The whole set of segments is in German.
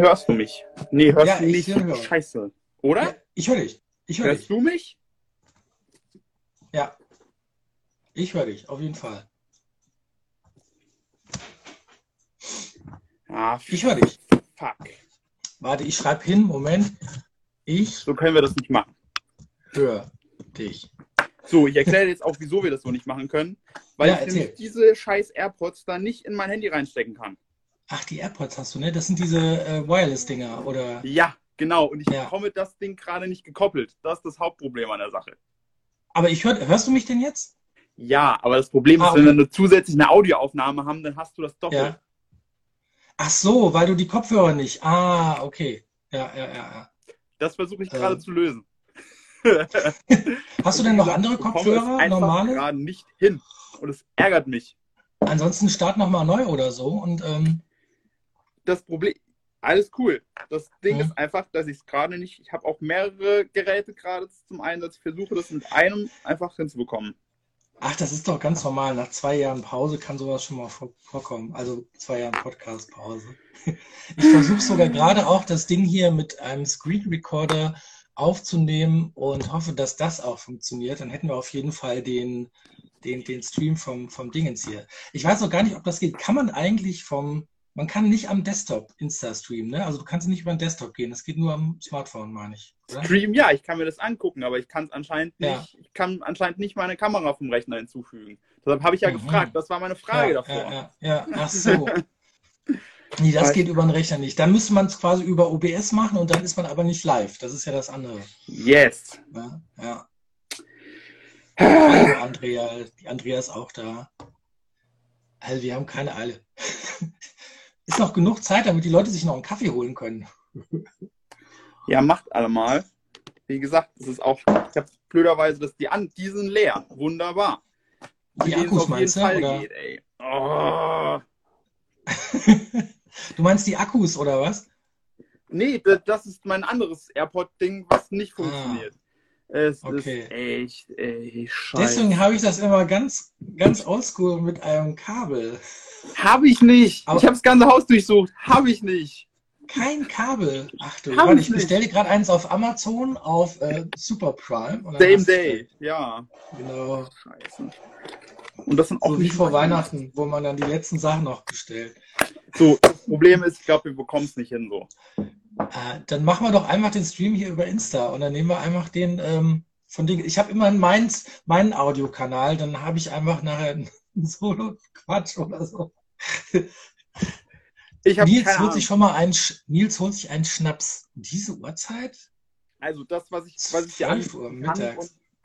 hörst du mich. Nee, hörst Ja, du ich nicht. höre. Scheiße. Oder? Ja, ich höre dich. Ich höre Hörst dich. du mich? Ja. Ich höre dich, auf jeden Fall. Ah, Ich höre dich. fuck. Warte, ich schreibe hin. Moment. Ich So können wir das nicht machen. höre dich. So, ich erkläre jetzt auch, wieso wir das so nicht machen können. Weil Ja, ich nämlich diese scheiß AirPods da nicht in mein Handy reinstecken kann. Ach, die AirPods hast du, ne? Das sind diese äh, Wireless-Dinger, oder? Ja, genau. Und ich Ja. bekomme das Ding gerade nicht gekoppelt. Das ist das Hauptproblem an der Sache. Aber ich hör, hörst du mich denn jetzt? Ja, aber das Problem ist, Ah, wenn okay. wir nur zusätzlich eine Audioaufnahme haben, dann hast du das doppelt. Ja. Ach so, weil du die Kopfhörer nicht. Ah, okay. Ja, ja, ja, ja. Das versuche ich gerade zu lösen. Hast du denn noch andere Ich Kopfhörer, einfach normale? gerade nicht hin. Und es ärgert mich. Ansonsten start nochmal neu oder so und ähm, Das Problem, alles cool. Das Ding Mhm. ist einfach, dass ich es gerade nicht, ich habe auch mehrere Geräte gerade zum Einsatz. Ich versuche das mit einem einfach hinzubekommen. ach, das ist doch ganz normal. Nach zwei Jahren Pause kann sowas schon mal vor, vorkommen. Also zwei Jahren Podcast-Pause. Ich versuche sogar gerade auch das Ding hier mit einem Screen Recorder aufzunehmen und hoffe, dass das auch funktioniert. Dann hätten wir auf jeden Fall den, den, den Stream vom, vom Dingens hier. Ich weiß noch gar nicht, ob das geht. Kann man eigentlich vom, man kann nicht am Desktop Insta streamen, ne? Also du kannst nicht über den Desktop gehen. Das geht nur am Smartphone, meine ich. Oder? Stream, ja, ich kann mir das angucken, aber ich kann es anscheinend Ja. nicht, ich kann anscheinend nicht meine Kamera vom Rechner hinzufügen. Deshalb habe ich ja Mhm. gefragt, das war meine Frage ja, davor. Ja, ja, ach so. Nee, das geht über den Rechner nicht. Dann müsste man es quasi über OBS machen und dann ist man aber nicht live. Das ist ja das andere. Yes. Ja. Hallo Andrea, die Andrea ist auch da. Also wir haben keine Eile. Ist noch genug Zeit, damit die Leute sich noch einen Kaffee holen können. Ja, macht alle mal. Wie gesagt, das ist auch, ich habe blöderweise, dass die an, die sind leer. Wunderbar. Die es Akkus meinst du? Fall Oder? geht, ey. Oh. Du meinst die Akkus oder was? Nee, das, das ist mein anderes AirPod-Ding, was nicht funktioniert. Es. Okay. ist echt, ey, scheiße. Deswegen habe ich das immer ganz, ganz oldschool mit einem Kabel. Habe ich nicht. Aber- ich habe das ganze Haus durchsucht. Habe ich nicht. Kein Kabel. Ach du, warte, ich ich bestelle gerade eins auf Amazon auf äh, Super Prime. Same hast du- day. Ja. Genau. Scheiße. Und das sind auch So wie vor Weihnachten, wo man dann die letzten Sachen noch bestellt. So, das Problem ist, ich glaube, wir bekommen es nicht hin so. Äh, dann machen wir doch einfach den Stream hier über Insta und dann nehmen wir einfach den ähm, von Ding. Ich habe immer meins, meinen Audiokanal, dann habe ich einfach nachher einen Solo-Quatsch oder so. Nils holt sich schon mal einen, Nils holt sich einen Schnaps. Diese Uhrzeit? Also das, was ich, was ich dir 12 Uhr mittags.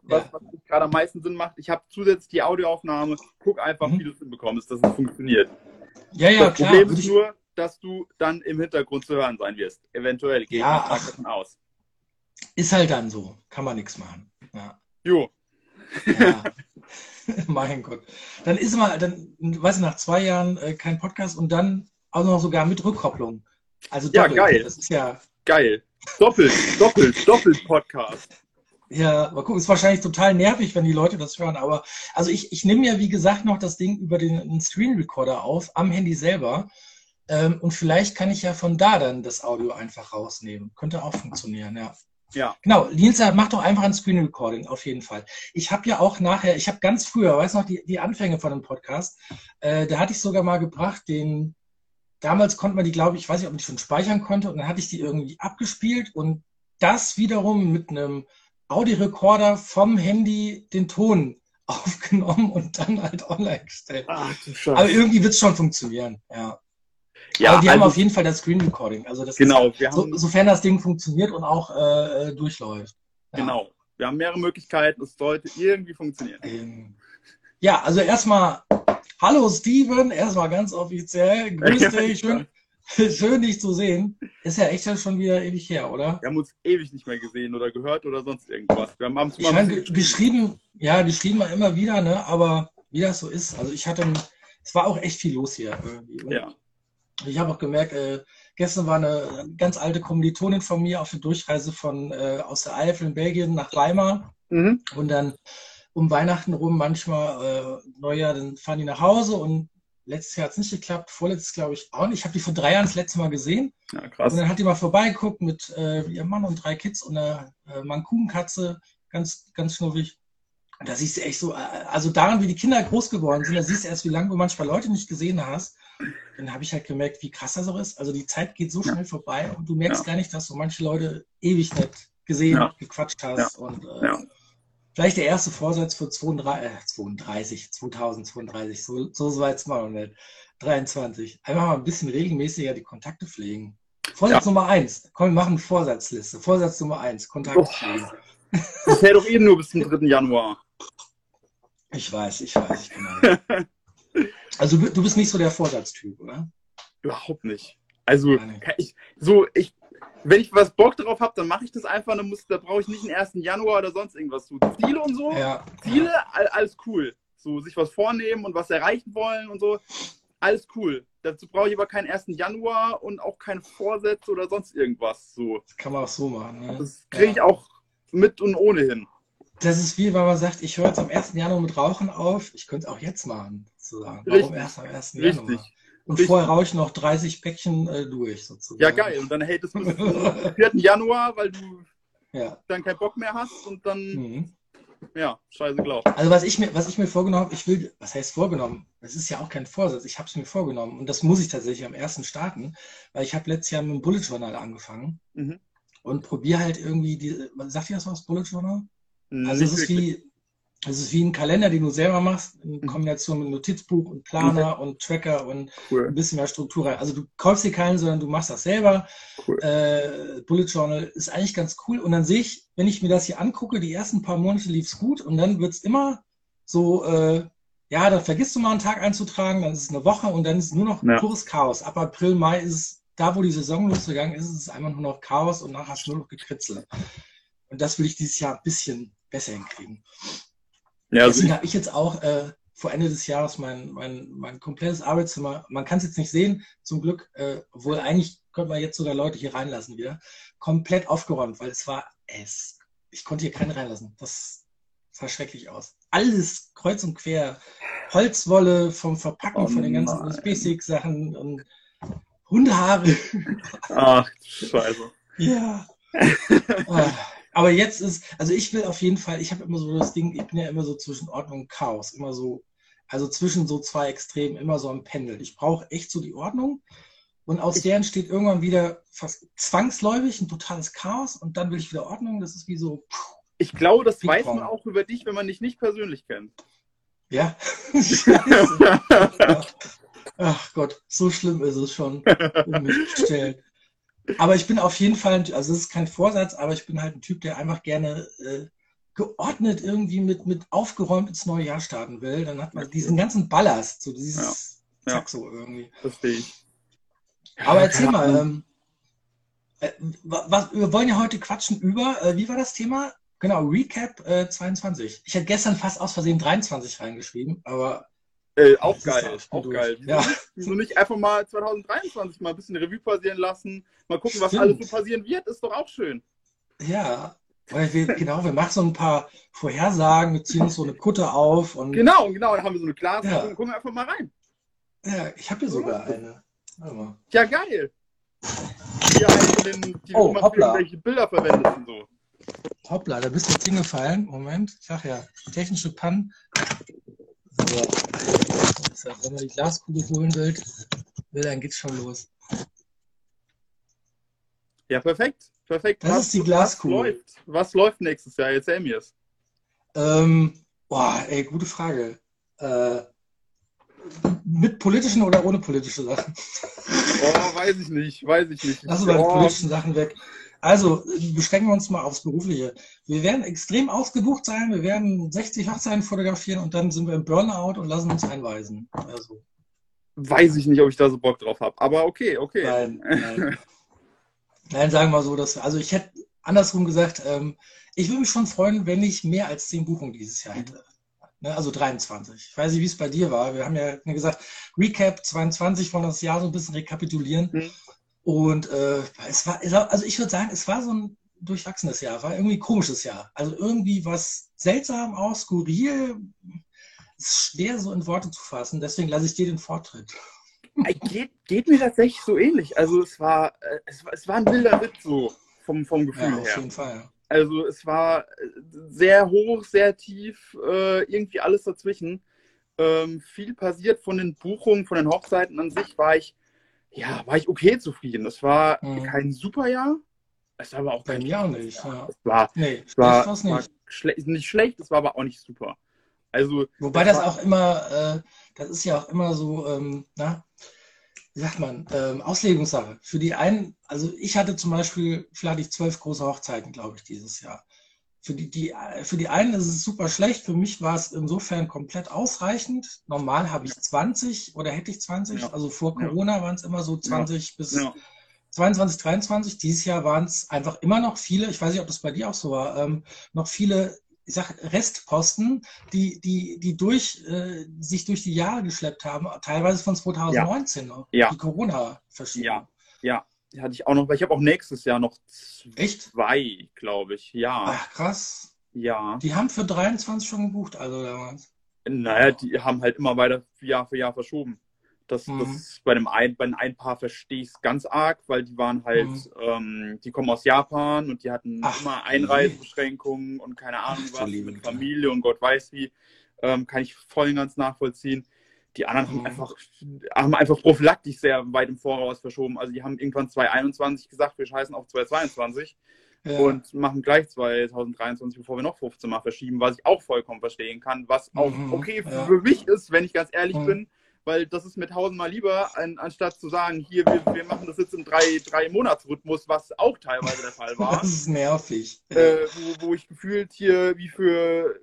was, Ja. was gerade am meisten Sinn macht, ich habe zusätzlich die Audioaufnahme. Guck einfach, Mhm. wie du es hinbekommst, dass es funktioniert. Ja, ja, das klar. Problem würde ist nur, dass du dann im Hintergrund zu hören sein wirst. Eventuell, gehe ich Ja, ach. davon aus. Ist halt dann so. Kann man nichts machen. Ja. Jo, Ja. mein Gott. Dann ist mal, dann, weiß ich, nach zwei Jahren äh, kein Podcast und dann auch noch sogar mit Rückkopplung. Also Ja, doppelt. geil. Das ist ja, geil. Doppelt, doppelt, doppelt Podcast. ja, mal gucken, ist wahrscheinlich total nervig, wenn die Leute das hören, aber also ich, ich nehme ja, wie gesagt, noch das Ding über den, den Screen Recorder auf, am Handy selber. Ähm, und vielleicht kann ich ja von da dann das Audio einfach rausnehmen. Könnte auch funktionieren, ja. Ja. Genau, sagt, mach doch einfach ein Screen Recording, auf jeden Fall. Ich habe ja auch nachher, ich habe ganz früher, weiß noch, die, die Anfänge von dem Podcast, äh, da hatte ich sogar mal gebracht, den, damals konnte man die, glaube ich, ich weiß nicht, ob man die schon speichern konnte, und dann hatte ich die irgendwie abgespielt und das wiederum mit einem Audiorekorder vom Handy den Ton aufgenommen und dann halt online gestellt. Ach du Aber Scheiße. irgendwie wird es schon funktionieren, ja. Ja, Aber die haben also, auf jeden Fall das Screen Recording. Also das genau, ist, so, haben, sofern das Ding funktioniert und auch äh, äh, durchläuft. Ja. genau. Wir haben mehrere Möglichkeiten, es sollte irgendwie funktionieren. Ähm, ja, also erstmal, hallo Steven, erstmal ganz offiziell. Grüß dich, schön, schön dich zu sehen. Ist ja echt schon wieder ewig her, oder? Wir haben uns ewig nicht mehr gesehen oder gehört oder sonst irgendwas. Wir haben abends Ich mal ein meine, geschrieben, ja, geschrieben mal immer wieder, ne? Aber wie das so ist, also ich hatte, es war auch echt viel los hier irgendwie. Und Ja, Ich habe auch gemerkt, äh, gestern war eine ganz alte Kommilitonin von mir auf der Durchreise von äh, aus der Eifel in Belgien nach Weimar mhm. und dann um Weihnachten rum manchmal äh, Neujahr, dann fahren die nach Hause und letztes Jahr hat es nicht geklappt, vorletztes glaube ich auch nicht. Ich habe die vor drei Jahren das letzte Mal gesehen. Ja, krass. Und dann hat die mal vorbeigeguckt mit äh, ihrem Mann und drei Kids und einer äh, Mankunkatze, ganz, ganz schnuffig. Und da siehst du echt so, äh, also daran, wie die Kinder groß geworden sind, da siehst du erst, wie lange du manchmal Leute nicht gesehen hast. Dann habe ich halt gemerkt, wie krass das auch ist. Also die Zeit geht so Ja. schnell vorbei und du merkst Ja. gar nicht, dass du manche Leute ewig nicht gesehen, Ja. gequatscht hast. Und äh, vielleicht der erste Vorsatz für 32, äh, 32 2032, so, so so weit ist man noch nicht. 23. Einfach mal ein bisschen regelmäßiger die Kontakte pflegen. Vorsatz Nummer eins. Komm, wir machen eine Vorsatzliste. Vorsatz Nummer eins. Kontakte Oh. pflegen. Das wäre doch eh nur bis zum 3. Januar. Ich weiß, ich weiß, genau. Also du bist nicht so der Vorsatztyp, oder? Überhaupt nicht. Also, ich, so, ich, wenn ich was Bock drauf habe, dann mache ich das einfach. Dann muss, da brauche ich nicht den 1. Januar oder sonst irgendwas zu. Ziele und so, Ja. Ziele, all, alles cool. So, sich was vornehmen und was erreichen wollen und so, alles cool. Dazu brauche ich aber keinen 1. Januar und auch keine Vorsätze oder sonst irgendwas. So, Das kann man auch so machen. Ne? das kriege ich auch mit und ohne hin. Das ist wie, weil man sagt, ich höre jetzt am 1. Januar mit Rauchen auf. Ich könnte es auch jetzt machen, sozusagen. Warum erst am 1. Januar? Richtig. Und Richtig. vorher rauche ich noch 30 Päckchen äh, durch, sozusagen. Ja, geil. Und dann hält es bis zum 4. Januar, weil du Ja. dann keinen Bock mehr hast und dann, Mhm. ja, scheiße glaubt. Also was ich mir, was ich mir vorgenommen habe, ich will, was heißt vorgenommen? Das ist ja auch kein Vorsatz. Ich habe es mir vorgenommen und das muss ich tatsächlich am ersten starten, weil ich habe letztes Jahr mit dem Bullet Journal angefangen Mhm. und probiere halt irgendwie die, sagt ihr das was, Bullet Journal? Also es ist wirklich. wie, es ist wie ein Kalender, den du selber machst, in Mhm. Kombination mit Notizbuch und Planer und Tracker und cool. ein bisschen mehr Struktur rein. Also du kaufst dir keinen, sondern du machst das selber. Cool. Äh, Bullet Journal ist eigentlich ganz cool. Und dann sehe ich, wenn ich mir das hier angucke, die ersten paar Monate lief es gut und dann wird es immer so, äh, ja, dann vergisst du mal einen Tag einzutragen, dann ist es eine Woche und dann ist es nur noch Ja. pures Chaos. Ab April, Mai ist es, da wo die Saison losgegangen ist, ist es einfach nur noch Chaos und nachher hast du nur noch gekritzelt. Und das will ich dieses Jahr ein bisschen besser hinkriegen. Ja, Deswegen habe ich jetzt auch äh, vor Ende des Jahres mein, mein, mein komplettes Arbeitszimmer, man kann es jetzt nicht sehen, zum Glück, äh, obwohl eigentlich könnte man jetzt sogar Leute hier reinlassen wieder, komplett aufgeräumt, weil es war es. Ich konnte hier keinen reinlassen. Das sah schrecklich aus. Alles kreuz und quer. Holzwolle vom Verpacken Oh von den ganzen nein. Basic-Sachen und Hundehaare. ach, scheiße. Ja. Ah, Aber jetzt ist, also ich will auf jeden Fall, ich habe immer so das Ding, ich bin ja immer so zwischen Ordnung und Chaos, immer so, also zwischen so zwei Extremen, immer so am Pendeln. Ich brauche echt so die Ordnung und aus der entsteht irgendwann wieder fast zwangsläufig ein totales Chaos und dann will ich wieder Ordnung. Das ist wie so, puh, Ich glaube, das Big weiß man auch über dich, wenn man dich nicht persönlich kennt. ja. Ach Gott, so schlimm ist es schon um mich gestellt. Aber ich bin auf jeden Fall, also es ist kein Vorsatz, aber ich bin halt ein Typ, der einfach gerne äh, geordnet irgendwie mit, mit aufgeräumt ins neue Jahr starten will. Dann hat man diesen ganzen Ballast, so dieses Ja. Zack so irgendwie. Verstehe ich. Aber erzähl mal, ähm, äh, wa- was, wir wollen ja heute quatschen über, äh, wie war das Thema? Genau, Recap äh, 22. Ich hätte gestern fast aus Versehen 23 reingeschrieben, aber Äh, auch geil, auch durch. geil. Ja. nicht, wieso nicht einfach mal 2023 mal ein bisschen Revue passieren lassen, mal gucken, was Stimmt. alles so passieren wird, ist doch auch schön. Ja, weil wir, genau, wir machen so ein paar Vorhersagen, wir ziehen uns so eine Kutte auf und Genau, genau, dann haben wir so eine Glas Ja. und gucken einfach mal rein. ja, ich habe hier sogar eine. Mal. Ja, geil. Hier eine von den, die Oh, immer für hoppla. irgendwelche Bilder verwendest und so. Hoppla, da bist du jetzt hingefallen. Moment, ich sag ja, technische Pannen. So. So, wenn man die Glaskugel holen will, will, dann geht's schon los. Ja, perfekt. Perfekt. Das ist die Glaskugel. Was läuft? Was läuft nächstes Jahr? Erzähl mir's. Ähm, boah, ey, gute Frage. Äh, mit politischen oder ohne politische Sachen? Oh, weiß ich nicht, weiß ich nicht. Wir die oh, politischen Sachen weg. Also, beschränken wir uns mal aufs Berufliche. Wir werden extrem ausgebucht sein. Wir werden 60 Hochzeiten fotografieren und dann sind wir im Burnout und lassen uns einweisen. Also, weiß ich nicht, ob ich da so Bock drauf habe. Aber okay, okay. nein, nein. Nein, sagen wir mal so, dass, also ich hätte andersrum gesagt, ähm, ich würde mich schon freuen, wenn ich mehr als 10 Buchungen dieses Jahr hätte. Ne, also 23. Ich weiß nicht, wie es bei dir war. Wir haben ja gesagt, Recap 22 von das Jahr so ein bisschen rekapitulieren. Mhm. Und äh, es war, also ich würde sagen, es war so ein durchwachsenes Jahr, war irgendwie ein komisches Jahr. Also irgendwie was seltsam aus, skurril. Ist schwer so in Worte zu fassen, deswegen lasse ich dir den Vortritt. Geht, geht mir tatsächlich so ähnlich. Also es war, äh, es war, es war ein wilder Ritt so vom, vom Gefühl Ja, auf her. jeden Fall. Also es war äh, sehr hoch, sehr tief, äh, irgendwie alles dazwischen. Ähm, viel passiert von den Buchungen, von den Hochzeiten an sich war ich, ja, war ich okay zufrieden. Es war Mhm. kein super Jahr, es war aber auch Bei kein schlechtes nicht. Jahr. Ja. Es war, Nee, es war, war's war nicht. schle nicht schlecht, es war aber auch nicht super. Also Wobei das war- auch immer, äh, das ist ja auch immer so, ähm, na, wie sagt man, ähm, Auslegungssache. Für die einen, also ich hatte zum Beispiel, vielleicht ich zwölf große Hochzeiten, glaube ich, dieses Jahr. Für die, die, für die einen ist es super schlecht, für mich war es insofern komplett ausreichend. Normal habe ich 20 oder hätte ich 20, Ja. also vor Ja. Corona waren es immer so 20 bis ja, 22, 23. Dieses Jahr waren es einfach immer noch viele, ich weiß nicht, ob das bei dir auch so war, ähm, noch viele, ich sag, Restposten, die, die, die durch, äh, sich durch die Jahre geschleppt haben, teilweise von 2019 noch, Ja. die Corona-Verschiebung. Ja. ja, die hatte ich auch noch, weil ich habe auch nächstes Jahr noch zwei, glaube ich. Ja, Ach, krass. ja. Die haben für 23 schon gebucht, also damals. Naja, die haben halt immer weiter Jahr für Jahr verschoben. Das, Mhm. das bei dem ein, bei ein paar verstehe ich es ganz arg, weil die waren halt, Mhm. ähm, die kommen aus Japan und die hatten Ach, immer. Einreisebeschränkungen und keine Ahnung Ach, was mit. Familie und Gott weiß wie. Ähm, kann ich voll und ganz nachvollziehen. Die anderen Mhm. haben einfach, haben einfach prophylaktisch sehr weit im Voraus verschoben. Also die haben irgendwann 2021 gesagt, wir scheißen auf 2022 Ja. und machen gleich 2023, bevor wir noch 15 Mal verschieben, was ich auch vollkommen verstehen kann, was auch Mhm, okay ja. für mich ist, wenn ich ganz ehrlich Mhm. bin, weil das ist mir tausendmal lieber, an, anstatt zu sagen, hier, wir, wir machen das jetzt im drei, drei Monatsrhythmus, was auch teilweise der Fall war, das ist nervig. äh, wo, wo ich gefühlt hier wie für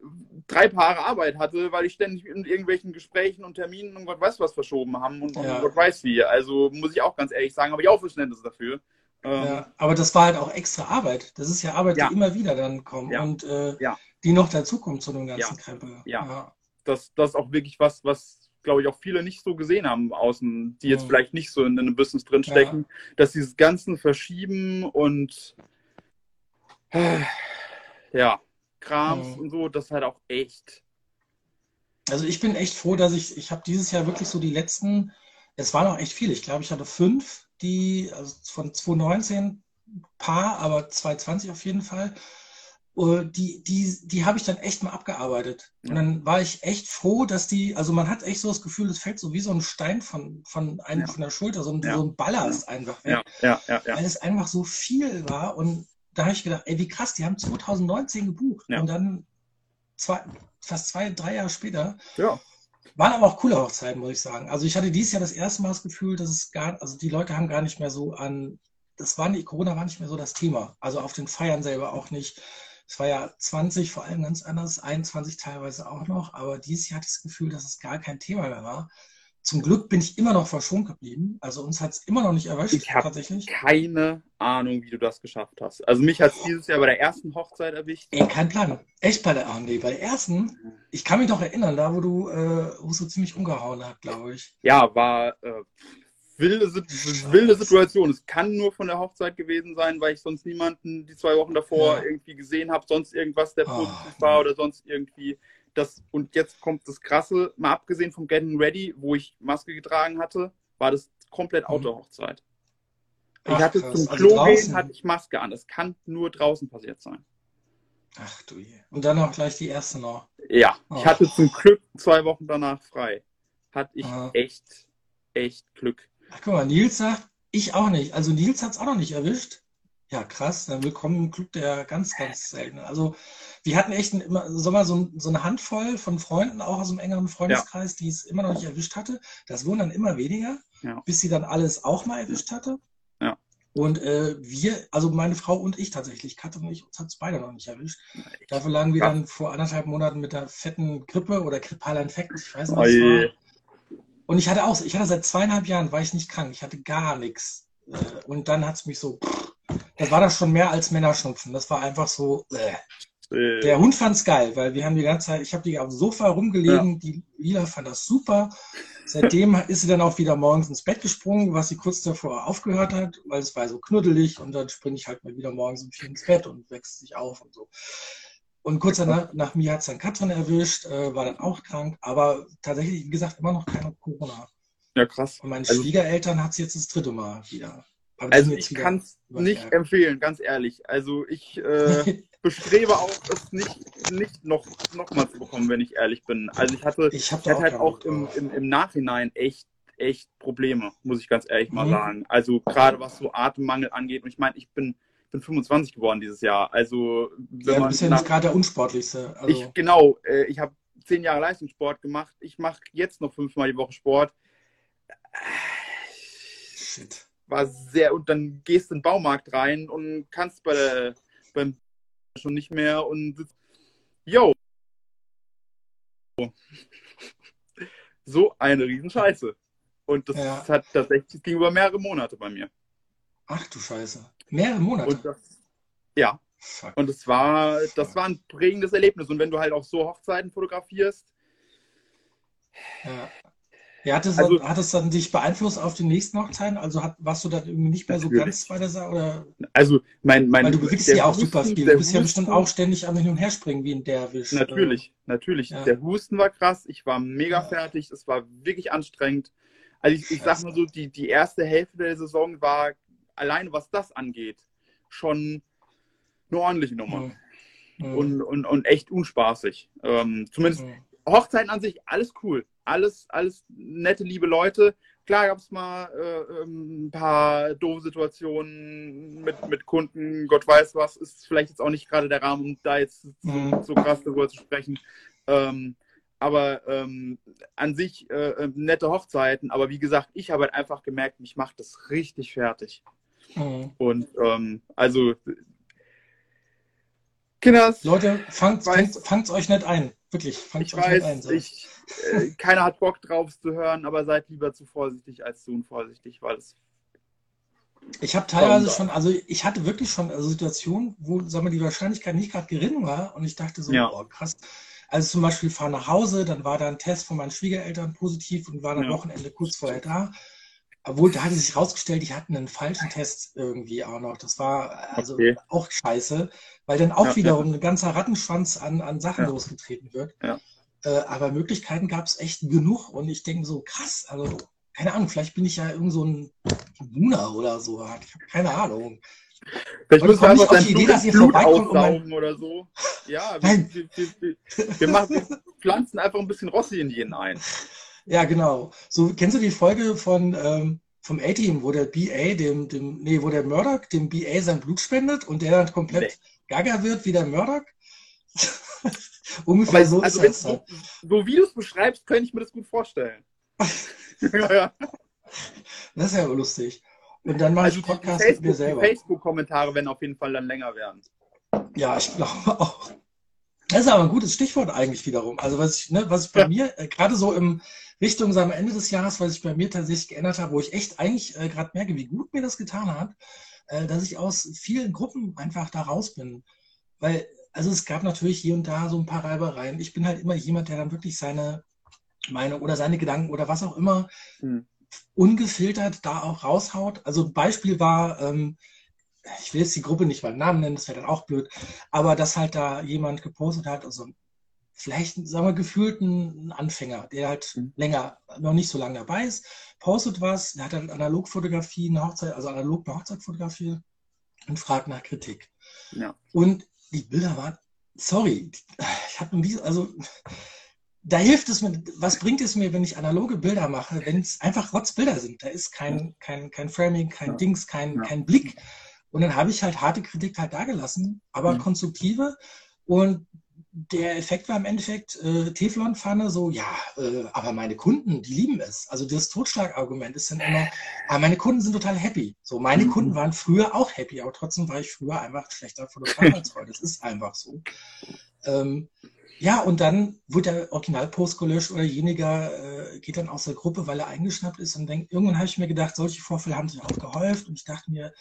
drei Paare Arbeit hatte, weil ich ständig in irgendwelchen Gesprächen und Terminen und Gott weiß was verschoben haben und, und Ja. Gott weiß wie. Also muss ich auch ganz ehrlich sagen, habe ich auch Verständnis dafür. Ähm, Ja, aber das war halt auch extra Arbeit. Das ist ja Arbeit, Ja. die immer wieder dann kommt und äh, die noch dazukommt zu dem ganzen Ja. Krempel. Ja. das, das ist auch wirklich was, was, glaube ich, auch viele nicht so gesehen haben außen, die jetzt Mhm. vielleicht nicht so in, in einem Business drinstecken, dass dieses ganzen Verschieben und äh, ja, Krams Mhm. und so, das halt auch echt. Also ich bin echt froh, dass ich, ich habe dieses Jahr wirklich so die letzten, es waren auch echt viele. Ich glaube, ich hatte fünf, die, also von 2019 paar, aber 2020 auf jeden Fall. Äh, Die, die, die habe ich dann echt mal abgearbeitet. Und Ja. dann war ich echt froh, dass die, also man hat echt so das Gefühl, es fällt so wie so ein Stein von, von einem Ja. von der Schulter, so ein, Ja. so ein Ballast einfach weg. Ja, ja, ja, ja. weil es einfach so viel war. Und da habe ich gedacht, ey, wie krass, die haben 2019 gebucht. Ja. Und dann zwei, fast zwei, drei Jahre später ja. waren aber auch coole Hochzeiten, muss ich sagen. Also ich hatte dieses Jahr das erste Mal das Gefühl, dass es gar, also die Leute haben gar nicht mehr so an, das war nicht, Corona war nicht mehr so das Thema. Also auf den Feiern selber auch nicht. Es war ja 20 vor allem ganz anders, 21 teilweise auch noch, aber dieses Jahr hatte ich das Gefühl, dass es gar kein Thema mehr war. Zum Glück bin ich immer noch verschont geblieben. Also uns hat es immer noch nicht erwischt, Ich tatsächlich. Keine Ahnung, wie du das geschafft hast. Also mich hat es dieses Jahr bei der ersten Hochzeit erwischt. Ey, kein Plan. Echt bei der, ah, nee, bei der ersten, ich kann mich noch erinnern, da wo du, äh, wo es so ziemlich umgehauen hat, glaube ich. Ja, war äh, wilde, wilde Situation. Es kann nur von der Hochzeit gewesen sein, weil ich sonst niemanden die zwei Wochen davor Ja. irgendwie gesehen habe, sonst irgendwas, der positiv war oder sonst irgendwie das. Und jetzt kommt das Krasse, mal abgesehen vom Getting Ready, wo ich Maske getragen hatte, war das komplett Mhm. Outdoor-Hochzeit. Ich hatte krass. zum Also Klo draußen? gehen, hatte ich Maske an. Es kann nur draußen passiert sein. Ach du je. Und dann auch gleich die erste noch. Ja, Oh. ich hatte zum Glück zwei Wochen danach frei. Hatte ich Ah. echt, echt Glück. Ach guck mal, Nils sagt, ich auch nicht. Also Nils hat es auch noch nicht erwischt. Ja, krass. Dann willkommen im Club der ganz, ganz selten. Also wir hatten echt immer so mal so, so eine Handvoll von Freunden, auch aus dem engeren Freundeskreis, die es immer noch nicht erwischt hatte. Das wurden dann immer weniger, Ja. bis sie dann alles auch mal erwischt hatte. Ja. Und äh, wir, also meine Frau und ich tatsächlich, Katze und ich, uns hat es beide noch nicht erwischt. Dafür lagen wir dann vor anderthalb Monaten mit der fetten Grippe oder grippaler Infekt, ich weiß nicht, was Oh es je. war. Und ich hatte auch, ich hatte seit zweieinhalb Jahren, war ich nicht krank, ich hatte gar nichts. Äh, Und dann hat es mich so, das war das schon mehr als Männerschnupfen. Das war einfach so, äh. Äh, Der Hund fand's geil, weil wir haben die ganze Zeit, ich habe die auf dem Sofa rumgelegen, die Lila fand das super. Seitdem ist sie dann auch wieder morgens ins Bett gesprungen, was sie kurz davor aufgehört hat, weil es war so knuddelig und dann springe ich halt mal wieder morgens um vier ins Bett und wächst sich auf und so. Und kurz danach, nach mir hat es dann Katrin erwischt, äh, war dann auch krank, aber tatsächlich, wie gesagt, immer noch keine Corona. Ja, krass. Und meine Also- Schwiegereltern hat es jetzt das dritte Mal wieder. Aber Also ich kann es nicht empfehlen, ganz ehrlich. Also ich äh, bestrebe auch, es nicht, nicht noch, noch mal zu bekommen, wenn ich ehrlich bin. Also ich hatte, Ich hatte auch halt auch im, im, im Nachhinein echt, echt Probleme, muss ich ganz ehrlich mal Mhm. sagen. Also gerade was so Atemmangel angeht. Und ich meine, ich bin, bin 25 geworden dieses Jahr. Also wenn Ja, man ja nach- gerade der Unsportlichste. Also, ich, genau, äh, ich habe zehn Jahre Leistungssport gemacht. Ich mache jetzt noch fünfmal die Woche Sport. shit. War sehr, und dann gehst du in den Baumarkt rein und kannst bei der, beim schon nicht mehr und sitzt. Yo! So eine Riesenscheiße. Und das Ja. hat tatsächlich, das ging über mehrere Monate bei mir. Ach du Scheiße. Mehrere Monate. Das, ja, Fuck. und es war, das war ein prägendes Erlebnis. Und wenn du halt auch so Hochzeiten fotografierst, Ja. Ja, hat es, Also- dann, hat es dann dich beeinflusst auf die nächsten Hochzeiten? Also hat, warst du dann irgendwie nicht mehr so Natürlich. ganz bei der Sache? Oder? also mein, mein Weil du bewegst ja auch super Husten- viel. der Du bist ja bestimmt auch ständig am Hin- und Herspringen wie ein Derwisch. Natürlich, natürlich. Ja. Der Husten war krass, ich war mega fertig, es war wirklich anstrengend. Also ich, ich sag mal so, die, die erste Hälfte der Saison war alleine, was das angeht, schon eine ordentliche Nummer. hm. Hm. Und, und, und echt unspaßig. Ähm, zumindest Hm. Hochzeiten an sich, alles cool. Alles, alles nette, liebe Leute. Klar gab es mal äh, ähm, ein paar doofe Situationen mit, mit Kunden. Gott weiß was, ist vielleicht jetzt auch nicht gerade der Rahmen, um da jetzt so, Mhm. so krass darüber zu sprechen. Ähm, aber ähm, an sich äh, äh, nette Hochzeiten. Aber wie gesagt, ich habe halt einfach gemerkt, mich macht das richtig fertig. Hm. Und ähm, also Kinders, Leute, fangt, Weiß- fangt's euch nicht ein. Wirklich, fangt Ich euch nicht ein. weiß, so. ich, äh, keiner hat Bock drauf es zu hören, aber seid lieber zu vorsichtig als zu unvorsichtig, weil es. Ich habe teilweise schon, also ich hatte wirklich schon also Situationen, wo, sagen wir, die Wahrscheinlichkeit nicht gerade gering war und ich dachte so, Ja. boah, krass. Also zum Beispiel fahr nach Hause, dann war da ein Test von meinen Schwiegereltern positiv und war am Ja. Wochenende kurz vorher da. Obwohl, da hatte sich rausgestellt, die hatten einen falschen Test irgendwie auch noch. Das war also Okay. auch scheiße, weil dann auch Ja, wiederum ein ganzer Rattenschwanz an, an Sachen Ja. losgetreten wird. Ja. Äh, aber Möglichkeiten gab es echt genug und ich denke so, krass, also keine Ahnung, vielleicht bin ich ja irgend so ein Buna oder so. Ich keine Ahnung. Vielleicht müssen wir einfach dein die Idee, dass ihr Blut vorbeikommt und mein- aussaugen oder so. Ja, wir, wir, wir, wir, machen, wir pflanzen einfach ein bisschen Rossi in jeden ein. Ja, genau. So, kennst du die Folge von ähm, vom A-Team, wo der BA dem, dem, nee, wo der Murdoch dem BA sein Blut spendet und der dann komplett gaga wird wie der Murdoch? Ungefähr Aber so also ist das. so, Halt. so wie du es beschreibst, könnte ich mir das gut vorstellen. ja, ja. Das ist ja lustig. Und dann mache Also ich Podcast mit mir Facebook- die selber. Facebook-Kommentare werden auf jeden Fall dann länger werden. Ja, ich glaube auch. Das ist aber ein gutes Stichwort eigentlich wiederum. Also was ich, ne, was ich bei Ja. mir, äh, gerade so im Richtung wir, Ende des Jahres, was ich bei mir tatsächlich geändert habe, wo ich echt eigentlich äh, gerade merke, wie gut mir das getan hat, äh, dass ich aus vielen Gruppen einfach da raus bin. Weil, also es gab natürlich hier und da so ein paar Reibereien. Ich bin halt immer jemand, der dann wirklich seine Meinung oder seine Gedanken oder was auch immer Hm. ungefiltert da auch raushaut. Also ein Beispiel war, ähm, ich will jetzt die Gruppe nicht beim Namen nennen, das wäre dann auch blöd, aber dass halt da jemand gepostet hat, also vielleicht, sagen wir, gefühlt ein Anfänger, der halt Mhm. länger, noch nicht so lange dabei ist, postet was, der hat dann Analogfotografie, eine Hochzeit, also analog eine Hochzeit fotografiert und fragt nach Kritik. Ja. Und die Bilder waren, sorry, ich habe also da hilft es mir, was bringt es mir, wenn ich analoge Bilder mache, wenn es einfach Rotzbilder sind? Da ist kein, kein, kein Framing, kein Ja. Dings, kein, Ja. kein Blick. Und dann habe ich halt harte Kritik halt dagelassen, aber Mhm. konstruktive. Und der Effekt war im Endeffekt äh, Teflonpfanne, so, ja, äh, aber meine Kunden, die lieben es. Also das Totschlagargument ist dann immer, aber meine Kunden sind total happy. So, meine Mhm. Kunden waren früher auch happy, aber trotzdem war ich früher einfach schlechter Fotograf als heute. Das ist einfach so. Ähm, ja, und dann wird der Originalpost gelöscht oder jeniger äh, geht dann aus der Gruppe, weil er eingeschnappt ist und denkt, irgendwann habe ich mir gedacht, solche Vorfälle haben sich auch gehäuft und ich dachte mir,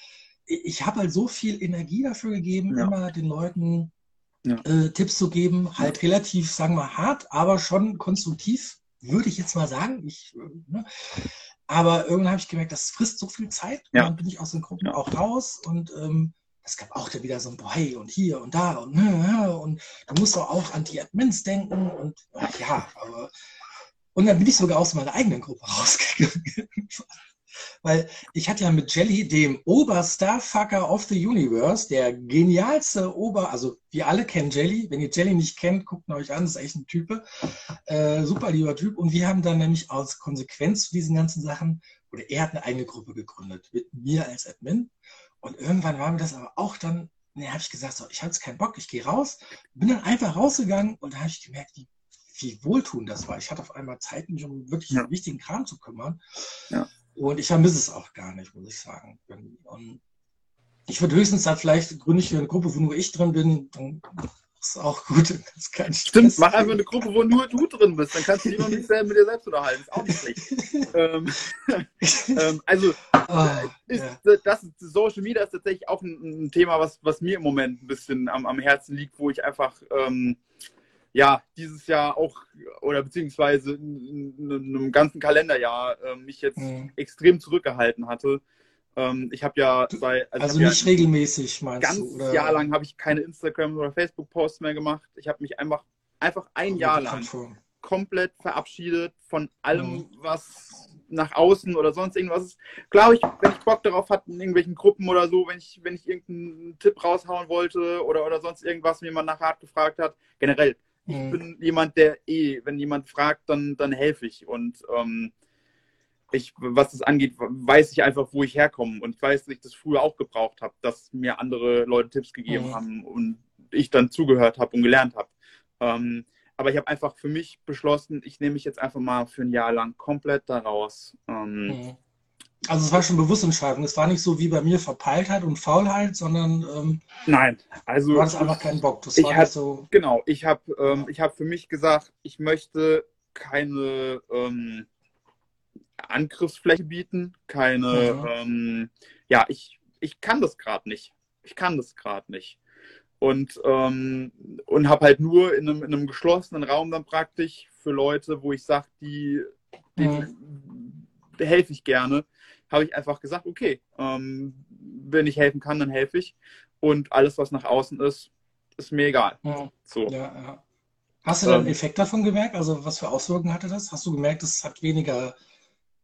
ich, ich habe halt so viel Energie dafür gegeben, Ja. immer den Leuten Ja. äh, Tipps zu geben, halt relativ, sagen wir, hart, aber schon konstruktiv, würde ich jetzt mal sagen. Ich, äh, ne? Aber irgendwann habe ich gemerkt, das frisst so viel Zeit. Ja. Und dann bin ich aus den Gruppen Ja. auch raus und ähm, es gab auch da wieder so ein Boy und hier und da und, ne, und du musst doch auch an die Admins denken und ja, aber und dann bin ich sogar aus meiner eigenen Gruppe rausgegangen. Weil ich hatte ja mit Jelly, dem Oberstarfucker of the Universe, der genialste Ober, also wir alle kennen Jelly. Wenn ihr Jelly nicht kennt, guckt ihn euch an, das ist echt ein Typ. Äh, super lieber Typ. Und wir haben dann nämlich aus Konsequenz zu diesen ganzen Sachen, oder er hat eine eigene Gruppe gegründet, mit mir als Admin. Und irgendwann war mir das aber auch dann, ne, habe ich gesagt, so, ich habe jetzt keinen Bock, ich gehe raus. Bin dann einfach rausgegangen und da habe ich gemerkt, wie, wie wohltuend das war. Ich hatte auf einmal Zeit, mich um wirklich ja. wichtigen Kram zu kümmern. Ja. Und ich vermisse es auch gar nicht, muss ich sagen. Und ich würde höchstens dann vielleicht gründe ich eine Gruppe, wo nur ich drin bin, dann ist auch gut. Das kann Stimmt, mach einfach eine Gruppe, wo nur du drin bist. Dann kannst du dich noch nicht selber mit dir selbst unterhalten. Ist auch nicht schlecht. ähm, ähm, also, oh, ist, ja. das Social Media ist tatsächlich auch ein, ein, Thema, was, was mir im Moment ein bisschen am, am Herzen liegt, wo ich einfach ähm, ja, dieses Jahr auch, oder beziehungsweise in, in einem ganzen Kalenderjahr äh, mich jetzt mhm. extrem zurückgehalten hatte. Ähm, ich habe ja bei. Also, also nicht ja regelmäßig, meinst ganz du? Ganz Jahr lang habe ich keine Instagram- oder Facebook-Posts mehr gemacht. Ich habe mich einfach, einfach ein Jahr lang komplett verabschiedet von allem, mhm. was nach außen oder sonst irgendwas ist. Klar, ich, wenn ich Bock darauf hatte, in irgendwelchen Gruppen oder so, wenn ich, wenn ich irgendeinen Tipp raushauen wollte oder, oder sonst irgendwas, mir jemand nach Rat gefragt hat, generell ich mhm. bin jemand, der eh, wenn jemand fragt, dann, dann helfe ich. Und ähm, ich, was das angeht, weiß ich einfach, wo ich herkomme. Und ich weiß, dass ich das früher auch gebraucht habe, dass mir andere Leute Tipps gegeben mhm. haben und ich dann zugehört habe und gelernt habe. Ähm, aber ich habe einfach für mich beschlossen, ich nehme mich jetzt einfach mal für ein Jahr lang komplett daraus. Ähm, mhm. Also es war schon bewusste Entscheidung. Es war nicht so wie bei mir Verpeiltheit und Faulheit, sondern ähm, nein, also war das einfach kein Bock. Das ich hab, so. Genau, ich habe ähm, ich habe für mich gesagt, ich möchte keine ähm, Angriffsfläche bieten, keine. Mhm. Ähm, ja, ich ich kann das gerade nicht. Ich kann das gerade nicht. Und ähm, und habe halt nur in einem, in einem geschlossenen Raum dann praktisch für Leute, wo ich sage, die, die mhm. Helfe ich gerne habe ich einfach gesagt, okay, ähm, wenn ich helfen kann, dann helfe ich. Und alles, was nach außen ist, ist mir egal. Ja. So. Ja, ja. Hast du dann einen ähm, Effekt davon gemerkt? Also was für Auswirkungen hatte das? Hast du gemerkt, es hat weniger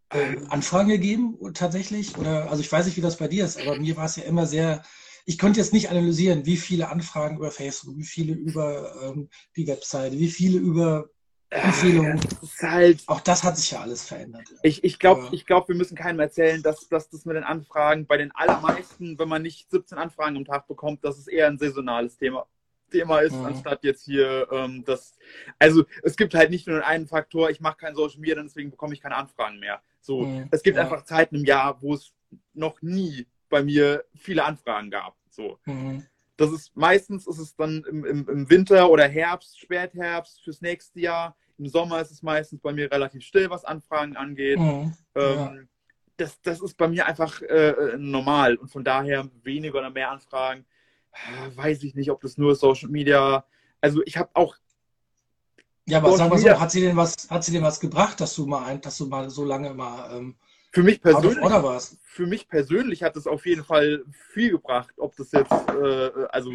äh, Anfragen gegeben tatsächlich? Oder also ich weiß nicht, wie das bei dir ist, aber mir war es ja immer sehr. Ich konnte jetzt nicht analysieren, wie viele Anfragen über Facebook, wie viele über ähm, die Webseite, wie viele über Empfehlungen. Ja, halt, auch das hat sich ja alles verändert. Ich, ich glaube, ja. glaub, wir müssen keinem erzählen, dass, dass das mit den Anfragen bei den allermeisten, wenn man nicht 17 Anfragen am Tag bekommt, dass es eher ein saisonales Thema, Thema ist, mhm. anstatt jetzt hier ähm, das. Also es gibt halt nicht nur einen Faktor, ich mache kein Social Media, deswegen bekomme ich keine Anfragen mehr. So, mhm. es gibt ja. einfach Zeiten im Jahr, wo es noch nie bei mir viele Anfragen gab. So. Mhm. Das ist meistens ist es dann im, im, im Winter oder Herbst, Spätherbst fürs nächste Jahr. Im Sommer ist es meistens bei mir relativ still, was Anfragen angeht. Mhm, ähm, ja. das, das ist bei mir einfach äh, normal und von daher weniger oder mehr Anfragen. Äh, weiß ich nicht, ob das nur Social Media. Also ich habe auch. Ja, aber sag mal so, hat sie denn was, hat sie denn was gebracht, dass du mal ein, dass du mal so lange mal ähm, für mich persönlich, für mich persönlich hat es auf jeden Fall viel gebracht, ob das jetzt, äh, also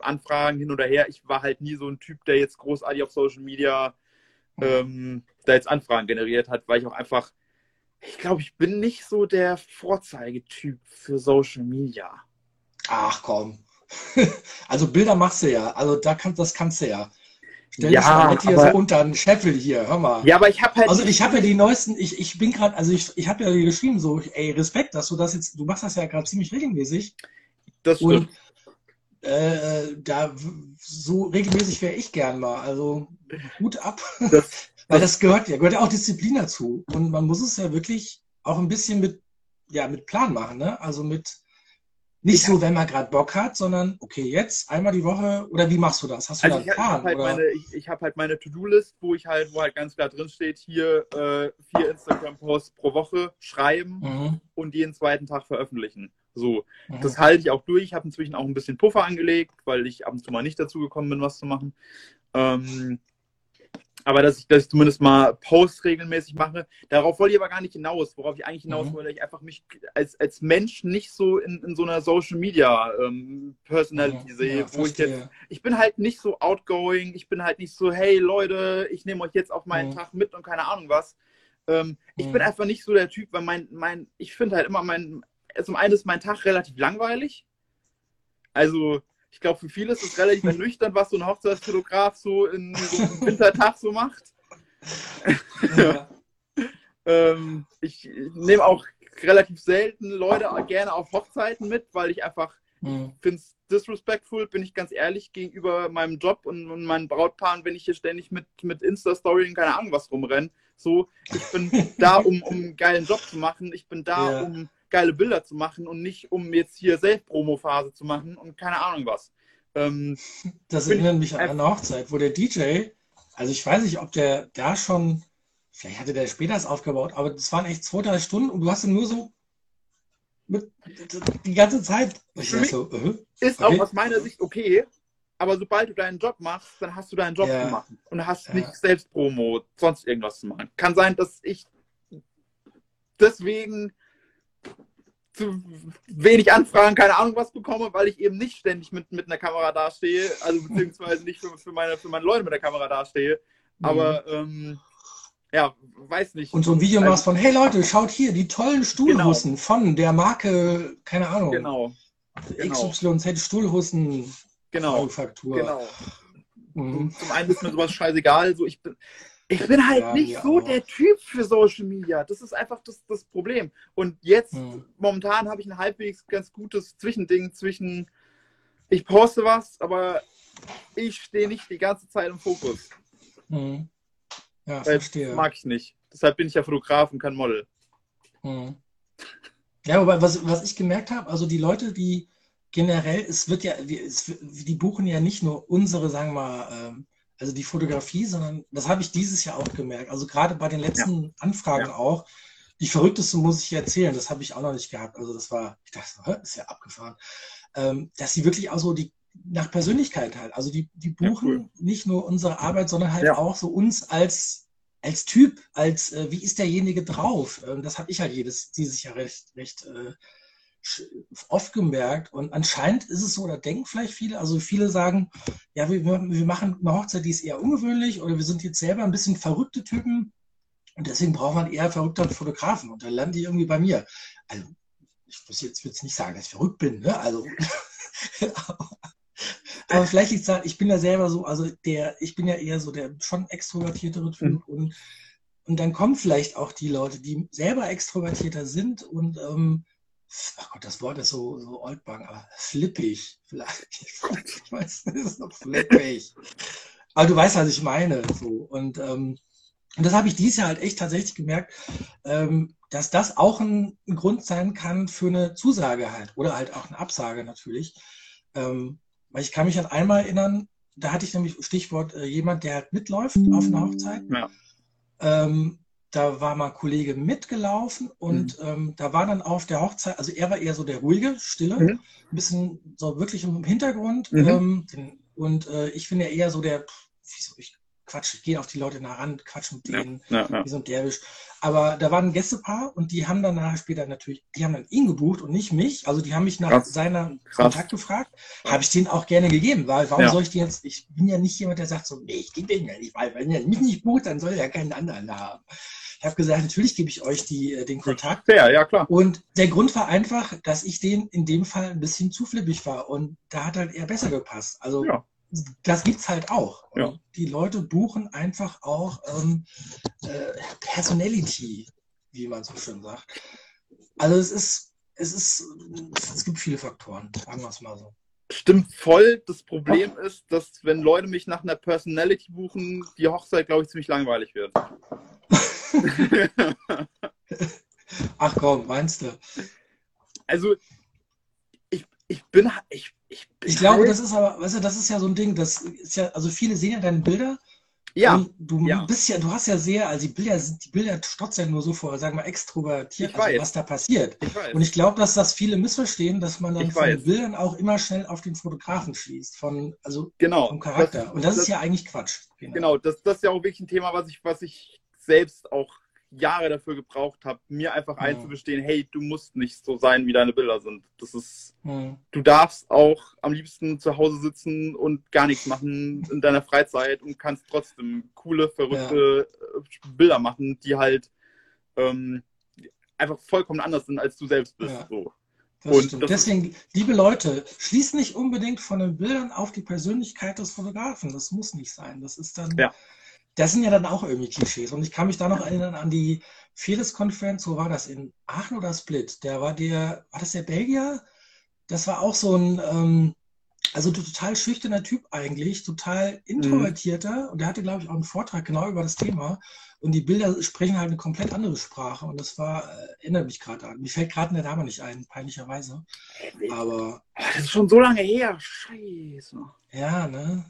Anfragen hin oder her. Ich war halt nie so ein Typ, der jetzt großartig auf Social Media ähm, da jetzt Anfragen generiert hat, weil ich auch einfach, ich glaube, ich bin nicht so der Vorzeigetyp für Social Media. Ach komm. also Bilder machst du ja, also da kann, das kannst du ja. Stell ja, mal mit dir so unter einen Scheffel hier, hör mal. Ja, aber ich habe halt. Also ich habe ja die neuesten, ich, ich bin gerade, also ich, ich habe ja geschrieben, so, ey, Respekt, dass du das jetzt, du machst das ja gerade ziemlich regelmäßig. Das stimmt. Und äh, da so regelmäßig wäre ich gern mal. Also Hut ab. Das, Weil das gehört ja, gehört ja auch Disziplin dazu. Und man muss es ja wirklich auch ein bisschen mit, ja, mit Plan machen, ne? Also mit nicht so, wenn man gerade Bock hat, sondern okay, jetzt einmal die Woche oder wie machst du das? Hast du also da einen ich, Plan? Halt meine, ich, ich habe halt meine To-Do-List, wo ich halt, wo halt ganz klar drin steht, hier äh, vier Instagram-Posts pro Woche schreiben mhm. und jeden zweiten Tag veröffentlichen. So, mhm. das halte ich auch durch. Ich habe inzwischen auch ein bisschen Puffer angelegt, weil ich ab und zu mal nicht dazu gekommen bin, was zu machen. Ähm, aber dass ich, dass ich zumindest mal Posts regelmäßig mache. Darauf wollte ich aber gar nicht hinaus. Worauf ich eigentlich hinaus Mhm. wollte, ich einfach mich als, als Mensch nicht so in, in so einer Social Media ähm, Personality Mhm. sehe, Ja, wo ich jetzt, ich bin halt nicht so outgoing, ich bin halt nicht so, hey Leute, ich nehme euch jetzt auf meinen Mhm. Tag mit und keine Ahnung was. Ähm, ich Mhm. bin einfach nicht so der Typ, weil mein, mein, ich finde halt immer mein, zum einen ist mein Tag relativ langweilig. Also, ich glaube, für viele ist es relativ ernüchternd, was so ein Hochzeitsfotograf so in so einem Wintertag so macht. Ja. Ähm, ich nehme auch relativ selten Leute gerne auf Hochzeiten mit, weil ich einfach Mhm. finde es disrespectful, bin ich ganz ehrlich, gegenüber meinem Job und, und meinen Brautpaaren, wenn ich hier ständig mit, mit Insta-Story und keine Ahnung was rumrenne. So, ich bin da, um, um einen geilen Job zu machen. Ich bin da, Ja. um geile Bilder zu machen und nicht, um jetzt hier Self-Promo-Phase zu machen und keine Ahnung was. Ähm, Das erinnert mich an eine Hochzeit, wo der DJ, also ich weiß nicht, ob der da schon, vielleicht hatte der später das aufgebaut, aber das waren echt zwei, drei Stunden und du hast ihn nur so mit, die ganze Zeit. So, äh, ist Okay. auch aus meiner Sicht okay, aber sobald du deinen Job machst, dann hast du deinen Job Ja. zu machen und hast Ja. nicht Selbstpromo, sonst irgendwas zu machen. Kann sein, dass ich deswegen zu wenig Anfragen, keine Ahnung was bekomme, weil ich eben nicht ständig mit, mit einer Kamera dastehe, also beziehungsweise nicht für, für, meine, für meine Leute mit der Kamera dastehe. Aber ähm, ja, weiß nicht. Mhm. und so ein Video Also- machst von, hey Leute, schaut hier, die tollen Stuhlhussen von der Marke, keine Ahnung, Genau, genau, XYZ Stuhlhussen genau, Manufaktur. genau. Mhm. Zum einen ist mir sowas scheißegal. So, ich, bin, ich bin halt Ja, nicht so auch. der Typ für Social Media. Das ist einfach das, das Problem. Und jetzt, Hm. momentan, habe ich ein halbwegs ganz gutes Zwischending zwischen, ich poste was, aber ich stehe nicht die ganze Zeit im Fokus. Mhm. Ja, Weil verstehe. Das mag ich nicht. Deshalb bin ich ja Fotograf und kein Model. Mhm. Ja, wobei, was, was ich gemerkt habe, also die Leute, die generell, es wird ja, die, es, die buchen ja nicht nur unsere, sagen wir mal, ähm, also die Fotografie, sondern das habe ich dieses Jahr auch gemerkt. Also gerade bei den letzten Anfragen Ja. auch. Die verrückteste muss ich erzählen, das habe ich auch noch nicht gehabt. Also das war, ich dachte, ist ja abgefahren. Ähm, dass sie wirklich auch so die nach Persönlichkeit halt, also die, die Ja, buchen cool. nicht nur unsere Arbeit, sondern halt Ja. auch so uns als als Typ, als äh, wie ist derjenige drauf? Ähm, das habe ich halt jedes dieses Jahr recht, recht äh, oft gemerkt. Und anscheinend ist es so, oder denken vielleicht viele, also viele sagen, ja, wir, wir machen eine Hochzeit, die ist eher ungewöhnlich, oder wir sind jetzt selber ein bisschen verrückte Typen und deswegen braucht man eher verrückte Fotografen. Und dann landen die irgendwie bei mir. Also, ich muss jetzt, jetzt nicht sagen, dass ich verrückt bin, ne? Also. Aber vielleicht liegt es daran, ich bin ja selber so, also der, ich bin ja eher so der schon extrovertiertere Typ und, und dann kommen vielleicht auch die Leute, die selber extrovertierter sind und ähm, ach Gott, das Wort ist so, so oldbang, aber flippig vielleicht. Ich weiß, das ist noch flippig. Aber du weißt, was ich meine. So. Und, ähm, und das habe ich dieses Jahr halt echt tatsächlich gemerkt, ähm, dass das auch ein, ein Grund sein kann für eine Zusage halt oder halt auch eine Absage natürlich. Ähm, weil ich kann mich an einmal erinnern, da hatte ich nämlich Stichwort äh, jemand, der halt mitläuft auf einer Hochzeit. Ja. Ähm, da war mal ein Kollege mitgelaufen und ähm, da war dann auf der Hochzeit, also er war eher so der ruhige, stille, Mhm. ein bisschen so wirklich im Hintergrund. Mhm. Ähm, den, und äh, ich bin ja eher so der, wieso, ich quatsch, ich gehe auf die Leute nah ran, quatsch mit Ja, denen, ja, ja. wie so ein Derwisch. Aber da war ein Gästepaar und die haben dann nachher später natürlich, die haben dann ihn gebucht und nicht mich. Also die haben mich nach Krass. seiner Krass. Kontakt gefragt. Habe ich denen auch gerne gegeben, weil warum Ja. soll ich den jetzt, ich bin ja nicht jemand, der sagt so, nee, ich gebe den ja nicht, weil wenn er mich nicht bucht, dann soll er ja keinen anderen haben. Ich habe gesagt, natürlich gebe ich euch die, äh, den Kontakt. Fair, ja klar. Und der Grund war einfach, dass ich den in dem Fall ein bisschen zu flippig war und da hat halt eher besser gepasst. Also Ja. das gibt's halt auch. Ja. Die Leute buchen einfach auch ähm, äh, Personality, wie man so schön sagt. Also es ist, es ist, es gibt viele Faktoren, sagen wir es mal so. Stimmt voll. Das Problem ist, dass wenn Leute mich nach einer Personality buchen, die Hochzeit, glaube ich, ziemlich langweilig wird. Ach komm, meinst du? also, ich, ich bin, ich, ich bin Ich glaube, halt- das ist aber, weißt du, das ist ja so ein Ding, das ist ja, also viele sehen ja deine Bilder Ja. Und du ja. bist ja, du hast ja sehr, also die Bilder die Bilder stotzen ja nur so vor, sagen wir extrovertiert, Ich also weiß. was da passiert. Ich weiß. Und ich glaube, dass das viele missverstehen, dass man dann Ich von weiß. den Bildern auch immer schnell auf den Fotografen schließt, von, also genau. vom Charakter. Und das, das- ist ja eigentlich Quatsch. Genau, das, das ist ja auch wirklich ein Thema, was ich, was ich selbst auch Jahre dafür gebraucht habe, mir einfach Ja. einzugestehen, hey, du musst nicht so sein, wie deine Bilder sind. Das ist, Hm. du darfst auch am liebsten zu Hause sitzen und gar nichts machen in deiner Freizeit und kannst trotzdem coole, verrückte äh, Bilder machen, die halt ähm, einfach vollkommen anders sind, als du selbst bist. Ja. So. Das das- Deswegen, liebe Leute, schließt nicht unbedingt von den Bildern auf die Persönlichkeit des Fotografen. Das muss nicht sein. Das ist dann, Ja. Das sind ja dann auch irgendwie Klischees. Und ich kann mich da noch erinnern an die Fedes-Konferenz, wo war das? In Aachen oder Split? Der war der, war das der Belgier? Das war auch so ein, ähm, also total schüchterner Typ eigentlich, total introvertierter. Und der hatte, glaube ich, auch einen Vortrag genau über das Thema. Und die Bilder sprechen halt eine komplett andere Sprache. Und das war, äh, erinnert mich gerade an. Mir fällt gerade der Name nicht ein, peinlicherweise. Aber Ah, das ist schon so lange her. Scheiße. ja, ne?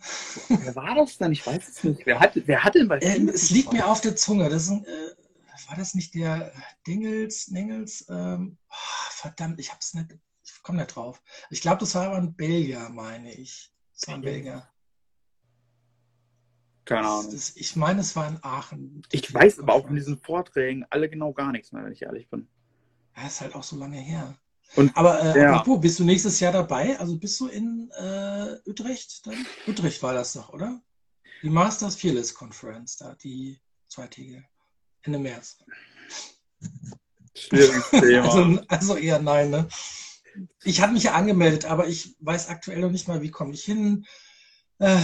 Wer war das denn? Ich weiß es nicht. Wer hat, wer hat denn bei Äh, es liegt mir auf der Zunge. Das ist ein, äh, war das nicht der Dingels, Dingels? Ähm, ah, verdammt, ich hab's nicht, ich komme nicht drauf. Ich glaube, das war aber ein Belgier, meine ich. Das war ein Belgier. Keine Ahnung. Das, ich meine, es war in Aachen. Ich weiß aber auch von diesen Vorträgen alle genau gar nichts mehr, wenn ich ehrlich bin. Ja, ist halt auch so lange her. Und- aber äh, ja. apropos, bist du nächstes Jahr dabei? Also bist du in äh, Utrecht dann? Utrecht war das doch, oder? Die Masters Fearless Conference, da, die zweitägige. Ende März. Schwieriges Thema. Also, also eher nein, ne? Ich hatte mich ja angemeldet, aber ich weiß aktuell noch nicht mal, wie komme ich hin, äh,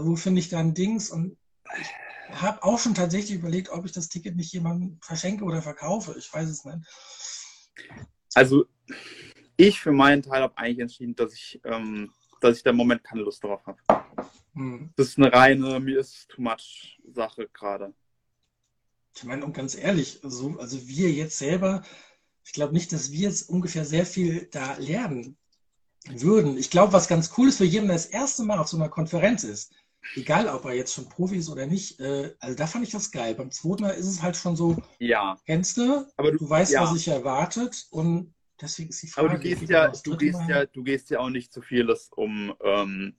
wo finde ich dann Dings und ich habe auch schon tatsächlich überlegt, ob ich das Ticket nicht jemandem verschenke oder verkaufe. Ich weiß es nicht. Also, ich für meinen Teil habe eigentlich entschieden, dass ich, ähm, dass ich da im Moment keine Lust drauf habe. Hm. Das ist eine reine, mir ist too much Sache gerade. Ich meine, und ganz ehrlich, so, also wir jetzt selber, ich glaube nicht, dass wir jetzt ungefähr sehr viel da lernen würden. Ich glaube, was ganz cool ist für jeden, der das erste Mal auf so einer Konferenz ist, egal ob er jetzt schon Profi ist oder nicht, äh, also da fand ich das geil. Beim zweiten Mal ist es halt schon so, Ja, kennst du, aber du, du weißt, ja. was sich erwartet und deswegen ist die Frage. aber du gehst ja, aufs du gehst Mal? ja, du gehst ja auch nicht zu vieles um ähm,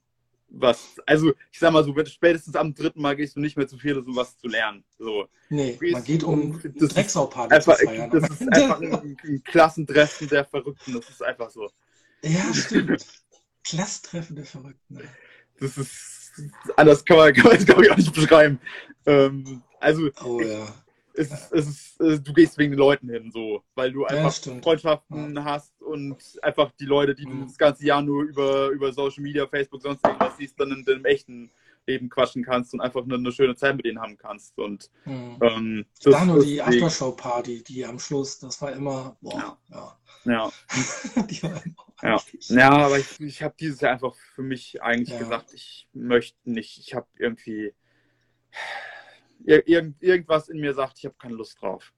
was. Also, ich sag mal so, spätestens am dritten Mal gehst du nicht mehr zu vieles, um was zu lernen. So. Nee, man geht um das ist Drecksauparty zu Einfach, feiern. das ist einfach ein, ein Klassentreffen der Verrückten. Das ist einfach so. Ja, stimmt. Klasstreffen der Verrückten. Das ist anders kann man, kann man das glaube ich auch nicht beschreiben. Ähm, also Oh ja. es ist, es ist, äh, du gehst wegen den Leuten hin, so, weil du Ja, einfach stimmt. Freundschaften hast und einfach die Leute, die du Mhm. das ganze Jahr nur über, über Social Media, Facebook, sonst irgendwas siehst, dann in deinem echten Leben quatschen kannst und einfach eine, eine schöne Zeit mit denen haben kannst. Und Hm. ähm, Da nur die Aftershow-Party, die am Schluss, das war immer, boah, ja. Ja, Die Ja. ja aber ich, ich habe dieses Jahr einfach für mich eigentlich Ja. gesagt, ich möchte nicht, ich habe irgendwie ir irgend, irgendwas in mir sagt, ich habe keine Lust drauf.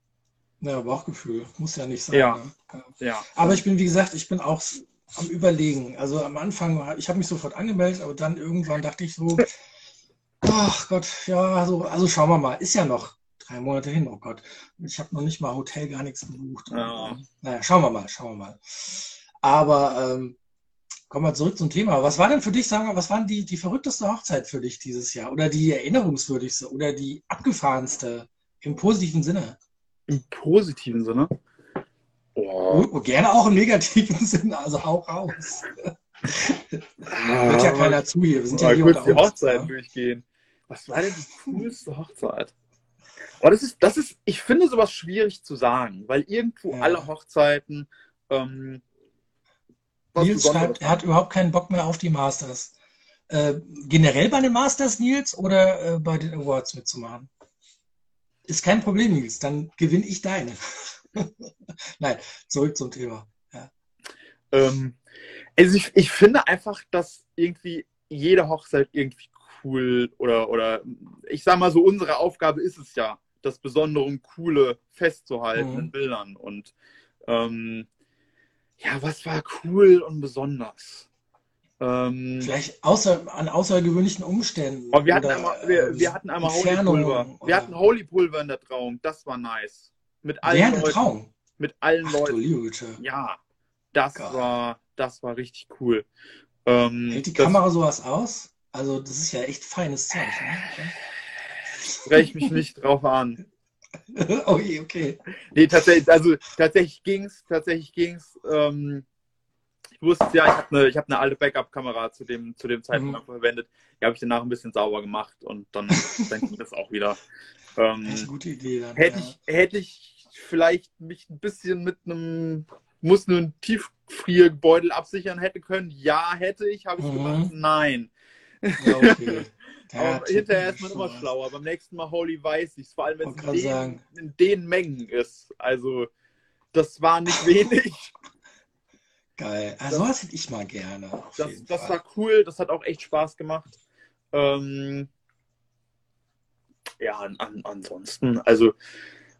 Ja, Bauchgefühl, muss ja nicht sein. Ja. Ne? Ja. Aber ich bin, wie gesagt, ich bin auch am Überlegen. Also am Anfang, ich habe mich sofort angemeldet, aber dann irgendwann dachte ich so, ach Gott, ja, also, also schauen wir mal, ist ja noch drei Monate hin, oh Gott. Ich habe noch nicht mal Hotel, gar nichts gebucht. Ja. Naja, schauen wir mal, schauen wir mal. Aber ähm, kommen wir zurück zum Thema. Was war denn für dich, sagen wir, was waren die, die verrückteste Hochzeit für dich dieses Jahr? Oder die erinnerungswürdigste oder die abgefahrenste im positiven Sinne? Im positiven Sinne. Oh. Oh, gerne auch im negativen Sinne, also hau raus. Hört ja keiner zu hier. Wir sind ja hier kurz unter die Hochzeit ja. durchgehen. Was war denn die coolste Hochzeit? Oh, das ist, das ist, ich finde sowas schwierig zu sagen, weil irgendwo Ja. alle Hochzeiten ähm, Nils schreibt, er hat überhaupt keinen Bock mehr auf die Masters. Äh, generell bei den Masters, Nils, oder äh, bei den Awards mitzumachen? Ist kein Problem, Nils. Dann gewinne ich deine. Nein, zurück zum Thema. Ähm, also ich, ich finde einfach, dass irgendwie jede Hochzeit irgendwie cool oder, oder ich sag mal so, unsere Aufgabe ist es ja, das Besondere und Coole festzuhalten Mhm. in Bildern. Und ähm, ja, was war cool und besonders? Ähm, Vielleicht außer, an außergewöhnlichen Umständen. Wir, hatten einmal, wir, wir hatten einmal Holy Pulver. Wir hatten Holy Pulver in der Trauung. Das war nice. Mit allen Während der Trauung? Mit allen Ach, Leuten. Ja, das war, das war richtig cool. Ähm, Hält die Kamera sowas aus? Also, das ist ja echt feines Zeug. Ne? Spreche mich nicht drauf an. okay, okay. Nee, tatsächlich, also tatsächlich ging's, tatsächlich ging's. Ähm, ich wusste ja, ich habe eine, hab eine alte Backup-Kamera zu dem, zu dem Zeitpunkt mhm. verwendet. Die habe ich danach ein bisschen sauber gemacht und dann, dann ging das auch wieder. Ähm, das ist eine gute Idee. Dann, hätte, ja. ich, hätte ich vielleicht mich ein bisschen mit einem, muss nur ein Tiefgefrierbeutel absichern hätte können? Ja, hätte ich. Habe ich mhm. gemacht? Nein. Ja, okay. Aber hinterher ist man immer schlauer. Beim nächsten Mal Holy weiß ich vor allem wenn es in, den, in den Mengen ist. Also, das war nicht wenig. Geil. Also das, sowas hätte ich mal gerne. Das, das war cool, das hat auch echt Spaß gemacht. Ähm, ja, an, an, ansonsten, also,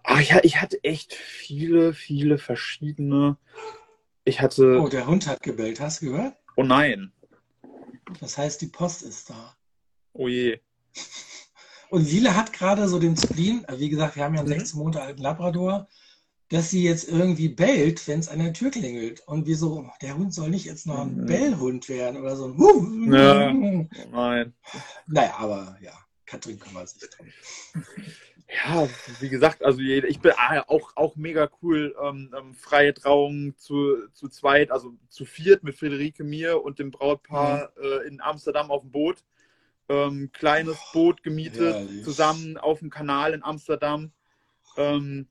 ach ja, ich hatte echt viele, viele verschiedene. Ich hatte. Oh, der Hund hat gebellt, hast du gehört? Oh nein. Das heißt, die Post ist da. Oh je. Und Wiele hat gerade so den Spleen, also wie gesagt, wir haben ja einen mhm. 16 Monate alten Labrador dass sie jetzt irgendwie bellt, wenn es an der Tür klingelt. Und wieso, der Hund soll nicht jetzt noch ein mhm. Bellhund werden oder so. Ja, nein. Naja, aber ja, Katrin kümmert sich drum. Ja, wie gesagt, also ich bin ah, auch, auch mega cool. Ähm, ähm, freie Trauung zu, zu zweit, also zu viert mit Friederike, mir und dem Brautpaar mhm. äh, in Amsterdam auf dem Boot. Ähm, kleines Boot gemietet, ja, zusammen auf dem Kanal in Amsterdam. Ähm,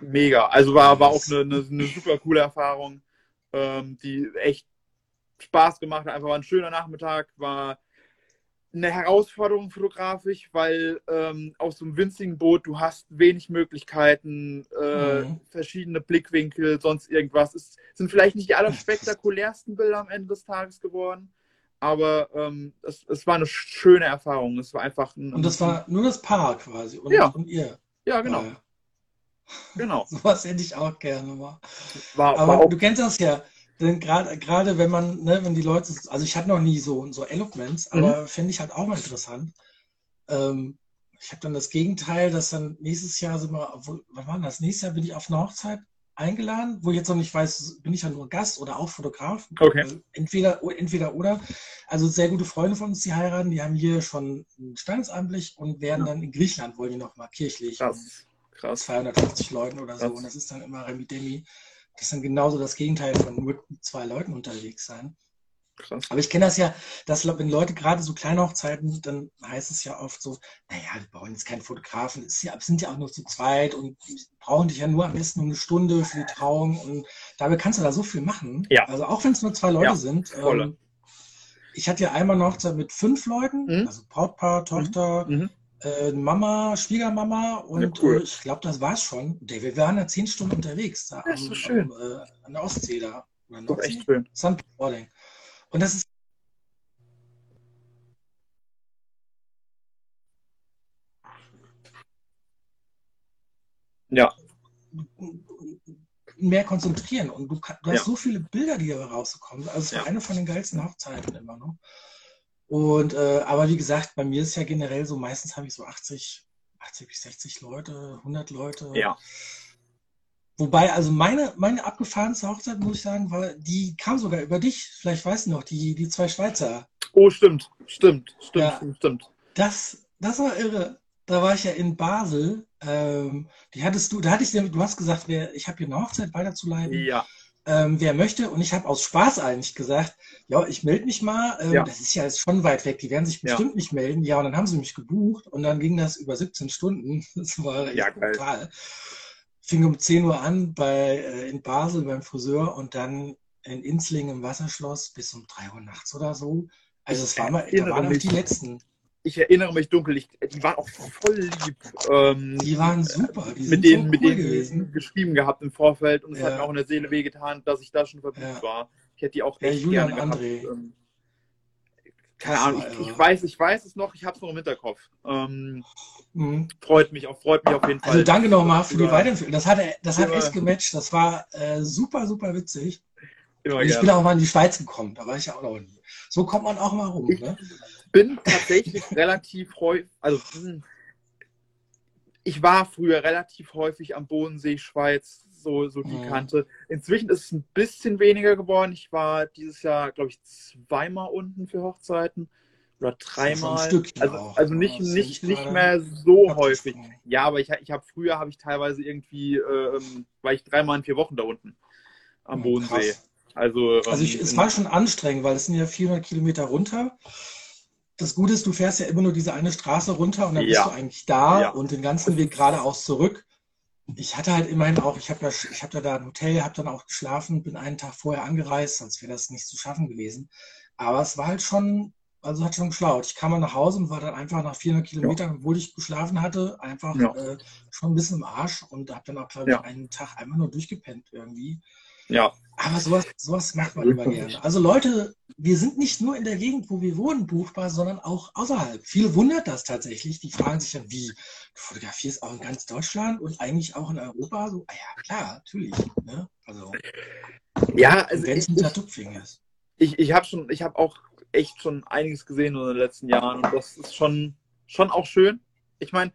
mega. Also war, war auch eine, eine, eine super coole Erfahrung, ähm, die echt Spaß gemacht hat. Einfach war ein schöner Nachmittag, war eine Herausforderung fotografisch, weil ähm, auf so einem winzigen Boot du hast wenig Möglichkeiten, äh, mhm. verschiedene Blickwinkel, sonst irgendwas. Es sind vielleicht nicht die allerspektakulärsten Bilder am Ende des Tages geworden, aber ähm, es, es war eine schöne Erfahrung. Es war einfach ein, Und das war nur das Paar quasi und, ja. und ihr. Ja, genau. Äh, Genau. Sowas hätte ich auch gerne mal. War, Aber war du kennst das ja. Denn gerade wenn man, ne, wenn die Leute, also ich hatte noch nie so, so Eloquence, mhm. aber finde ich halt auch mal interessant. Ähm, ich habe dann das Gegenteil, dass dann nächstes Jahr sind wir, obwohl, wann war das? Nächstes Jahr bin ich auf eine Hochzeit eingeladen, wo ich jetzt noch nicht weiß, bin ich ja nur Gast oder auch Fotograf. Okay. Also entweder, entweder oder. Also sehr gute Freunde von uns, die heiraten, die haben hier schon standesamtlich und werden ja. dann in Griechenland, wollen die noch mal kirchlich. Krass. Krass. 250 Leuten oder so. Krass. Und das ist dann immer Remi Demi. Das ist dann genauso das Gegenteil von nur zwei Leuten unterwegs sein. Krass. Aber ich kenne das ja, dass wenn Leute gerade so kleine Hochzeiten, dann heißt es ja oft so, naja, wir brauchen jetzt keinen Fotografen, es sind ja auch nur zu zweit und brauchen dich ja nur am besten eine Stunde für die Trauung und dabei kannst du da so viel machen. Ja. Also auch wenn es nur zwei Leute ja, sind. Ähm, ich hatte ja einmal Hochzeit mit fünf Leuten, mhm. also Brautpaar, Tochter, mhm. mhm äh, Mama, Schwiegermama und ja, cool. äh, ich glaube, das war's schon. Wir waren da zehn Stunden unterwegs. Da das ist so schön. Am, äh, an der Ostsee da. Doch echt schön. St. Und das ist Ja. Mehr konzentrieren und du, du hast ja. so viele Bilder, die da rauskommen. Also es war ja. eine von den geilsten Hochzeiten immer noch. Und, äh, aber wie gesagt, bei mir ist ja generell so, meistens habe ich so 80, 80 bis 60 Leute, 100 Leute. Ja. Wobei, also meine, meine abgefahrenste Hochzeit, muss ich sagen, war, die kam sogar über dich. Vielleicht weißt du noch, die, die zwei Schweizer. Oh, stimmt, stimmt, stimmt, ja, stimmt, stimmt. Das, das war irre. Da war ich ja in Basel. Ähm, die hattest du, da hatte ich, du hast gesagt, ich habe hier eine Hochzeit weiterzuleiten. Ja ähm, wer möchte. Und ich habe aus Spaß eigentlich gesagt, ja, ich melde mich mal. Ähm, ja. Das ist ja jetzt schon weit weg. Die werden sich bestimmt ja. nicht melden. Ja, und dann haben sie mich gebucht und dann ging das über 17 Stunden. Das war echt ja, brutal. Fing um 10 Uhr an bei, äh, in Basel beim Friseur und dann in Inzling im Wasserschloss bis um 3 Uhr nachts oder so. Also es war mal, da waren auch die letzten ich erinnere mich dunkel, ich, die waren auch voll lieb. Ähm, die waren super, die mit denen, so mit denen gewesen. geschrieben gehabt im Vorfeld und es hat mir auch in der Seele wehgetan, dass ich da schon verbucht ja. war. Ich hätte die auch echt Julian gerne André. gehabt. Ähm, keine Ahnung, ich, ich, weiß, ich weiß es noch, ich habe es noch im Hinterkopf. Ähm, mhm. Freut mich auch, freut mich auf jeden also Fall. Also danke nochmal für die Weiterempfehlung. Das hat, das hat echt gematcht, das war äh, super, super witzig. Immer ich bin auch mal in die Schweiz gekommen, da war ich ja auch noch nie. So kommt man auch mal rum. Ich ne? bin tatsächlich relativ häufig, also hm, ich war früher relativ häufig am Bodensee, Schweiz, so, so die mhm. Kante. Inzwischen ist es ein bisschen weniger geworden. Ich war dieses Jahr, glaube ich, zweimal unten für Hochzeiten oder dreimal. Also, also nicht, nicht, nicht mehr so häufig. Ja, aber ich, ich habe früher habe ich teilweise irgendwie, ähm, war ich dreimal in vier Wochen da unten am Bodensee. Krass. Also, also ich, ähm, es war schon anstrengend, weil es sind ja 400 Kilometer runter. Das Gute ist, du fährst ja immer nur diese eine Straße runter und dann ja. bist du eigentlich da ja. und den ganzen Weg geradeaus zurück. Ich hatte halt immerhin auch, ich habe ja, ich habe da ein Hotel, habe dann auch geschlafen, bin einen Tag vorher angereist, sonst wäre das nicht zu schaffen gewesen. Aber es war halt schon also hat schon geschlaut. Ich kam mal nach Hause und war dann einfach nach 400 Kilometern, ja. obwohl ich geschlafen hatte, einfach ja. äh, schon ein bisschen im Arsch und habe dann auch, glaube ich, ja. einen Tag einfach nur durchgepennt irgendwie. Ja. Aber sowas, sowas macht man immer gerne. Also Leute, wir sind nicht nur in der Gegend, wo wir wohnen, buchbar, sondern auch außerhalb. Viele wundert das tatsächlich. Die fragen sich dann, wie, du fotografierst auch in ganz Deutschland und eigentlich auch in Europa? So, ah ja, klar, natürlich. Ne? Also, ja, also wenn es ein Tupfing ist. Ich, ich habe schon, ich habe auch echt schon einiges gesehen in den letzten Jahren und das ist schon, schon auch schön. Ich meine,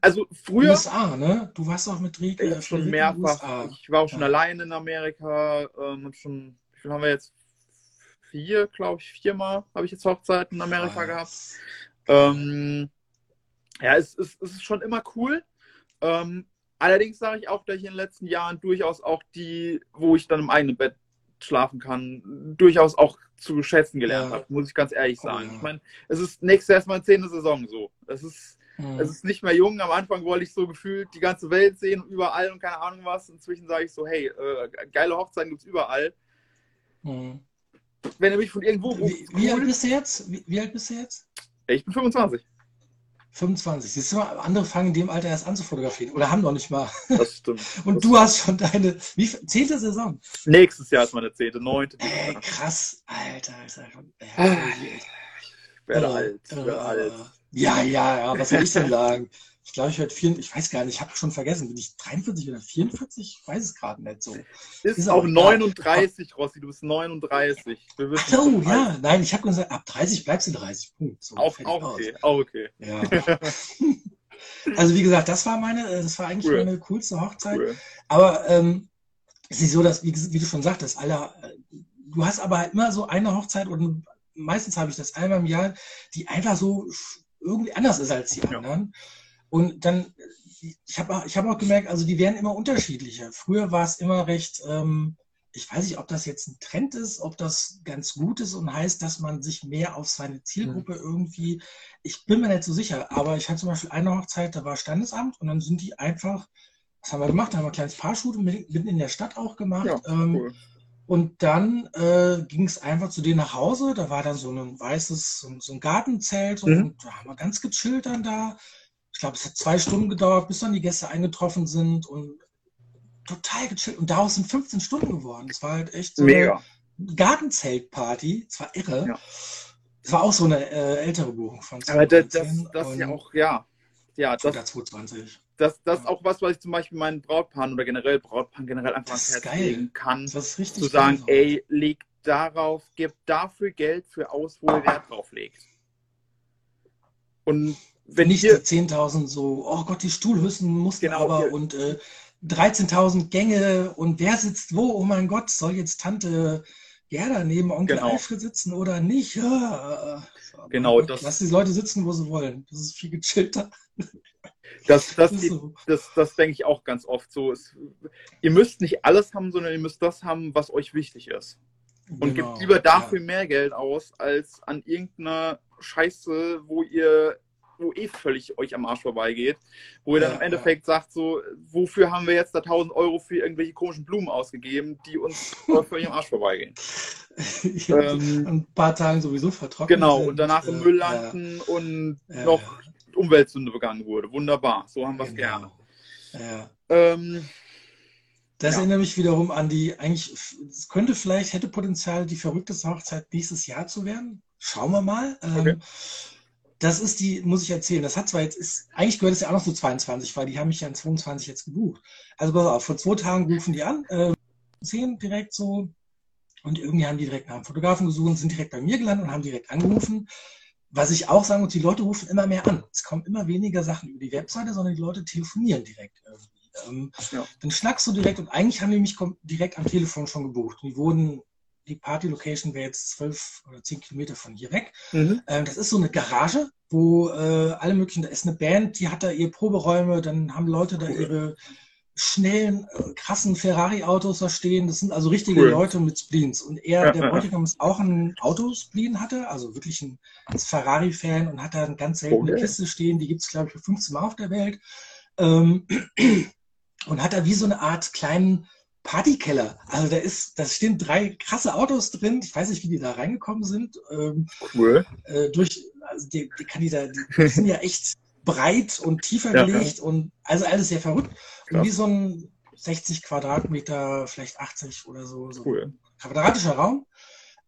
also früher. USA, ne? Du warst auch mit Rieke. Ich schon mehrfach. Ich war auch schon ja. allein in Amerika. Ähm, schon, wie viel haben wir jetzt? Vier, glaube ich, viermal habe ich jetzt Hochzeiten in Amerika Was? gehabt. Ähm, ja, es, es, es ist schon immer cool. Ähm, allerdings sage ich auch, dass ich in den letzten Jahren durchaus auch die, wo ich dann im eigenen Bett schlafen kann, durchaus auch zu schätzen gelernt ja. habe, muss ich ganz ehrlich oh, sagen. Oh, ja. Ich meine, es ist nächstes Jahr erstmal zehnte Saison so. Es ist, mhm. es ist nicht mehr jung. Am Anfang wollte ich so gefühlt die ganze Welt sehen, überall und keine Ahnung was. Inzwischen sage ich so, hey, äh, geile Hochzeiten gibt es überall. Mhm. Wenn ihr mich von irgendwo ruft. Wie, wie alt bist du jetzt? Wie, wie alt bist du jetzt? Ich bin 25. 25. Siehst du mal, andere fangen in dem Alter erst an zu fotografieren oder haben noch nicht mal. Das stimmt. Und das du hast schon deine wie, zehnte Saison. Nächstes Jahr ist meine zehnte, neunte. Ey, krass, Alter. Alter. Ja, ich werde äh, alt, ich werde äh, alt. Ja, ja, ja, was soll ich denn sagen? Ich glaube, ich werde vier, ich weiß gar nicht, ich habe schon vergessen, bin ich 43 oder 44? Ich weiß es gerade nicht so. Ist, ist auch 39, klar. Rossi, du bist 39. Ach so, ja, nein, ich habe gesagt, ab 30 bleibst du 30, Punkt. So, auch, auch okay, auch okay. Ja. also wie gesagt, das war meine, äh, das war eigentlich cool. meine coolste Hochzeit. Cool. Aber ähm, es ist so, dass, wie, wie du schon sagtest, alle, äh, du hast aber immer so eine Hochzeit und meistens habe ich das einmal im Jahr, die einfach so irgendwie anders ist als die anderen. Und dann, ich habe ich hab auch gemerkt, also die werden immer unterschiedlicher. Früher war es immer recht, ähm, ich weiß nicht, ob das jetzt ein Trend ist, ob das ganz gut ist und heißt, dass man sich mehr auf seine Zielgruppe mhm. irgendwie, ich bin mir nicht so sicher, aber ich hatte zum Beispiel eine Hochzeit, da war Standesamt und dann sind die einfach, was haben wir gemacht? Da haben wir ein kleines Fahrschule mitten in der Stadt auch gemacht. Ja, ähm, cool. Und dann äh, ging es einfach zu denen nach Hause. Da war dann so ein weißes, so, ein Gartenzelt und, mhm. und da haben wir ganz gechillt dann da ich glaube, es hat zwei Stunden gedauert, bis dann die Gäste eingetroffen sind und total gechillt. Und daraus sind 15 Stunden geworden. Das war halt echt so Mega. eine Gartenzeltparty. Es war irre. Ja. Es war auch so eine äh, ältere Buchung von 2010. Aber das, das, das ja auch, ja. Ja, das, 2020. Das, das ist auch was, was ich zum Beispiel meinen Brautpaaren oder generell Brautpaaren generell einfach ans Herz legen kann. Das ist richtig zu sagen, geil. ey, leg darauf, gib dafür Geld für aus, wo ihr Wert drauf legt. Und wenn nicht 10.000 so, oh Gott, die Stuhlhüssen mussten genau, aber und äh, 13.000 Gänge und wer sitzt wo? Oh mein Gott, soll jetzt Tante Gerda neben Onkel genau. Alfred sitzen oder nicht? Ja, äh, genau, das, lass die Leute sitzen, wo sie wollen. Das ist viel gechillter. Das, das, so. das, das, denke ich auch ganz oft so. Es, ihr müsst nicht alles haben, sondern ihr müsst das haben, was euch wichtig ist. Und genau, gebt lieber dafür ja. mehr Geld aus, als an irgendeiner Scheiße, wo ihr wo eh völlig euch am Arsch vorbeigeht, wo ihr dann im Endeffekt sagt, so, wofür haben wir jetzt da 1000 Euro für irgendwelche komischen Blumen ausgegeben, die uns völlig am Arsch vorbeigehen. ähm, ein paar Tagen sowieso vertrocknet Genau, sind. und danach im Müll landen ja. und ja. noch Umweltsünde begangen wurde. Wunderbar, so haben wir es genau. gerne. Ähm, das ja. erinnert mich wiederum an die, eigentlich, es könnte vielleicht, hätte Potenzial, die verrückteste Hochzeit nächstes Jahr zu werden. Schauen wir mal. Ähm, okay. Ähm, das ist die, muss ich erzählen, das hat zwar jetzt, ist, eigentlich gehört es ja auch noch zu 22, weil die haben mich ja in 22 jetzt gebucht. Also pass auf, vor zwei Tagen rufen die an, äh, 10 direkt so, Und irgendwie haben die direkt nach einem Fotografen gesucht, sind direkt bei mir gelandet und haben direkt angerufen. Was ich auch sagen muss, die Leute rufen immer mehr an. Es kommen immer weniger Sachen über die Webseite, sondern die Leute telefonieren direkt irgendwie. Ähm, ja. Dann schnackst du direkt und eigentlich haben die mich direkt am Telefon schon gebucht. Die wurden, die Party-Location wäre jetzt zwölf oder zehn Kilometer von hier weg. Mhm. Ähm, das ist so eine Garage, wo äh, alle möglichen, da ist eine Band, die hat da ihre Proberäume, dann haben Leute da ihre schnellen, äh, krassen Ferrari-Autos da stehen. Das sind also richtige cool. Leute mit Spleens. Und er, der Bräutigam, ist auch ein Autospleen hatte, also wirklich ein, Ferrari-Fan und hat da eine ganz seltene okay. Kiste stehen. Die gibt es, glaube ich, für 15 Mal auf der Welt. Ähm, und hat da wie so eine Art kleinen Partykeller. Also da ist, da stehen drei krasse Autos drin. Ich weiß nicht, wie die da reingekommen sind. Ähm, cool. Äh, durch, also die, die, kann die, da, die sind ja echt breit und tiefer ja, gelegt ja. und also alles sehr verrückt. Krass. Und wie so ein 60 Quadratmeter, vielleicht 80 oder so, so cool. quadratischer Raum.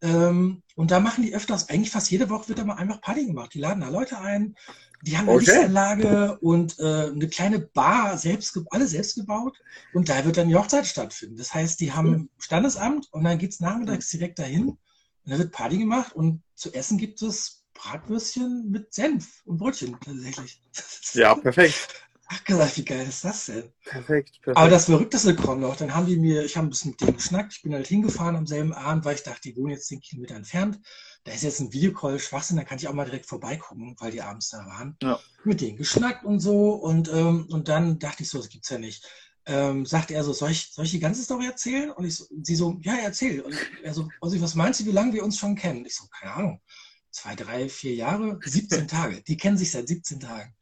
Ähm, und da machen die öfters, eigentlich fast jede Woche wird da mal einfach Party gemacht. Die laden da Leute ein, die haben eine okay. Lichtanlage und äh, eine kleine Bar, selbst, alle selbst gebaut. Und da wird dann die Hochzeit stattfinden. Das heißt, die haben Standesamt und dann geht's nachmittags direkt dahin und da wird Party gemacht und zu essen gibt es Bratwürstchen mit Senf und Brötchen tatsächlich. Ja, perfekt. Ach gesagt, wie geil ist das denn? Perfekt, perfekt. Aber das Verrückteste kommt noch. Dann haben die mir, ich habe ein bisschen mit denen geschnackt. Ich bin halt hingefahren am selben Abend, weil ich dachte, die wohnen jetzt 10 Kilometer entfernt. Da ist jetzt ein Videocall Schwachsinn, da kann ich auch mal direkt vorbeigucken, weil die abends da waren. Ja. Mit denen geschnackt und so. Und, ähm, und dann dachte ich so, das gibt's ja nicht. Ähm, sagte er so, soll ich, soll ich die ganze Story erzählen? Und ich so, sie so, ja, erzähl. Und er so, Ossi, was meinst du, wie lange wir uns schon kennen? Ich so, keine Ahnung zwei, drei, vier Jahre, 17 Tage. Die kennen sich seit 17 Tagen.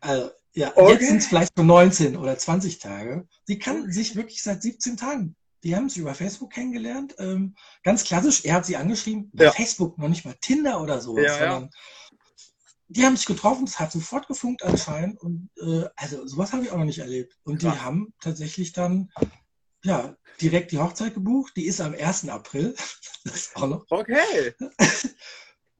Also, ja, okay. jetzt sind es vielleicht nur 19 oder 20 Tage. Die kennen sich wirklich seit 17 Tagen. Die haben sich über Facebook kennengelernt. Ähm, ganz klassisch, er hat sie angeschrieben, bei ja. Facebook, noch nicht mal Tinder oder sowas, ja, ja. die haben sich getroffen, es hat sofort gefunkt anscheinend. Und äh, also sowas habe ich auch noch nicht erlebt. Und die haben tatsächlich dann ja, direkt die Hochzeit gebucht. Die ist am 1. April. Das ist auch noch. Okay.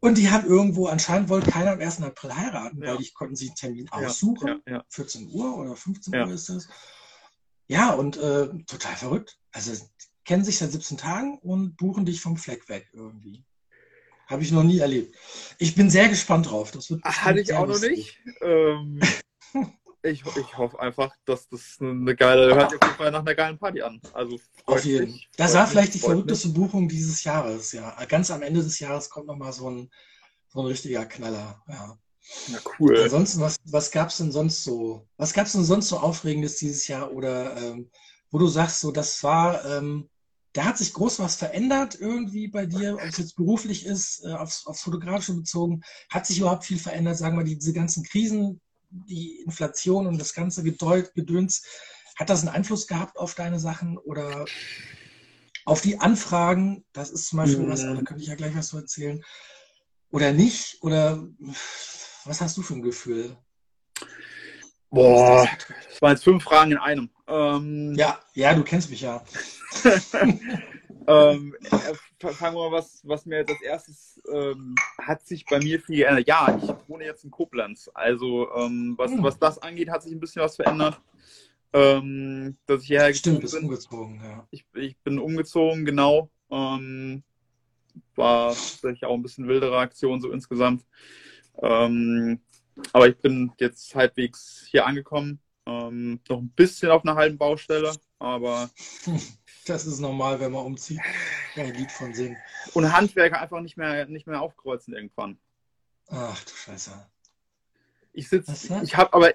Und die haben irgendwo, anscheinend wollte keiner am 1. April heiraten, weil die konnten sich einen Termin aussuchen. Ja, ja, 14 Uhr oder 15 Uhr ist das. Ja, und äh, total verrückt. Also kennen sich seit 17 Tagen und buchen dich vom Fleck weg irgendwie. Habe ich noch nie erlebt. Ich bin sehr gespannt drauf. Das wird Hatte ich auch noch nicht. Ähm, ich, ich hoffe einfach, dass das eine geile, hört sich auf jeden Fall nach einer geilen Party an. Also auf jeden. Mich, das war vielleicht die verrückteste mich. Buchung dieses Jahres, ja. Ganz am Ende des Jahres kommt nochmal so ein, so ein richtiger Knaller, ja. Na cool. Ansonsten, was, was gab es denn sonst so? Was gab es denn sonst so Aufregendes dieses Jahr? Oder ähm, wo du sagst, so das war, ähm, da hat sich groß was verändert irgendwie bei dir, ob es jetzt beruflich ist, äh, aufs, aufs Fotografische bezogen, hat sich überhaupt viel verändert, sagen wir, diese ganzen Krisen, die Inflation und das ganze Gedöns, hat das einen Einfluss gehabt auf deine Sachen oder auf die Anfragen? Das ist zum Beispiel was, da könnte ich ja gleich was zu erzählen. Oder nicht? Oder was hast du für ein Gefühl? Boah, das waren jetzt fünf Fragen in einem. Ähm, ja, ja, du kennst mich ja. ähm, äh, fangen wir mal, was, was mir jetzt als erstes ähm, hat sich bei mir viel geändert. Ja, ich wohne jetzt in Koblenz. Also ähm, was, hm. was das angeht, hat sich ein bisschen was verändert. Ähm, dass ich hierher Stimmt, bist bin. umgezogen, ja. Ich, ich bin umgezogen, genau. Ähm, war tatsächlich auch ein bisschen wildere Aktion so insgesamt. Ähm, aber ich bin jetzt halbwegs hier angekommen. Noch ein bisschen auf einer halben Baustelle, aber Das ist normal, wenn man umzieht. Ein Lied von singen. Und Handwerker einfach nicht mehr, nicht mehr aufkreuzen irgendwann. Ach du Scheiße. Ich sitze, ich habe aber,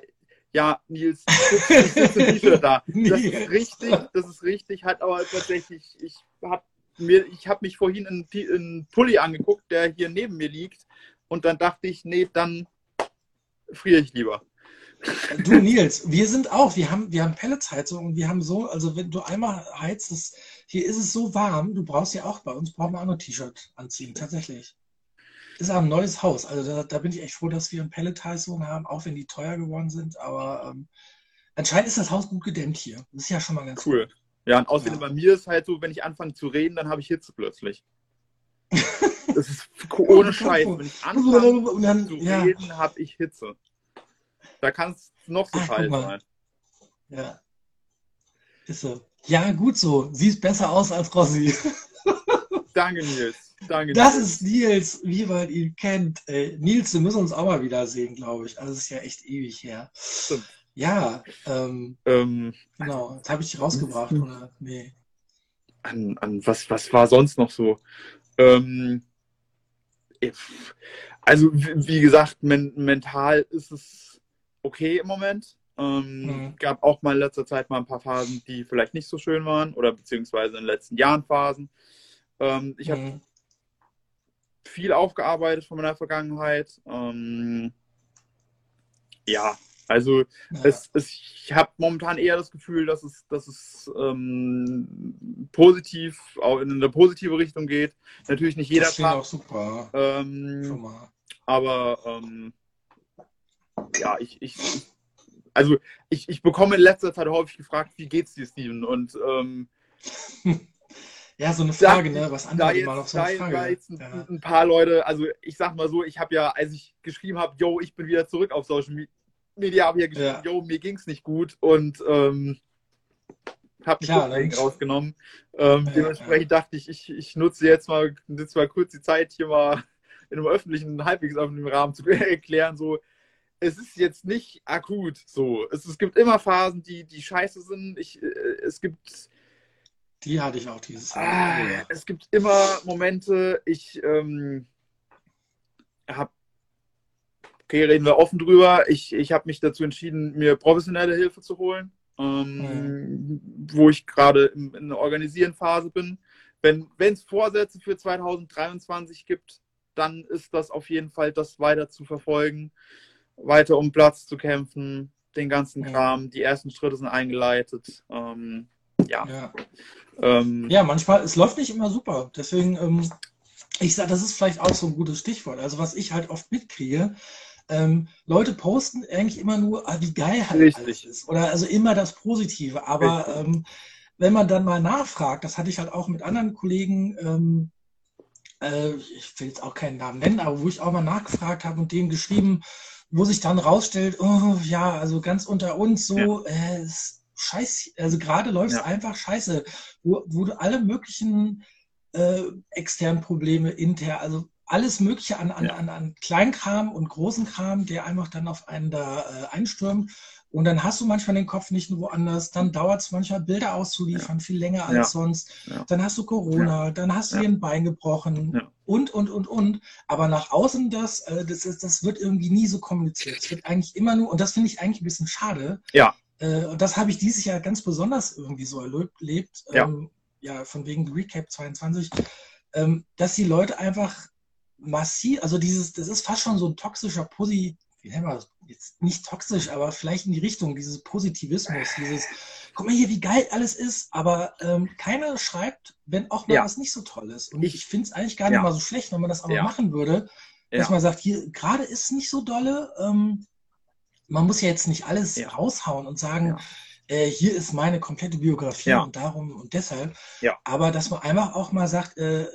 ja, Nils, ich sitze nicht mehr da. Das ist richtig, das ist richtig, hat aber tatsächlich, ich habe mir, ich habe mich vorhin in einen Pulli angeguckt, der hier neben mir liegt, und dann dachte ich, nee, dann friere ich lieber. Du Nils, wir sind auch, wir haben, wir haben Pelletsheizung und wir haben so, also wenn du einmal heizt, das, hier ist es so warm, du brauchst ja auch bei uns, brauchen wir auch noch ein T-Shirt anziehen, tatsächlich. Ist auch ein neues Haus, also da, da bin ich echt froh, dass wir eine Pelletheizung haben, auch wenn die teuer geworden sind, aber ähm, anscheinend ist das Haus gut gedämmt hier. Das ist ja schon mal ganz cool. Gut. Ja, und außerdem ja. bei mir ist halt so, wenn ich anfange zu reden, dann habe ich Hitze plötzlich. das ist ohne Scheiß. Wenn ich anfange zu reden, ja. habe ich Hitze. Da kann es noch so kalt sein. Ja. Ist so. Ja, gut so. Siehst besser aus als Rossi. Danke, Nils. Danke, Das Nils. ist Nils, wie man ihn kennt. Ey, Nils, wir müssen uns auch mal wiedersehen, glaube ich. Also, es ist ja echt ewig her. Stimmt. Ja, ähm, Ähm, genau. Jetzt habe ich dich rausgebracht, oder? Nee. an, an was, was war sonst noch so? Ähm, also, wie wie gesagt, men mental ist es okay im Moment. Ähm, Mhm. Gab auch mal in letzter Zeit mal ein paar Phasen, die vielleicht nicht so schön waren oder beziehungsweise in den letzten Jahren Phasen. Ähm, ich habe Mhm. viel aufgearbeitet von meiner Vergangenheit. Ähm, ja, also Ja. es, es, ich habe momentan eher das Gefühl, dass es, dass es ähm, positiv, auch in eine positive Richtung geht. Natürlich nicht jeder das Tag, auch super. ähm, aber ähm, ja, ich, ich, also ich, ich bekomme in letzter Zeit häufig gefragt, wie geht's dir, Steven? Und ähm, Ja, so eine Da- Frage, ne? Was da antwortet man auf jetzt, so eine da, Frage? da jetzt ein, Ja. ein paar Leute, also ich sag mal so, ich habe ja, als ich geschrieben habe, yo, ich bin wieder zurück auf Social Me- Media, habe ich ja geschrieben, Ja. yo, mir ging's nicht gut und ähm, habe mich Klar, rausgenommen. Ähm, Ja, dementsprechend dachte ich, ich, ich nutze jetzt mal, nutze mal kurz die Zeit, hier mal in einem öffentlichen, halbwegs öffentlichen Rahmen zu erklären, so, es ist jetzt nicht akut so. Es, es gibt immer Phasen, die, die scheiße sind. Ich, äh, es gibt Die hatte ich auch dieses Jahr. Ah, Oh, es gibt immer Momente, ich ähm, habe, okay, reden wir offen drüber, ich, ich habe mich dazu entschieden, mir professionelle Hilfe zu holen, ähm, wo ich gerade in, in einer Organisieren-Phase bin. Wenn es Vorsätze für 2023 gibt, dann ist das auf jeden Fall das weiter zu verfolgen, weiter um Platz zu kämpfen, den ganzen. Kram. Die ersten Schritte sind eingeleitet. Ähm, ja. Ja. Ähm, ja, manchmal, es läuft nicht immer super. Deswegen, ähm, ich sage, das ist vielleicht auch so ein gutes Stichwort. Also, was ich halt oft mitkriege, ähm, Leute posten eigentlich immer nur, ah, wie geil halt Richtig. alles ist. Oder also immer das Positive. Aber ähm, wenn man dann mal nachfragt, das hatte ich halt auch mit anderen Kollegen, ähm, äh, ich will jetzt auch keinen Namen nennen, aber wo ich auch mal nachgefragt habe und denen geschrieben, wo sich dann rausstellt, oh, ja, also ganz unter uns so, äh, ist scheiße, also gerade läuft es Ja. einfach scheiße, wo, wo du alle möglichen äh, externen Probleme, intern, also alles Mögliche an, an, Ja. an, an Kleinkram und großen Kram, der einfach dann auf einen da äh, einstürmt. Und dann hast du manchmal den Kopf nicht nur woanders, dann dauert es manchmal, Bilder auszuliefern, viel länger als Ja. sonst. Ja. Dann hast du Corona, dann hast du Ja. dir ein Bein gebrochen Ja. und, und, und, und. Aber nach außen das, äh, das, ist, das wird irgendwie nie so kommuniziert. Es wird eigentlich immer nur, und das finde ich eigentlich ein bisschen schade. Ja. Äh, und das habe ich dieses Jahr ganz besonders irgendwie so erlebt. Ja. Ähm, ja, von wegen Recap 22, ähm, dass die Leute einfach massiv, also dieses, das ist fast schon so ein toxischer Posi, wie nennen wir? Jetzt nicht toxisch, aber vielleicht in die Richtung, dieses Positivismus, dieses, guck mal hier, wie geil alles ist, aber ähm, keiner schreibt, wenn auch mal Ja. was nicht so toll ist. Und Ich- ich, finde es eigentlich gar nicht ja. mal so schlecht, wenn man das aber Ja. machen würde, dass man sagt, hier, gerade ist nicht so dolle, ähm, man muss ja jetzt nicht alles raushauen und sagen, äh, hier ist meine komplette Biografie und darum und deshalb. Aber dass man einfach auch mal sagt, äh,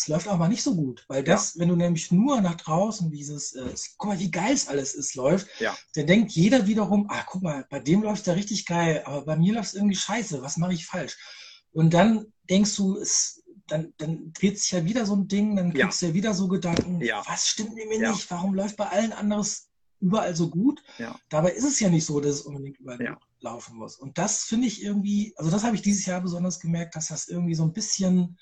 es läuft auch mal nicht so gut. Weil das, wenn du nämlich nur nach draußen dieses, äh, guck mal, wie geil es alles ist, läuft, Ja. dann denkt jeder wiederum, ah, guck mal, bei dem läuft es ja richtig geil, aber bei mir läuft es irgendwie scheiße, was mache ich falsch? Und dann denkst du, es, dann, dann dreht sich ja wieder so ein Ding, dann Ja. kriegst du ja wieder so Gedanken, Ja. was stimmt mit mir Ja. nicht? Warum läuft bei allen anderes überall so gut? Ja. Dabei ist es ja nicht so, dass es unbedingt überall Ja. laufen muss. Und das finde ich irgendwie, also das habe ich dieses Jahr besonders gemerkt, dass das irgendwie so ein bisschen,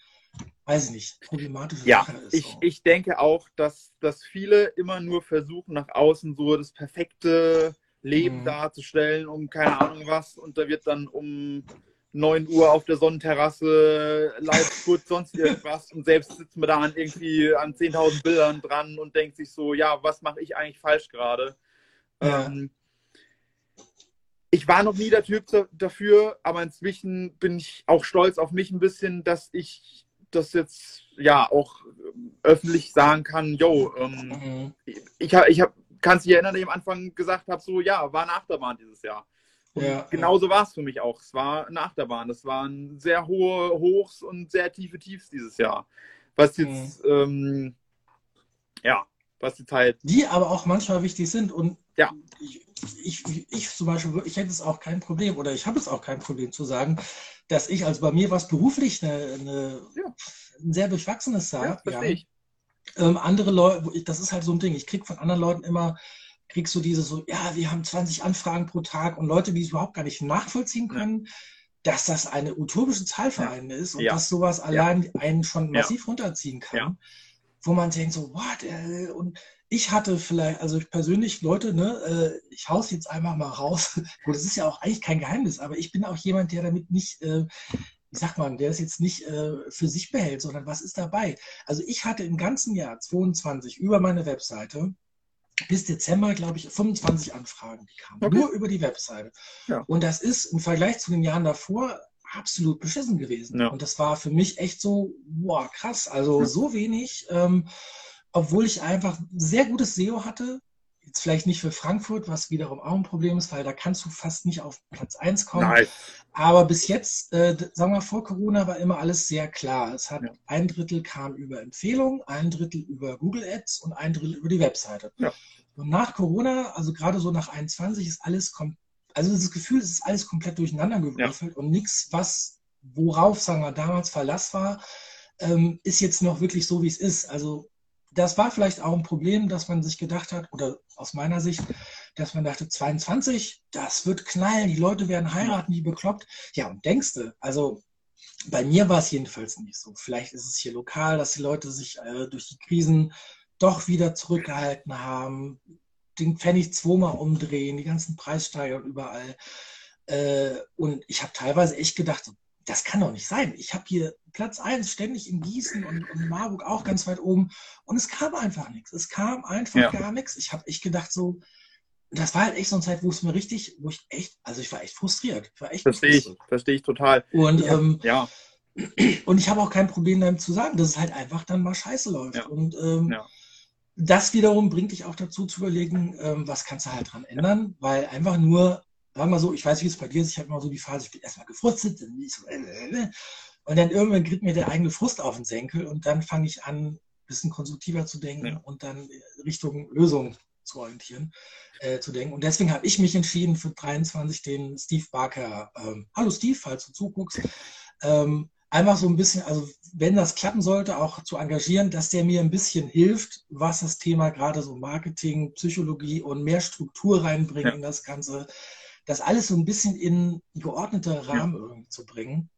weiß ich nicht, problematische Ja, Sache ist. ich, so. ich denke auch, dass, dass viele immer nur versuchen, nach außen so das perfekte Leben Mhm. darzustellen, um keine Ahnung was. Und da wird dann um 9 Uhr auf der Sonnenterrasse live gut, sonst irgendwas. Und selbst sitzt man da an irgendwie an 10.000 Bildern dran und denkt sich so, ja, was mache ich eigentlich falsch gerade? Ja. Ähm, ich war noch nie der Typ da- dafür, aber inzwischen bin ich auch stolz auf mich ein bisschen, dass ich das jetzt ja auch ähm, öffentlich sagen kann, yo, ähm, Mhm. ich, hab- ich hab, kannst dich erinnern, dass ich am Anfang gesagt habe, so ja, war eine Achterbahn dieses Jahr. Und Ja, genauso war es für mich auch. Es war eine Achterbahn. Es waren sehr hohe Hochs und sehr tiefe Tiefs dieses Jahr. Was jetzt, Mhm. ähm, ja, was jetzt halt, Die aber auch manchmal wichtig sind. Und Ja. ich, ich, ich zum Beispiel, ich hätte es auch kein Problem oder ich habe es auch kein Problem zu sagen, dass ich, also bei mir was beruflich eine, eine, ja. ein sehr durchwachsenes sah. Ja, ja. Ähm, andere Leute, das ist halt so ein Ding, ich kriege von anderen Leuten immer, kriegst du diese so, ja, wir haben 20 Anfragen pro Tag und Leute, die es überhaupt gar nicht nachvollziehen können, ja. dass das eine utopische Zahl für einen ist und dass sowas allein einen schon massiv runterziehen kann. Wo man denkt so, what? Äh, und ich hatte vielleicht, also ich persönlich, Leute, ne, äh, ich hau's jetzt einfach mal raus. Gut, das ist ja auch eigentlich kein Geheimnis, aber ich bin auch jemand, der damit nicht, äh, wie sagt man, der es jetzt nicht äh, für sich behält, sondern was ist dabei? Also ich hatte im ganzen Jahr 22 über meine Webseite bis Dezember, glaube ich, 25 Anfragen, die kamen. Okay. Nur über die Webseite. Ja. Und das ist im Vergleich zu den Jahren davor absolut beschissen gewesen. Ja. Und das war für mich echt so, boah, krass. Also ja. so wenig. Ähm, obwohl ich einfach sehr gutes SEO hatte. Jetzt vielleicht nicht für Frankfurt, was wiederum auch ein Problem ist, weil da kannst du fast nicht auf Platz 1 kommen. Nein. Aber bis jetzt, äh, sagen wir vor Corona, war immer alles sehr klar. Es hat ja. ein Drittel kam über Empfehlungen, ein Drittel über Google Ads und ein Drittel über die Webseite. Und nach Corona, also gerade so nach 21, ist alles kommt, also das Gefühl, es ist alles komplett durcheinander gewürfelt ja. und nichts, was worauf, sagen wir, damals Verlass war, ähm, ist jetzt noch wirklich so, wie es ist. Also das war vielleicht auch ein Problem, dass man sich gedacht hat, oder aus meiner Sicht, dass man dachte, 22, das wird knallen, die Leute werden heiraten, die bekloppt. Ja, und denkst du, also bei mir war es jedenfalls nicht so. Vielleicht ist es hier lokal, dass die Leute sich äh, durch die Krisen doch wieder zurückgehalten haben, den Pfennig zweimal umdrehen, die ganzen Preissteigerungen überall. Äh, und ich habe teilweise echt gedacht, das kann doch nicht sein. Ich habe hier Platz 1 ständig in Gießen und, und Marburg auch ganz weit oben und es kam einfach nichts. Es kam einfach ja. gar nichts. Ich habe echt gedacht so, das war halt echt so eine Zeit, wo es mir richtig, wo ich echt, also ich war echt frustriert. Ich war echt verstehe ich, verstehe ich total. Und ja, ähm, ja. Und ich habe auch kein Problem damit zu sagen, dass es halt einfach dann mal scheiße läuft. Ja. Und ähm, ja. Das wiederum bringt dich auch dazu zu überlegen, ähm, was kannst du halt dran ändern, weil einfach nur sagen wir so, ich weiß, wie es bei dir ist, ich habe immer so die Phase, ich bin erstmal gefrustet, dann so, äh, äh, äh. und dann irgendwann kriegt mir der eigene Frust auf den Senkel und dann fange ich an, ein bisschen konstruktiver zu denken ja. und dann Richtung Lösung zu orientieren, äh, zu denken. Und deswegen habe ich mich entschieden, für 23 den Steve Barker, ähm, hallo Steve, falls du zuguckst, ähm, einfach so ein bisschen, also wenn das klappen sollte, auch zu engagieren, dass der mir ein bisschen hilft, was das Thema gerade so Marketing, Psychologie und mehr Struktur reinbringt ja. in das Ganze, das alles so ein bisschen in geordnete Rahmen ja. irgendwie zu bringen.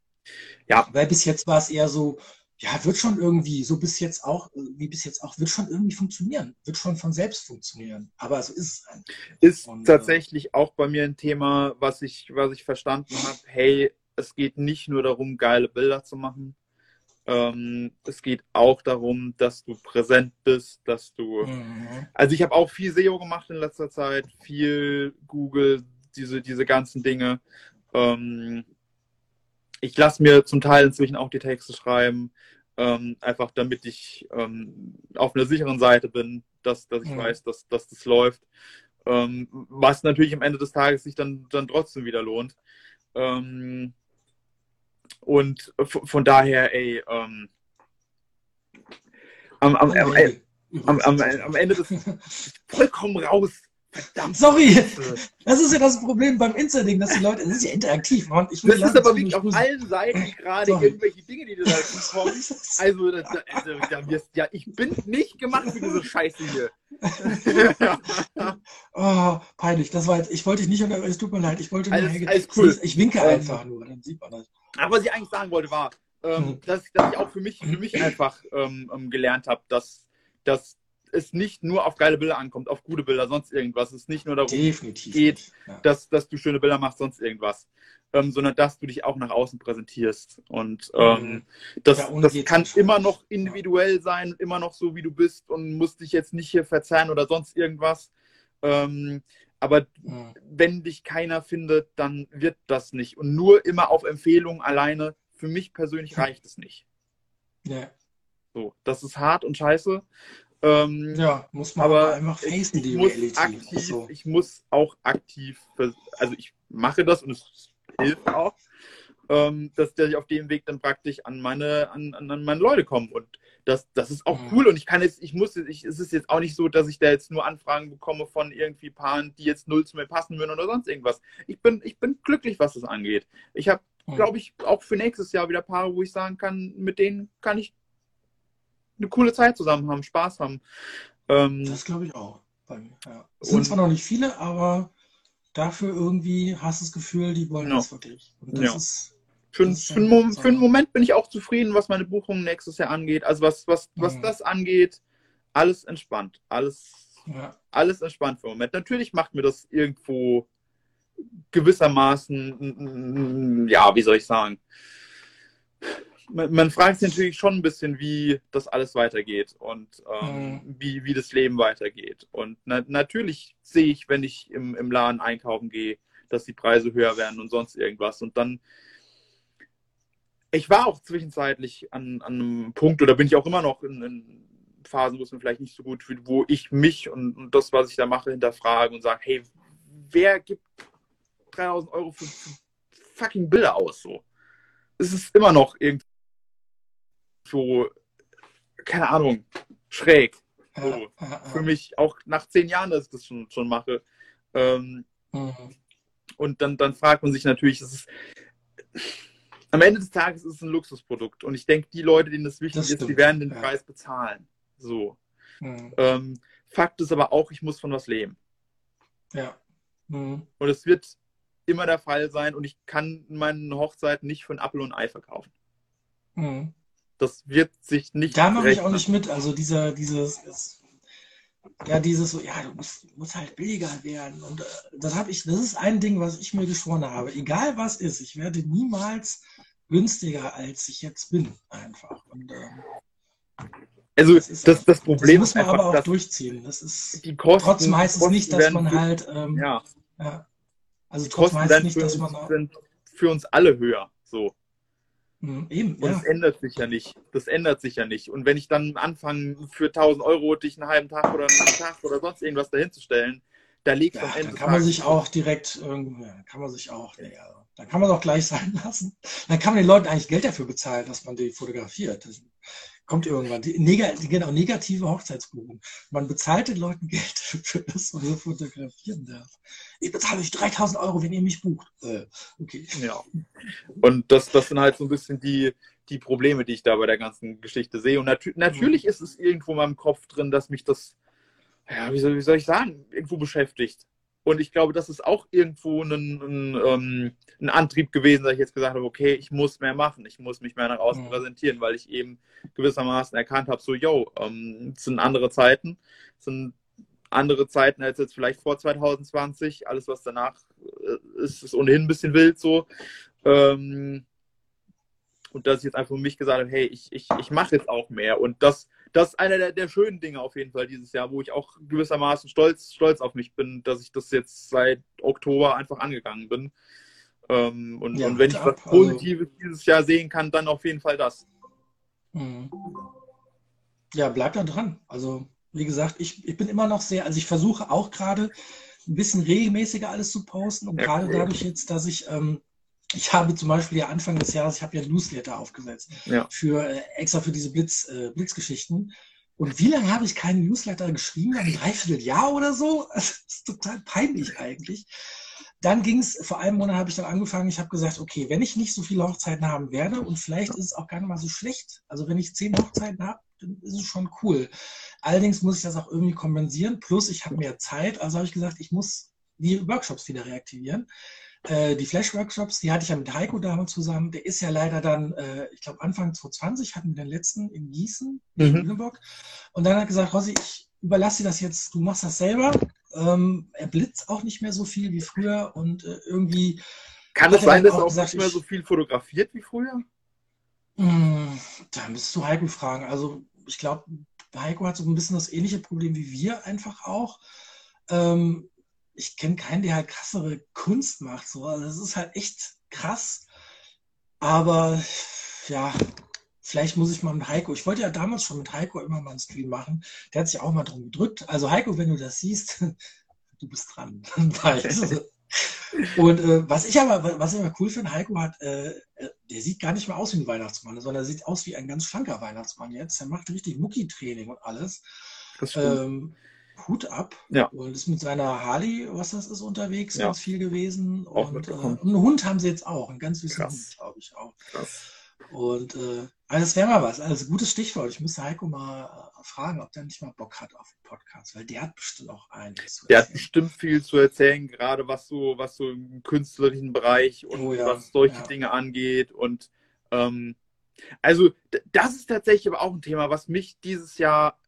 Ja. Weil bis jetzt war es eher so, ja, wird schon irgendwie, so bis jetzt auch, wie bis jetzt auch, wird schon irgendwie funktionieren, wird schon von selbst funktionieren. Aber so ist es eigentlich. Ist Und, äh, tatsächlich äh, auch bei mir ein Thema, was ich, was ich verstanden habe. Hey, es geht nicht nur darum, geile Bilder zu machen. Ähm, es geht auch darum, dass du präsent bist, dass du. Mhm. Also ich habe auch viel SEO gemacht in letzter Zeit, viel Google, diese, diese ganzen Dinge. Ähm, ich lasse mir zum Teil inzwischen auch die Texte schreiben, ähm, einfach damit ich ähm, auf einer sicheren Seite bin, dass, dass ich mhm. weiß, dass, dass das läuft. Ähm, was natürlich am Ende des Tages sich dann, dann trotzdem wieder lohnt. Ähm, und von daher, ey, ähm, am, am, am, am, am, Ende des vollkommen raus Verdammt. Sorry, das ist ja das Problem beim Insta-Ding, dass die Leute, das ist ja interaktiv, Mann. Ich das ist aber wirklich auf allen Seiten gerade irgendwelche Dinge, die da kommen. Also, das, also da wirst, ja, ich bin nicht gemacht für diese Scheiße hier. oh, peinlich. Das war jetzt, ich wollte dich nicht unterbrechen, es tut mir leid. Ich wollte alles, nur, alles cool. Ich winke einfach nur, dann sieht man das. Aber was ich eigentlich sagen wollte, war, ähm, hm. dass, dass, ich auch für mich, für mich einfach ähm, ähm gelernt habe, dass, dass es nicht nur auf geile Bilder ankommt, auf gute Bilder, sonst irgendwas. Es nicht nur darum Definitiv geht, ja. dass, dass du schöne Bilder machst, sonst irgendwas. Ähm, sondern dass du dich auch nach außen präsentierst. Und ähm, mhm. das, ja, das kann immer noch individuell ja. sein, immer noch so, wie du bist und musst dich jetzt nicht hier verzerren oder sonst irgendwas. Ähm, aber mhm. wenn dich keiner findet, dann wird das nicht. Und nur immer auf Empfehlung alleine, für mich persönlich reicht es nicht. Ja. So, das ist hart und scheiße. Ähm, ja, muss man aber einfach facen, die muss Reality. Aktiv, so. Ich muss auch aktiv, also ich mache das und es hilft auch. Ähm, dass, ich auf dem Weg dann praktisch an meine, an, an meine Leute komme. Und das, das ist auch Mhm. cool. Und ich kann jetzt, ich muss, ich, es ist jetzt auch nicht so, dass ich da jetzt nur Anfragen bekomme von irgendwie Paaren, die jetzt null zu mir passen würden oder sonst irgendwas. Ich bin, ich bin glücklich, was das angeht. Ich habe, Mhm. glaube ich, auch für nächstes Jahr wieder Paare, wo ich sagen kann, mit denen kann ich eine coole Zeit zusammen haben, Spaß haben. Ähm, Das glaube ich auch. Ja. Es sind Und- zwar noch nicht viele, aber dafür irgendwie hast du das Gefühl, die wollen Ja. das wirklich. Und das Ja. ist, Für, für, einen für einen Moment bin ich auch zufrieden, was meine Buchungen nächstes Jahr angeht. Also was, was, was Mhm. das angeht, alles entspannt. Alles, ja, alles entspannt für den Moment. Natürlich macht mir das irgendwo gewissermaßen, ja, wie soll ich sagen, man, man fragt sich natürlich schon ein bisschen, wie das alles weitergeht und ähm, wie, wie das Leben weitergeht. Und na, natürlich sehe ich, wenn ich im, im Laden einkaufen gehe, dass die Preise höher werden und sonst irgendwas. Und dann, ich war auch zwischenzeitlich an, an einem Punkt, oder bin ich auch immer noch in, in Phasen, wo es mir vielleicht nicht so gut fühlt, wo ich mich und, und das, was ich da mache, hinterfrage und sage, hey, wer gibt 3000 Euro für, für fucking Bilder aus? So. Es ist immer noch irgendwie so, keine Ahnung, schräg. So. Für mich auch nach zehn Jahren, dass ich das schon, schon mache. Ähm, Mhm. und dann, dann fragt man sich natürlich, es ist, am Ende des Tages ist es ein Luxusprodukt. Und ich denke, die Leute, denen das wichtig Das ist, die werden den ja. Preis bezahlen. So. Mhm. Ähm, Fakt ist aber auch, ich muss von was leben. Ja. Mhm. Und es wird immer der Fall sein und ich kann meinen Hochzeiten nicht für ein Apfel und Ei verkaufen. Mhm. Das wird sich nicht Da mache ich auch nicht mit. Also dieser, dieses, ist, ja, dieses so, ja, du musst, musst halt billiger werden. Und äh, das habe ich, das ist ein Ding, was ich mir geschworen habe. Egal was ist, ich werde niemals günstiger, als ich jetzt bin, einfach. Und ähm, Also das das, ist das, das Problem muss ist man einfach, aber auch durchziehen. Das ist die Kosten trotzdem heißt es Kosten nicht, dass man halt, ähm, ja. ja, also trotzdem Kosten heißt es nicht, dass man auch, sind für uns alle höher. So. Mhm, eben, Und ja. es ändert sich ja nicht. Das ändert sich ja nicht. Und wenn ich dann anfange, für 1000 Euro dich einen halben Tag oder einen Tag oder sonst irgendwas dahinzustellen, da du Ja, am Ende kann man sich auch direkt ja, kann man sich auch, nee, also, dann kann man es auch gleich sein lassen. Dann kann man den Leuten eigentlich Geld dafür bezahlen, dass man die fotografiert. Das kommt irgendwann. Die, neg die, negative Hochzeitsbuchung. Man bezahlt den Leuten Geld dafür, dass man so fotografieren darf. Ich bezahle euch 3000 Euro, wenn ihr mich bucht. Äh, okay. Ja. Und das, das sind halt so ein bisschen die, die Probleme, die ich da bei der ganzen Geschichte sehe. Und natü natürlich ist es irgendwo in meinem Kopf drin, dass mich das, ja, wie soll, wie soll ich sagen, irgendwo beschäftigt. Und ich glaube, das ist auch irgendwo ein, ein, ähm, ein Antrieb gewesen, dass ich jetzt gesagt habe, okay, ich muss mehr machen, ich muss mich mehr nach außen Mhm. präsentieren, weil ich eben gewissermaßen erkannt habe, so, yo, ähm, es sind andere Zeiten, es sind andere Zeiten als jetzt vielleicht vor 2020. Alles, was danach äh, ist, ist ohnehin ein bisschen wild so. Ähm, und dass ich jetzt einfach für mich gesagt habe, hey, ich, ich, ich mache jetzt auch mehr. Und das, das ist einer der, der schönen Dinge auf jeden Fall dieses Jahr, wo ich auch gewissermaßen stolz, stolz auf mich bin, dass ich das jetzt seit Oktober einfach angegangen bin. Ähm, und, Ja, und wenn ich was also- Positives dieses Jahr sehen kann, dann auf jeden Fall das. Mhm. Ja, bleib da dran. Also, wie gesagt, ich, ich bin immer noch sehr, also ich versuche auch gerade ein bisschen regelmäßiger alles zu posten und Ja, gerade cool. dadurch jetzt, dass ich, ähm, ich habe zum Beispiel ja Anfang des Jahres, ich habe ja Newsletter aufgesetzt Ja. für äh, extra für diese Blitz, äh, Blitzgeschichten. Und wie lange habe ich keinen Newsletter geschrieben? Ein Dreivierteljahr oder so? Das ist total peinlich eigentlich. Dann ging es, vor einem Monat habe ich dann angefangen, ich habe gesagt, okay, wenn ich nicht so viele Hochzeiten haben werde und vielleicht ist es auch gar nicht mal so schlecht, also wenn ich zehn Hochzeiten habe, dann ist es schon cool. Allerdings muss ich das auch irgendwie kompensieren, plus ich habe mehr Zeit, also habe ich gesagt, ich muss die Workshops wieder reaktivieren. Äh, die Flash-Workshops, die hatte ich ja mit Heiko damals zusammen, der ist ja leider dann, äh, ich glaube Anfang 2020 hatten wir den letzten in Gießen, in Mhm. Lüneburg, und dann hat er gesagt, Rossi, ich überlasse dir das jetzt, du machst das selber. Ähm, er blitzt auch nicht mehr so viel wie früher und äh, irgendwie, Kann es sein, dann dass er auch gesagt, nicht mehr so viel fotografiert wie früher? mh, da müsstest du Heiko fragen. Also ich glaube, Heiko hat so ein bisschen das ähnliche Problem wie wir einfach auch. Ähm, ich kenne keinen, der halt krassere Kunst macht. So. Also das ist halt echt krass. Aber ja, vielleicht muss ich mal mit Heiko. Ich wollte ja damals schon mit Heiko immer mal einen Stream machen. Der hat sich auch mal drum gedrückt. Also Heiko, wenn du das siehst, du bist dran. Und äh, was ich aber, was ich aber cool finde, Heiko hat, äh, äh, der sieht gar nicht mehr aus wie ein Weihnachtsmann, sondern er sieht aus wie ein ganz schlanker Weihnachtsmann jetzt. Er macht richtig Mucki-Training und alles. Ähm, Hut ab ja. und ist mit seiner Harley, was das ist, unterwegs, ja. ganz viel gewesen. Auch und, äh, einen Hund haben sie jetzt auch, einen ganz süßen Krass. Hund, glaube ich auch. Krass. Und äh, also das wäre mal was. Also gutes Stichwort. Ich müsste Heiko mal äh, fragen, ob der nicht mal Bock hat auf den Podcast, weil der hat bestimmt auch einiges zu Der hat erzählen. bestimmt viel zu erzählen, gerade was so, was so im künstlerischen Bereich und Oh ja, was solche ja. Dinge angeht. Und ähm, also das ist tatsächlich aber auch ein Thema, was mich dieses Jahr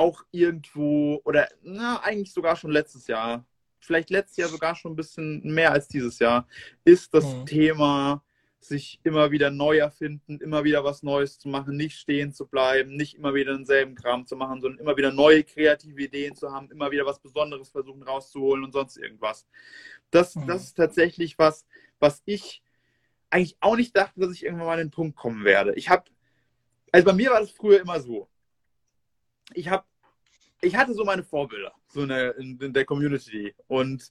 auch irgendwo, oder na, eigentlich sogar schon letztes Jahr, vielleicht letztes Jahr sogar schon ein bisschen mehr als dieses Jahr, ist das Mhm. Thema, sich immer wieder neu erfinden, immer wieder was Neues zu machen, nicht stehen zu bleiben, nicht immer wieder denselben Kram zu machen, sondern immer wieder neue kreative Ideen zu haben, immer wieder was Besonderes versuchen rauszuholen und sonst irgendwas. Das, Mhm. das ist tatsächlich was, was ich eigentlich auch nicht dachte, dass ich irgendwann mal an den Punkt kommen werde. Ich habe, also bei mir war das früher immer so. Ich habe, ich hatte so meine Vorbilder, so in der, in, in der Community und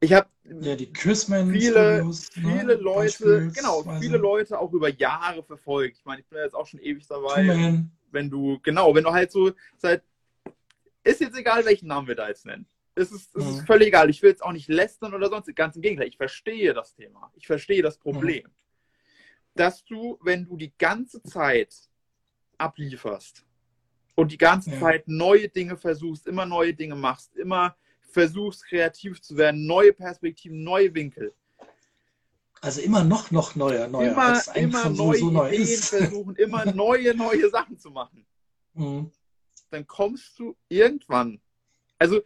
ich habe Ja, die Chrisman viele, ne, viele Leute, beispielsweise. genau, viele Leute auch über Jahre verfolgt. Ich meine, ich bin ja jetzt auch schon ewig dabei. Wenn du, genau, wenn du halt so seit, ist jetzt egal, welchen Namen wir da jetzt nennen. Es ist, es Mhm. ist völlig egal. Ich will jetzt auch nicht lästern oder sonst. Ganz im Gegenteil. Ich verstehe das Thema. Ich verstehe das Problem. Dass du, wenn du die ganze Zeit ablieferst und die ganze Ja. Zeit neue Dinge versuchst, immer neue Dinge machst, immer versuchst, kreativ zu werden, neue Perspektiven, neue Winkel, Also immer noch, noch neuer, neuer, immer, als immer neue so neu Ideen ist. versuchen, immer neue, neue Sachen zu machen, Mhm. dann kommst du irgendwann. Also,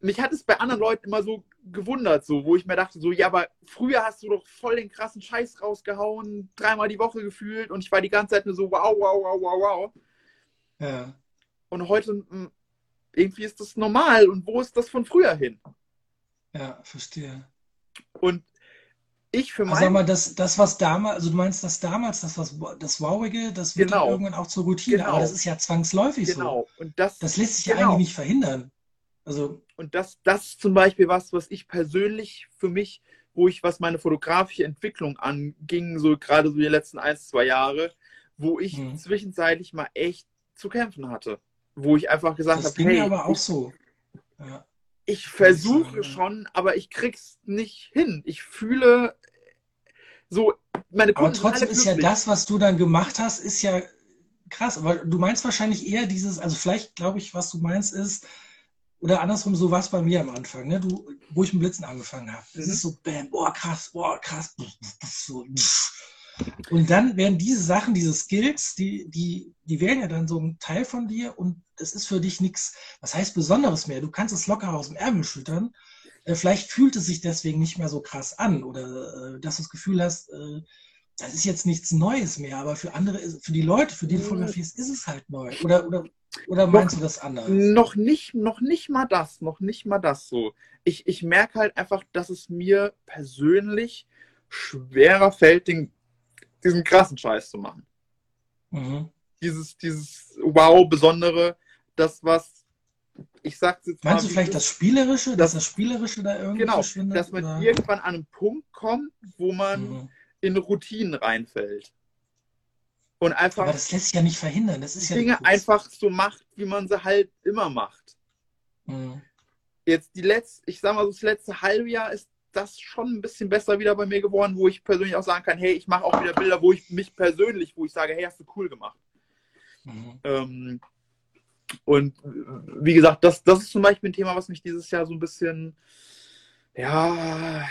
mich hat es bei anderen Leuten immer so gewundert, so, wo ich mir dachte, so, ja, aber früher hast du doch voll den krassen Scheiß rausgehauen, dreimal die Woche gefühlt und ich war die ganze Zeit nur so, wow, wow, wow, wow, wow. Ja. Und heute, mh, irgendwie ist das normal und wo ist das von früher hin? ja, verstehe. Und ich für Also sag mal, das, das, was damals, also du meinst das damals, das, was, das Wowige, das wird Genau. irgendwann auch zur Routine, Genau. aber das ist ja zwangsläufig so. genau, und das, Das lässt sich ja Genau. eigentlich nicht verhindern. Also, Und das, das ist zum Beispiel was, was ich persönlich für mich, wo ich, was meine fotografische Entwicklung anging, so gerade so die letzten ein, zwei Jahre, wo ich Mhm. zwischenzeitlich mal echt zu kämpfen hatte. Wo ich einfach gesagt das habe, hey, aber auch ich, so. Ja. ich versuche schon, aber ich krieg's nicht hin. Ich fühle so, meine Aber Kunden alle trotzdem ist ja das, was du dann gemacht hast, ist ja krass. Aber du meinst wahrscheinlich eher dieses, also vielleicht glaube ich, was du meinst ist, oder andersrum, so war es bei mir am Anfang, ne? Du, wo ich mit Blitzen angefangen habe. Es Mhm. ist so, bam, boah, krass, boah, krass. So, und dann werden diese Sachen, diese Skills, die, die, die werden ja dann so ein Teil von dir und es ist für dich nichts, was heißt Besonderes mehr. Du kannst es locker aus dem Ärmel schüttern. Äh, Vielleicht fühlt es sich deswegen nicht mehr so krass an oder äh, dass du das Gefühl hast, äh, das ist jetzt nichts Neues mehr, aber für andere, für die Leute, für die du Mhm. fotografierst, ist es halt neu. Oder, oder, oder meinst du das anders? Noch nicht, noch nicht mal das, noch nicht mal das so. Ich, ich merke halt einfach, dass es mir persönlich schwerer fällt, den, diesen krassen Scheiß zu machen. Mhm. Dieses, dieses Wow, Besondere, das, was ich sag's jetzt Meinst mal, du vielleicht das. Spielerische, dass Das- das Spielerische da irgendwie Genau, verschwindet? dass man oder? irgendwann an einen Punkt kommt, wo man Mhm. in Routinen reinfällt. Und Aber einfach das lässt sich ja nicht verhindern. Das ist Dinge einfach so macht, wie man sie halt immer macht. Mhm. jetzt die letzte, ich sag mal so, das letzte halbe Jahr ist das schon ein bisschen besser wieder bei mir geworden, wo ich persönlich auch sagen kann, hey, ich mache auch wieder Bilder, wo ich mich persönlich, wo ich sage, hey, hast du cool gemacht. Mhm. Ähm, und äh, wie gesagt, das, das ist zum Beispiel ein Thema, was mich dieses Jahr so ein bisschen, ja,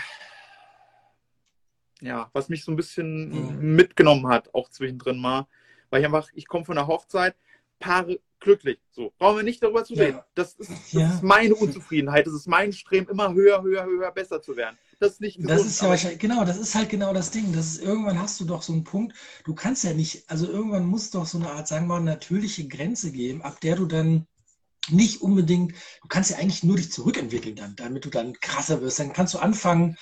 ja, was mich so ein bisschen Mhm. mitgenommen hat, auch zwischendrin mal, weil ich einfach, ich komme von der Hochzeit, Paare glücklich, so, brauchen wir nicht darüber zu Ja. reden. Das, ist, das Ja. ist meine Unzufriedenheit, das ist mein Streben, immer höher, höher, höher, besser zu werden. Das ist nicht gesund. Das ist ja wahrscheinlich, genau, das ist halt genau das Ding. Das ist, irgendwann hast du doch so einen Punkt, du kannst ja nicht, also irgendwann muss doch so eine Art, sagen wir mal, natürliche Grenze geben, ab der du dann nicht unbedingt, du kannst ja eigentlich nur dich zurückentwickeln dann, damit du dann krasser wirst. Dann kannst du anfangen,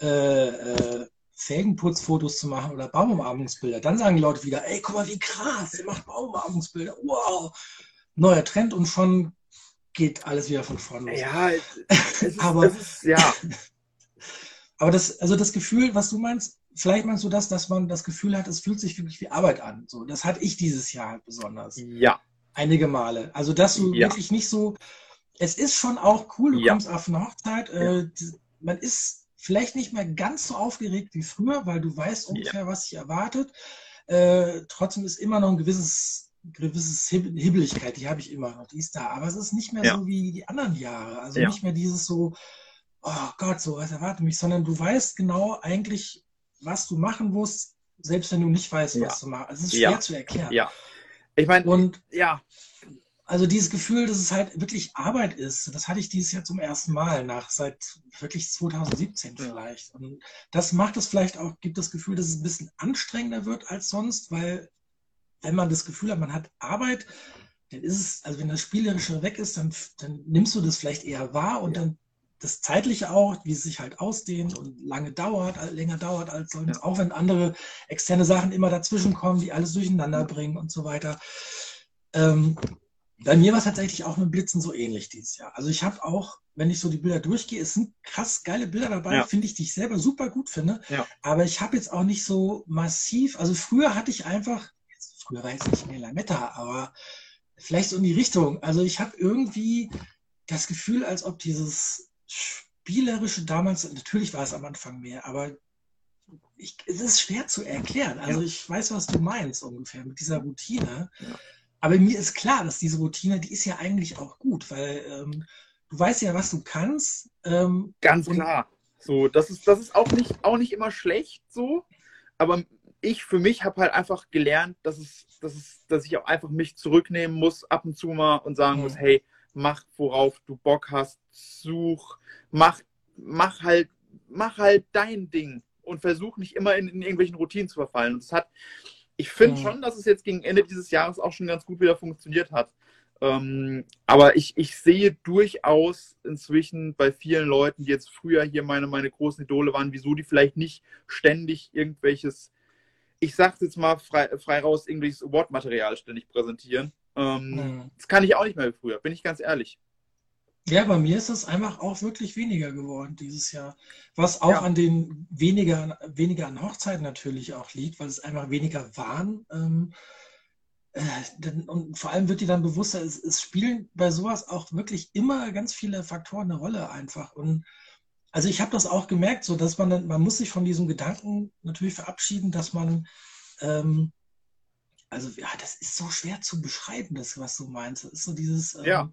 äh, äh, Felgenputzfotos zu machen oder Baumarmungsbilder. Dann sagen die Leute wieder, ey, guck mal, wie krass, der macht Baumarmungsbilder. Wow, neuer Trend und schon geht alles wieder von vorne los. Ja, ist, Aber- ist, ja, Aber das, also das Gefühl, was du meinst, vielleicht meinst du das, dass man das Gefühl hat, es fühlt sich wirklich wie Arbeit an. So, das hatte ich dieses Jahr halt besonders. Ja. Einige Male. Also, dass du Ja. wirklich nicht so, es ist schon auch cool, du Ja. kommst auf eine Hochzeit, äh, man ist vielleicht nicht mehr ganz so aufgeregt wie früher, weil du weißt ungefähr, was dich erwartet. Äh, trotzdem ist immer noch ein gewisses, gewisses Hib Hibbeligkeit, die habe ich immer noch, die ist da. Aber es ist nicht mehr Ja. so wie die anderen Jahre. Also Ja. nicht mehr dieses so, oh Gott, so was erwartet mich, sondern du weißt genau eigentlich, was du machen musst, selbst wenn du nicht weißt, Ja. was du machst. Es ist schwer Ja. zu erklären. Ja. Ich meine, Und ja, also dieses Gefühl, dass es halt wirklich Arbeit ist, das hatte ich dieses Jahr zum ersten Mal nach seit wirklich 2017 Ja. vielleicht. Und das macht es vielleicht auch, gibt das Gefühl, dass es ein bisschen anstrengender wird als sonst, weil wenn man das Gefühl hat, man hat Arbeit, dann ist es, also wenn das Spielerische weg ist, dann, dann nimmst du das vielleicht eher wahr und dann das Zeitliche auch, wie es sich halt ausdehnt und lange dauert, länger dauert als sonst, Ja. auch wenn andere externe Sachen immer dazwischen kommen, die alles durcheinander bringen und so weiter. Ähm, bei mir war es tatsächlich auch mit Blitzen so ähnlich dieses Jahr. Also ich habe auch, wenn ich so die Bilder durchgehe, es sind krass geile Bilder dabei, Ja. finde ich, die ich selber super gut finde. Ja. Aber ich habe jetzt auch nicht so massiv, also früher hatte ich einfach, jetzt, früher war jetzt nicht mehr Lametta, aber vielleicht so in die Richtung. Also ich habe irgendwie das Gefühl, als ob dieses Spielerische damals, natürlich war es am Anfang mehr, aber ich, es ist schwer zu erklären. Also ich weiß, was du meinst ungefähr mit dieser Routine. Ja. Aber mir ist klar, dass diese Routine, die ist ja eigentlich auch gut, weil ähm, du weißt ja, was du kannst. Ähm, ganz klar. So, das ist, das ist auch nicht, auch nicht immer schlecht so. Aber ich für mich habe halt einfach gelernt, dass es, dass es, dass ich auch einfach mich zurücknehmen muss, ab und zu mal und sagen Mhm. muss, hey, mach, worauf du Bock hast, such, mach, mach halt, mach halt dein Ding und versuch nicht immer in, in irgendwelchen Routinen zu verfallen. Und es hat, ich finde Mhm. schon, dass es jetzt gegen Ende dieses Jahres auch schon ganz gut wieder funktioniert hat. Ähm, aber ich, ich sehe durchaus inzwischen bei vielen Leuten, die jetzt früher hier meine, meine großen Idole waren, wieso die vielleicht nicht ständig irgendwelches, ich sag's jetzt mal frei, frei raus, irgendwelches Award-Material ständig präsentieren. Ähm, Mhm. Das kann ich auch nicht mehr wie früher, bin ich ganz ehrlich. Ja, bei mir ist es einfach auch wirklich weniger geworden dieses Jahr. Was auch Ja. an den weniger, weniger an Hochzeiten natürlich auch liegt, weil es einfach weniger waren. Ähm, äh, denn, und vor allem wird dir dann bewusster, es, es spielen bei sowas auch wirklich immer ganz viele Faktoren eine Rolle einfach. Und also ich habe das auch gemerkt, so dass man dann, man muss sich von diesem Gedanken natürlich verabschieden, dass man ähm, also ja, das ist so schwer zu beschreiben, das, was du meinst. Das ist so dieses, ähm, Ja.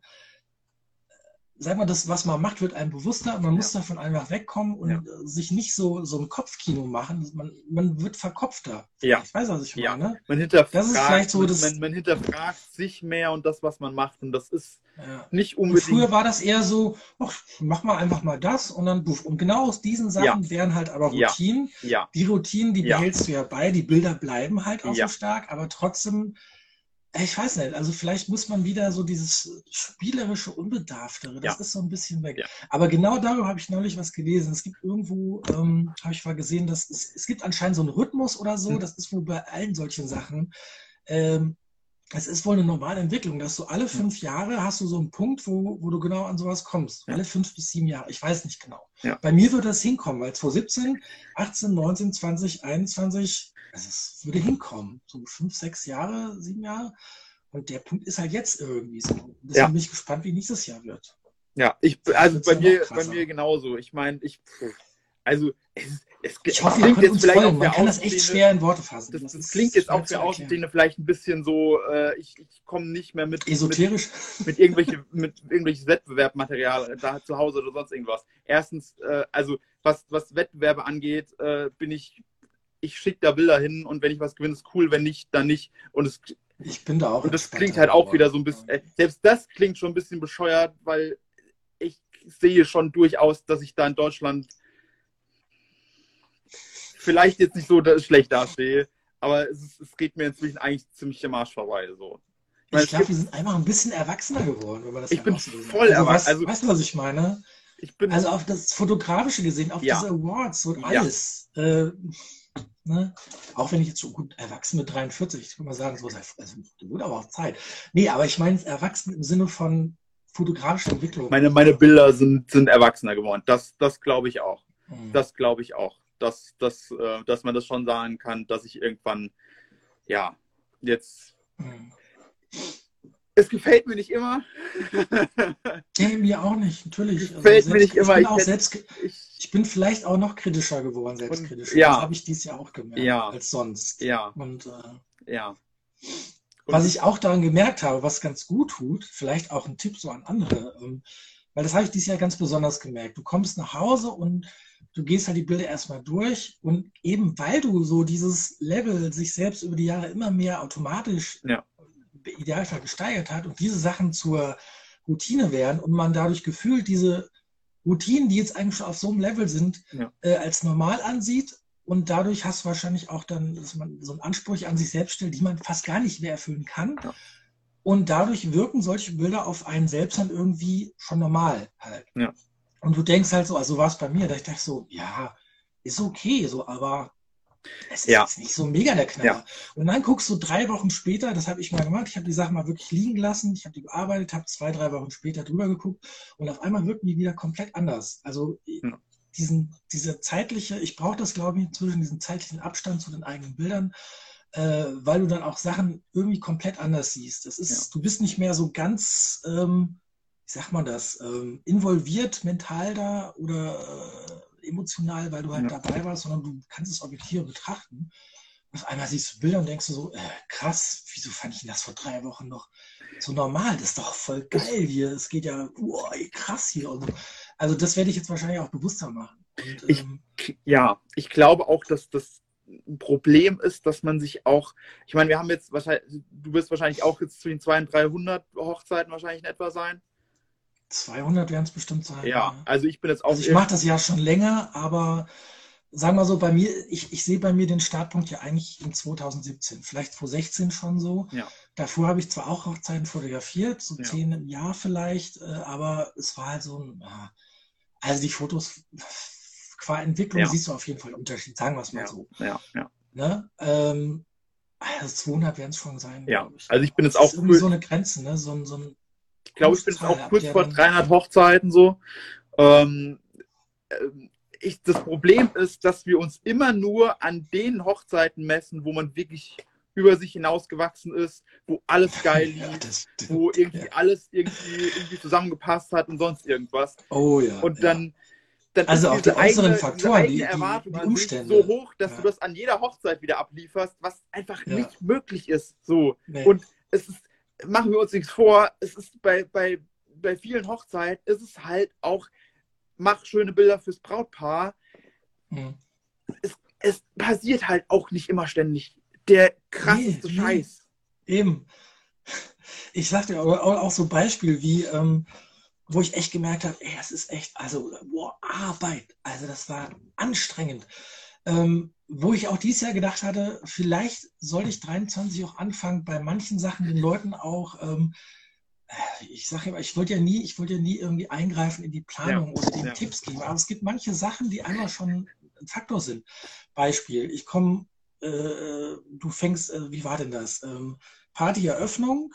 Sag mal, das, was man macht, wird einem bewusster. Man muss davon einfach wegkommen und Ja. äh, sich nicht so, so ein Kopfkino machen. Man, man wird verkopfter. Ja. Ich weiß, was ich Ja. meine. Man hinterfragt, so man, man, hinterfragt sich mehr und das, was man macht. Und das ist Ja. nicht Und unbedingt. früher war das eher so, ach, mach mal einfach mal das und dann buff. Und genau aus diesen Sachen wären halt aber Ja. Routinen. ja, Die Routinen, die Ja. behältst du ja bei, die Bilder bleiben halt auch Ja. so stark, aber trotzdem, ich weiß nicht, also vielleicht muss man wieder so dieses spielerische, unbedarftere, das Ja. ist so ein bisschen weg. Ja. Aber genau darüber habe ich neulich was gelesen. Es gibt irgendwo, ähm, habe ich mal gesehen, dass es, es gibt anscheinend so einen Rhythmus oder so, Mhm. das ist wohl bei allen solchen Sachen. Ähm, es ist wohl eine normale Entwicklung, dass du alle fünf Jahre hast du so einen Punkt, wo, wo du genau an sowas kommst. Ja. Alle fünf bis sieben Jahre. Ich weiß nicht genau. Ja. Bei mir würde das hinkommen, weil 2017, 18, 19, 20, 21, also es würde hinkommen. So fünf, sechs Jahre, sieben Jahre. Und der Punkt ist halt jetzt irgendwie so. Deswegen Ja. bin ich gespannt, wie nächstes Jahr wird. ja, ich, also bei mir, bei mir genauso. Ich meine, ich, also es, es, Ich hoffe, klingt jetzt vielleicht folgen. Man kann das echt schwer in Worte fassen. Das, das klingt jetzt auch für. Außenstehende vielleicht ein bisschen so, äh, ich, ich komme nicht mehr mit, mit, Esoterisch. mit, irgendwelche, mit irgendwelches Wettbewerbmaterial da zu Hause oder sonst irgendwas. Erstens, äh, also was, was Wettbewerbe angeht, äh, bin ich, ich schicke da Bilder hin und wenn ich was gewinne, ist cool, wenn nicht, dann nicht. Und es, Ich bin da auch. und das klingt halt auch wieder so ein bisschen, äh, selbst das klingt schon ein bisschen bescheuert, weil ich sehe schon durchaus, dass ich da in Deutschland vielleicht jetzt nicht so da- schlecht dastehe, aber es, ist, es geht mir inzwischen eigentlich ziemlich am Arsch vorbei. So. meine, Ich es glaube, wir sind einfach ein bisschen erwachsener geworden, wenn man das Ich bin so voll also, erwachsen. weißt, Also- weißt du, was ich meine? Ich bin, Also auf das Fotografische gesehen, auf Ja. diese Awards und Ja. alles. Äh, ne? Auch wenn ich jetzt so gut erwachsen mit 43, ich kann mal sagen, so ist also, gut, aber auch Zeit. Nee, aber ich meine erwachsen im Sinne von fotografischer Entwicklung. meine, meine Bilder sind, sind erwachsener geworden. Das, das glaube ich auch. Mhm. Das glaube ich auch, dass, dass, äh, dass man das schon sagen kann, dass ich irgendwann, ja, jetzt. Mhm. Es gefällt mir nicht immer. Nee, mir auch nicht, natürlich. Gefällt also selbst, mir nicht immer. Ich bin, ich, selbst, ich, ich bin vielleicht auch noch kritischer geworden, selbstkritischer. ja. Das habe ich dieses Jahr auch gemerkt, ja. als sonst. Ja. Und, äh, ja. Und was ich auch daran gemerkt habe, was ganz gut tut, vielleicht auch ein Tipp so an andere, ähm, weil das habe ich dieses Jahr ganz besonders gemerkt. Du kommst nach Hause und du gehst halt die Bilder erstmal durch und eben weil du so dieses Level sich selbst über die Jahre immer mehr automatisch ja. idealfall gesteigert hat und diese Sachen zur Routine werden und man dadurch gefühlt diese Routinen, die jetzt eigentlich schon auf so einem Level sind, ja. äh, als normal ansieht und dadurch hast du wahrscheinlich auch dann, dass man so einen Anspruch an sich selbst stellt, die man fast gar nicht mehr erfüllen kann. Ja. Und dadurch wirken solche Bilder auf einen selbst dann irgendwie schon normal halt. Ja. Und du denkst halt so, also war es bei mir, da ich dachte so, ja, ist okay, so, aber es ist ja. jetzt nicht so mega der Knaller. Ja. Und dann guckst du drei Wochen später, das habe ich mal gemacht, ich habe die Sachen mal wirklich liegen gelassen, ich habe die bearbeitet, habe zwei, drei Wochen später drüber geguckt und auf einmal wirken die wieder komplett anders. Also ja diesen, diese zeitliche, ich brauche das, glaube ich, inzwischen, diesen zeitlichen Abstand zu den eigenen Bildern, äh, weil du dann auch Sachen irgendwie komplett anders siehst. Das ist, du bist nicht mehr so ganz, ähm, wie sagt man das, ähm, involviert mental da oder äh, emotional, weil du halt ja. dabei warst, sondern du kannst es objektiv betrachten. auf einmal siehst du Bilder und denkst du so, äh, krass, wieso fand ich das vor drei Wochen noch so normal? Das ist doch voll geil hier. Es geht ja, wow, krass hier und so. Also das werde ich jetzt wahrscheinlich auch bewusster machen. Und, ich, ähm, ja, ich glaube auch, dass das ein Problem ist, dass man sich auch, ich meine, wir haben jetzt wahrscheinlich, du wirst wahrscheinlich auch jetzt zu den 200, 300 Hochzeiten wahrscheinlich in etwa sein. 200 werden es bestimmt sein. Ja, ja, also ich bin jetzt auch. Also ich mache das ja schon länger, aber sagen wir so, bei mir, ich, ich sehe bei mir den Startpunkt ja eigentlich in 2017, vielleicht 2016 schon so. Ja. Davor habe ich zwar auch Hochzeiten fotografiert, so Ja. zehn im Jahr vielleicht, äh, aber es war halt so ein, ah, also die Fotos qua Entwicklung Ja. siehst du auf jeden Fall Unterschied, sagen wir es mal Ja, so. ja, ja. Ne? Ähm, also 200 werden es schon sein. Ja, also ich bin jetzt das auch ist irgendwie so eine Grenze, ne? so, ein- so ein glaube, ich bin auch kurz vor dann- 300 Hochzeiten so. Ähm, ähm, ich, das Problem ist, dass wir uns immer nur an den Hochzeiten messen, wo man wirklich über sich hinausgewachsen ist, wo alles geil lief, Ja, das wo irgendwie Ja. alles irgendwie, irgendwie zusammengepasst hat und sonst irgendwas. Oh ja. Und dann, dann Also auch die äußeren Faktoren, die- die- Erwartung die sich Umstände. so hoch, dass Ja. du das an jeder Hochzeit wieder ablieferst, was einfach nicht möglich ist. So. Nee. Und es ist, machen wir uns nichts vor, es ist bei, bei, bei vielen Hochzeiten, ist es halt auch, mach schöne Bilder fürs Brautpaar. Hm. Es passiert halt auch nicht immer ständig der krasseste Nee, nee. Scheiß. Eben. Ich sagte aber auch, auch so Beispiel wie, ähm, wo ich echt gemerkt habe, ey, das ist echt, also, boah, Arbeit. Also das war anstrengend. Ähm, wo ich auch dieses Jahr gedacht hatte, vielleicht sollte ich 23 auch anfangen, bei manchen Sachen den Leuten auch, ähm, ich sage immer, ich wollte ja nie, ich wollte ja nie irgendwie eingreifen in die Planung oder denen ja. Tipps geben. Aber es gibt manche Sachen, die einmal schon ein Faktor sind. Beispiel, ich komme, äh, du fängst, äh, wie war denn das? Ähm, Partyeröffnung,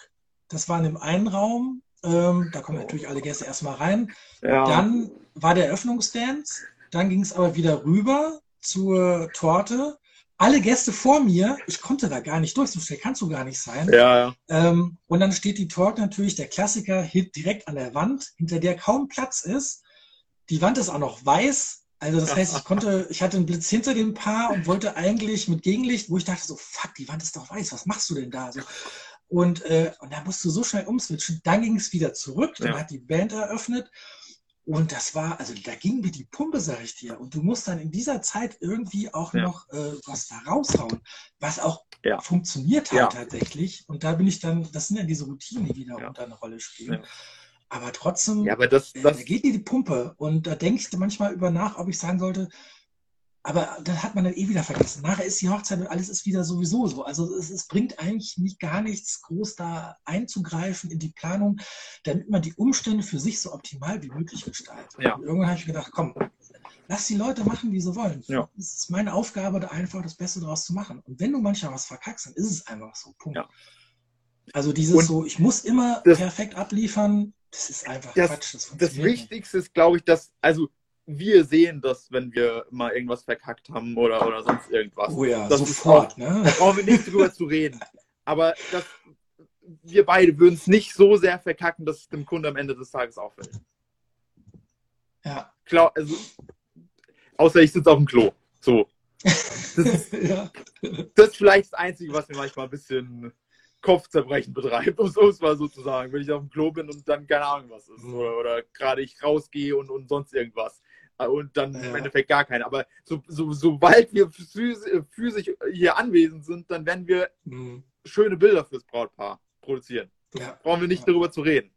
das war in dem einen Raum, ähm, da kommen natürlich alle Gäste erstmal rein. Ja. Dann war der Öffnungsdance, dann ging es aber wieder rüber zur Torte. Alle Gäste vor mir, ich konnte da gar nicht durch, so schnell kannst du gar nicht sein. ja, ja. Ähm, und dann steht die Torte natürlich, der Klassiker, direkt an der Wand, hinter der kaum Platz ist. Die Wand ist auch noch weiß. Also das heißt, ich konnte, ich hatte einen Blitz hinter dem Paar und wollte eigentlich mit Gegenlicht, wo ich dachte so, fuck, die Wand ist doch weiß, was machst du denn da? So. Und, äh, und da musst du so schnell umswitchen. Dann ging es wieder zurück, dann Ja. hat die Band eröffnet. Und das war, also da ging mir die Pumpe, sag ich dir. Und du musst dann in dieser Zeit irgendwie auch Ja. noch äh, was da raushauen, was auch Ja. funktioniert hat Ja. tatsächlich. Und da bin ich dann, das sind ja diese Routinen, die da eine Rolle spielen. Aber trotzdem, aber das, äh, das, da geht dir die Pumpe. Und da denke ich manchmal über nach, ob ich sagen sollte, aber dann hat man dann eh wieder vergessen. Nachher ist die Hochzeit und alles ist wieder sowieso so. Also es, es bringt eigentlich nicht gar nichts, groß da einzugreifen in die Planung, damit man die Umstände für sich so optimal wie möglich gestaltet. Ja. Und irgendwann habe ich gedacht, komm, lass die Leute machen, wie sie wollen. Ja. Es ist meine Aufgabe, da einfach das Beste draus zu machen. Und wenn du manchmal was verkackst, dann ist es einfach so. Punkt. Ja. Also dieses Und so, ich muss immer perfekt abliefern, das ist einfach Das- Quatsch. Das, das. Wichtigste ist, glaube ich, dass, also wir sehen das, wenn wir mal irgendwas verkackt haben oder, oder sonst irgendwas. Oh ja, das sofort. Auch, ne? Da brauchen wir nicht drüber zu reden. Aber das, wir beide würden es nicht so sehr verkacken, dass es dem Kunde am Ende des Tages auffällt. Ja. Klar, also, außer ich sitze auf dem Klo. So. Das ist, ja. das ist vielleicht das Einzige, was mir manchmal ein bisschen Kopfzerbrechen betreibt, um es mal so zu sagen. Wenn ich auf dem Klo bin und dann keine Ahnung was ist. Oder, oder gerade ich rausgehe und, und sonst irgendwas. Äh, und dann ja. im Endeffekt gar keine. Aber so, so, sobald wir physisch hier anwesend sind, dann werden wir mhm. schöne Bilder fürs Brautpaar produzieren. Ja. Brauchen wir nicht ja. darüber zu reden.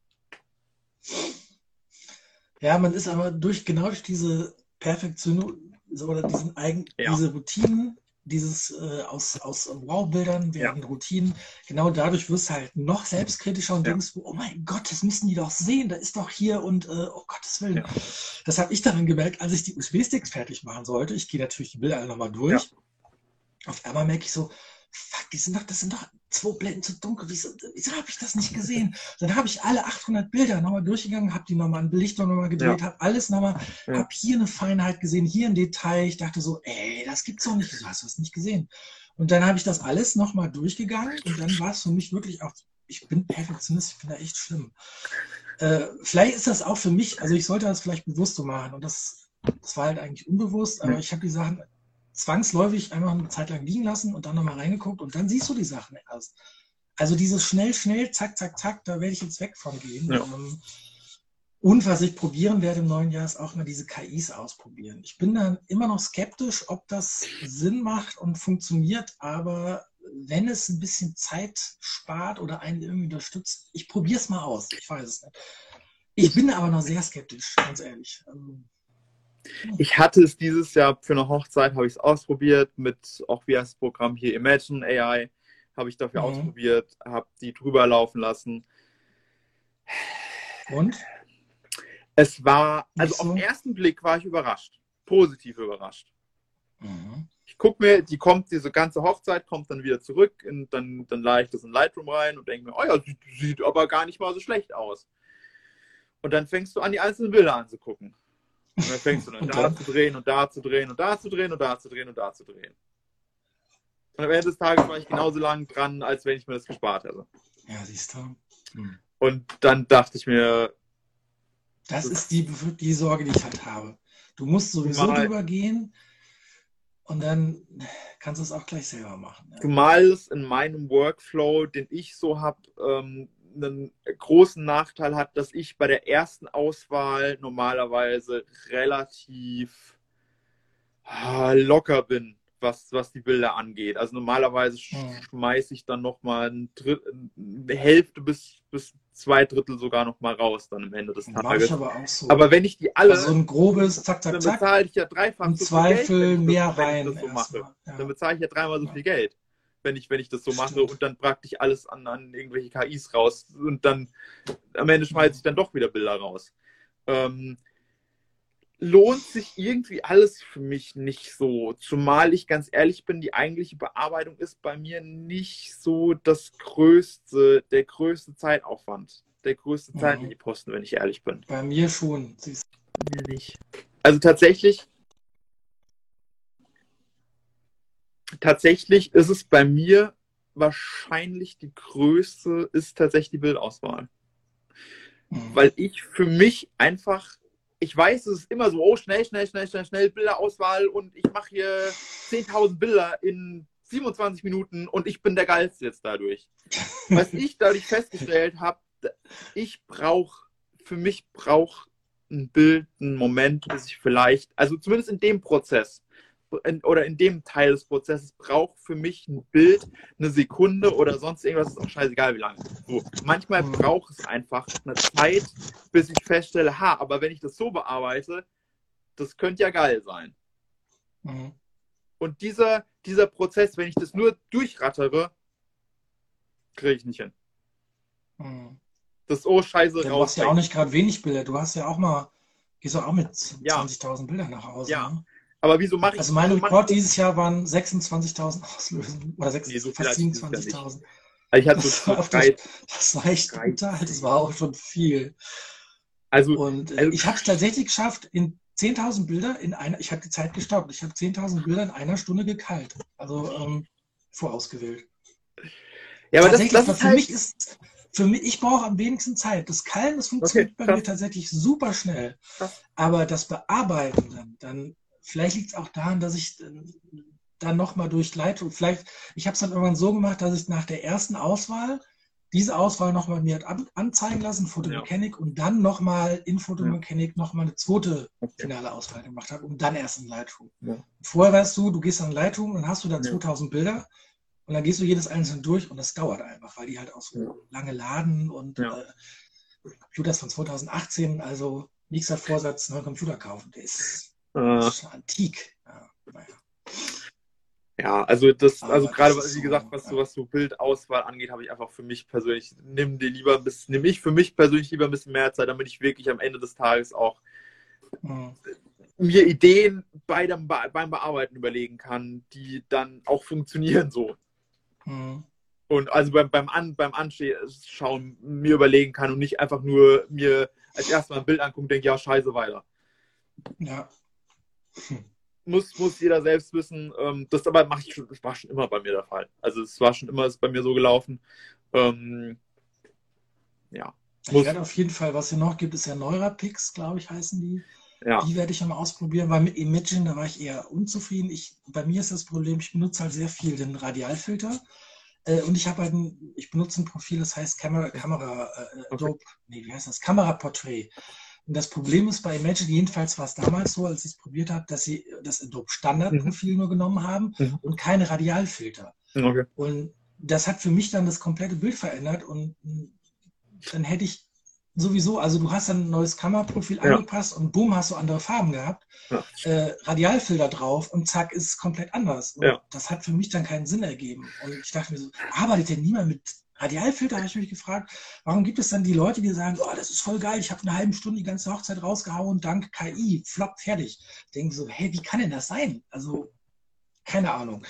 Ja, man ist aber durch genau durch diese Perfektion oder diesen eigen, diese Routinen dieses äh, aus, aus Wow-Bildern werden ja. Routinen, genau dadurch wirst du halt noch selbstkritischer und ja. denkst, oh mein Gott, das müssen die doch sehen, da ist doch hier und äh, oh Gottes Willen. Ja. Das habe ich darin gemerkt, als ich die USB-Sticks fertig machen sollte. Ich gehe natürlich die Bilder alle nochmal durch. Auf einmal merke ich so, fuck, die sind doch, das sind doch zwei Blenden zu dunkel. Wieso, wieso habe ich das nicht gesehen? Dann habe ich alle 800 Bilder nochmal durchgegangen, habe die nochmal in Belichtung nochmal gedreht, ja. habe alles nochmal, ja. habe hier eine Feinheit gesehen, hier ein Detail. Ich dachte so, ey, das gibt's doch nicht. Wieso hast du das nicht gesehen? Und dann habe ich das alles nochmal durchgegangen und dann war es für mich wirklich auch, ich bin Perfektionist, ich bin da echt schlimm. Äh, vielleicht ist das auch für mich, also ich sollte das vielleicht bewusst so machen und das, das war halt eigentlich unbewusst, aber ich habe die Sachen zwangsläufig einfach eine Zeit lang liegen lassen und dann nochmal reingeguckt und dann siehst du die Sachen erst. Also dieses schnell, schnell, zack, zack, zack, da werde ich jetzt weg von gehen. Ja. Ähm, und was ich probieren werde im neuen Jahr ist auch mal diese KIs ausprobieren. Ich bin dann immer noch skeptisch, ob das Sinn macht und funktioniert, aber wenn es ein bisschen Zeit spart oder einen irgendwie unterstützt, ich probiere es mal aus. Ich weiß es nicht. Ich bin aber noch sehr skeptisch, ganz ehrlich. Ähm, ich hatte es dieses Jahr für eine Hochzeit, habe ich es ausprobiert mit auch wie das Programm hier Imagine AI, habe ich dafür mhm. ausprobiert, habe die drüber laufen lassen. Und? Es war, also so? auf den ersten Blick war ich überrascht, positiv überrascht. Mhm. Ich gucke mir, die kommt, diese ganze Hochzeit kommt dann wieder zurück und dann, dann lade ich das in Lightroom rein und denke mir, oh ja, sieht, sieht aber gar nicht mal so schlecht aus. Und dann fängst du an, die einzelnen Bilder anzugucken. Und dann fängst du dann da zu drehen und da zu drehen und da zu drehen und da zu drehen und da zu drehen. Und am Ende des Tages war ich genauso lang dran, als wenn ich mir das gespart hätte. Ja, siehst du. Hm. Und dann dachte ich mir. Das, das ist die, die Sorge, die ich halt habe. Du musst sowieso drüber gehen und dann kannst du es auch gleich selber machen. Ja. Zumal es in meinem Workflow, den ich so habe, ähm, einen großen Nachteil hat, dass ich bei der ersten Auswahl normalerweise relativ ah, locker bin, was, was die Bilder angeht. Also normalerweise hm. schmeiße ich dann nochmal ein eine Hälfte bis, bis zwei Drittel sogar nochmal raus dann am Ende des Tages. Aber, auch so. aber wenn ich die alle. Also ein grobes Zack, Zack, Zack. Dann bezahle ich ja dreifach so Zweifel viel Geld, mehr das, rein. So mache. Ja. Dann bezahle ich ja dreimal so viel Geld wenn ich, wenn ich das so mache Stimmt. und dann praktisch alles an, an irgendwelche KIs raus und dann am Ende schmeiße ich dann doch wieder Bilder raus. Ähm, lohnt sich irgendwie alles für mich nicht so. Zumal ich ganz ehrlich bin, die eigentliche Bearbeitung ist bei mir nicht so das größte, der größte Zeitaufwand, der größte mhm. zeitliche Posten, wenn ich ehrlich bin. Bei mir schon. Siehst du mir nicht. Also tatsächlich tatsächlich ist es bei mir wahrscheinlich die größte, ist tatsächlich die Bildauswahl. Mhm. Weil ich für mich einfach, ich weiß, es ist immer so, oh, schnell, schnell, schnell, schnell, schnell, Bilderauswahl und ich mache hier 10.000 Bilder in 27 Minuten und ich bin der Geilste jetzt dadurch. Was ich dadurch festgestellt habe, ich brauche, für mich braucht ein Bild einen Moment, bis ich vielleicht, also zumindest in dem Prozess, in, oder in dem Teil des Prozesses braucht für mich ein Bild eine Sekunde oder sonst irgendwas, ist auch scheißegal wie lange. So, manchmal mhm. braucht es einfach eine Zeit, bis ich feststelle, ha, aber wenn ich das so bearbeite, das könnte ja geil sein. Mhm. Und dieser, dieser Prozess, wenn ich das nur durchrattere, kriege ich nicht hin. Mhm. Das ist oh scheiße ja, Du hast ja auch nicht gerade wenig Bilder. Du hast ja auch mal, gehst auch mit 20.000 ja. Bildern nach Hause. Ja. Ne? Aber wieso mache ich Also mein Rekord dieses Jahr waren 26.000 Auslösen. Oder 6, nee, so fast 27.000. Also ich hatte so das, drei, das war echt brutal. Das war auch schon viel. Also, und also, ich habe es tatsächlich geschafft, in 10.000 Bilder in einer, ich habe die Zeit gestoppt, ich habe 10.000 Bilder in einer Stunde gekalt. Also ähm, vorausgewählt. Ja, aber das, das ist für halt... mich ist, für mich, ich brauche am wenigsten Zeit. Das Kallen, das funktioniert okay, bei mir tatsächlich super schnell. Krass. Aber das Bearbeiten dann, dann vielleicht liegt es auch daran, dass ich dann nochmal durch Leitung, vielleicht, ich habe es dann irgendwann so gemacht, dass ich nach der ersten Auswahl diese Auswahl nochmal mir anzeigen lassen, Fotomechanik, ja. und dann nochmal in Fotomechanik ja. nochmal eine zweite okay. finale Auswahl gemacht habe und dann erst in Lightroom. Ja. Vorher weißt du, du gehst an Lightroom und hast du da 2000 Bilder und dann gehst du jedes einzelne durch und das dauert einfach, weil die halt auch so lange laden und äh, Computer ist von 2018, also nächster Vorsatz, neuen Computer kaufen, der ist, äh. ist antik. Ja, naja. Ja, also das, Aber also gerade wie gesagt, was so, was so Bildauswahl angeht, habe ich einfach für mich persönlich, nimm dir lieber ein bisschen, nehme ich für mich persönlich lieber ein bisschen mehr Zeit, damit ich wirklich am Ende des Tages auch mhm. mir Ideen bei dem, beim Bearbeiten überlegen kann, die dann auch funktionieren so. Mhm. Und also beim, beim, An, beim Anschauen mir überlegen kann und nicht einfach nur mir als erstes mal ein Bild angucken und denke, ja, scheiße, weiter. Ja. Muss, muss jeder selbst wissen. Ähm, das aber mache ich schon, das war schon immer bei mir der Fall. Also es war schon immer bei mir so gelaufen. Ähm, ja. Ich werde auf jeden Fall, was hier noch gibt, ist ja Neurapix, glaube ich, heißen die. Ja. Die werde ich mal ausprobieren, weil mit Imagine, da war ich eher unzufrieden. Ich, bei mir ist das Problem, ich benutze halt sehr viel den Radialfilter. Äh, und ich habe halt ein, ich benutze ein Profil, das heißt Kamera, Kamera, äh, okay. nee, wie heißt das? Kameraportrait. Und das Problem ist bei Imagine, jedenfalls war es damals so, als ich es probiert habe, dass sie das Adobe Standard-Profil mhm. nur genommen haben mhm. und keine Radialfilter. Okay. Und das hat für mich dann das komplette Bild verändert und dann hätte ich sowieso, also du hast dann ein neues Kameraprofil ja. angepasst und boom, hast du andere Farben gehabt, ja. äh, Radialfilter drauf und zack, ist es komplett anders. Und ja. das hat für mich dann keinen Sinn ergeben. Und ich dachte mir so, arbeitet denn niemand mit Radialfilter, habe ich mich gefragt, warum gibt es dann die Leute, die sagen, oh, das ist voll geil, ich habe eine halbe Stunde die ganze Hochzeit rausgehauen, dank KI, flop, fertig. Denken so, hey, wie kann denn das sein? Also, keine Ahnung.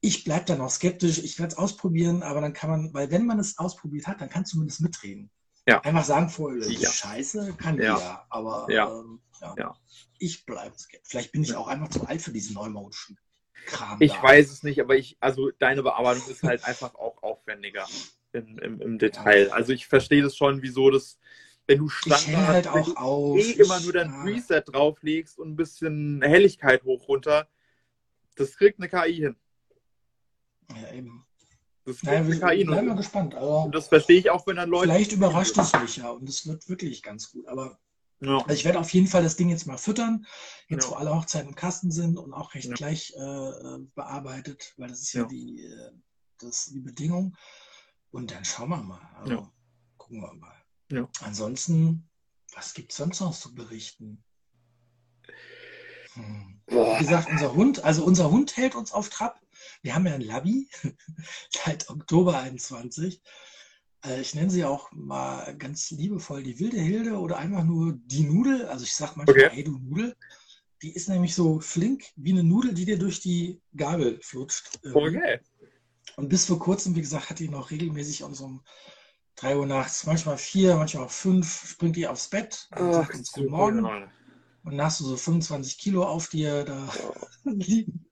Ich bleibe da noch skeptisch, ich werde es ausprobieren, aber dann kann man, weil wenn man es ausprobiert hat, dann kann zumindest mitreden. Ja. Einfach sagen vorher, ja. scheiße, kann ja. jeder, aber ja. Ähm, ja. ja. ich bleibe skeptisch. Vielleicht bin ich auch einfach zu alt für diesen neumodischen Kram. Ich da. weiß es nicht, aber ich, also deine Bearbeitung ist halt einfach auch aufwendiger im, im, im Detail. Also ich verstehe das schon, wieso das, wenn du Standard halt auch auf. eh immer nur dein ja. Preset drauflegst und ein bisschen Helligkeit hoch runter, das kriegt eine KI hin. Ja, eben. Das kriegt naja, eine KI hin. Bleiben wir gespannt. Also, und das verstehe ich auch, wenn dann Leute. Vielleicht überrascht es mich ja und es wird wirklich ganz gut. Aber ja. Also ich werde auf jeden Fall das Ding jetzt mal füttern, jetzt ja. wo alle Hochzeiten im Kasten sind und auch recht ja. gleich äh, bearbeitet, weil das ist ja, die, äh, das, die Bedingung. Und dann schauen wir mal. Also, gucken wir mal. Ansonsten, was gibt es sonst noch zu berichten? Hm. Wie gesagt, unser Hund, also unser Hund hält uns auf Trab. Wir haben ja ein Labby seit Oktober 21. Äh, ich nenne sie auch mal ganz liebevoll die wilde Hilde oder einfach nur die Nudel. Also ich sage manchmal, okay. hey du Nudel. Die ist nämlich so flink wie eine Nudel, die dir durch die Gabel flutscht. Okay. Und bis vor kurzem, wie gesagt, hat die noch regelmäßig um so um 3 Uhr nachts, manchmal 4, manchmal auch 5, springt die aufs Bett und sagt uns Guten Morgen. Und dann hast du so 25 Kilo auf dir da liegen.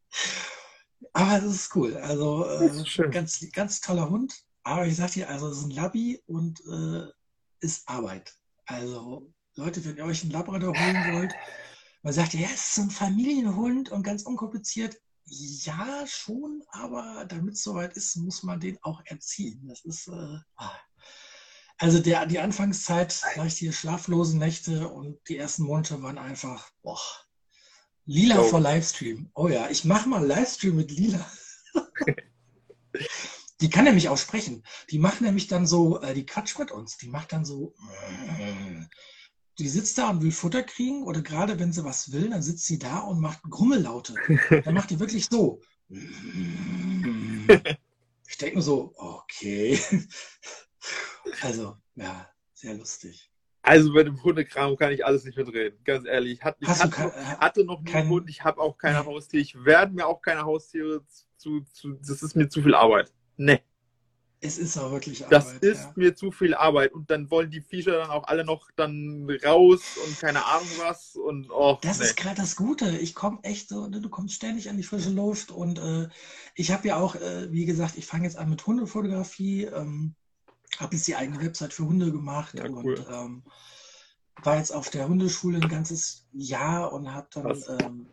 Aber das ist cool. Also äh, ganz, ganz toller Hund. Aber ich sag dir, also es ist ein Labby und äh, ist Arbeit. Also Leute, wenn ihr euch einen Labrador holen wollt, man sagt ja, es ist ein Familienhund und ganz unkompliziert. Ja, schon, aber damit es soweit ist, muss man den auch erziehen. Das ist, äh, also der, die Anfangszeit, sag ich dir, schlaflose Nächte und die ersten Monate waren einfach, boah, Lila oh. vor Livestream. Oh ja, ich mache mal Livestream mit Lila. Die kann nämlich auch sprechen. Die macht nämlich dann so, äh, die quatscht mit uns. Die macht dann so, die sitzt da und will Futter kriegen oder gerade wenn sie was will, dann sitzt sie da und macht Grummellaute. Dann macht die wirklich so. Ich denke nur so, okay. Also, ja, sehr lustig. Also bei dem Hundekram kann ich alles nicht mitreden, ganz ehrlich. Ich hatte, ich hatte, noch nie einen Hund, ich habe auch keine Haustiere, ich werde mir auch keine Haustiere zu, zu, das ist mir zu viel Arbeit. Nee. Es ist auch wirklich Arbeit. Das ist ja. mir zu viel Arbeit. Und dann wollen die Viecher dann auch alle noch dann raus und keine Ahnung was. Und oh, Das nee. ist gerade das Gute. Ich komme echt so, ne, du kommst ständig an die frische Luft. Und äh, ich habe ja auch, äh, wie gesagt, ich fange jetzt an mit Hundefotografie. Ähm, habe jetzt die eigene Website für Hunde gemacht ja, cool. und ähm, war jetzt auf der Hundeschule ein ganzes Jahr und habe dann ähm,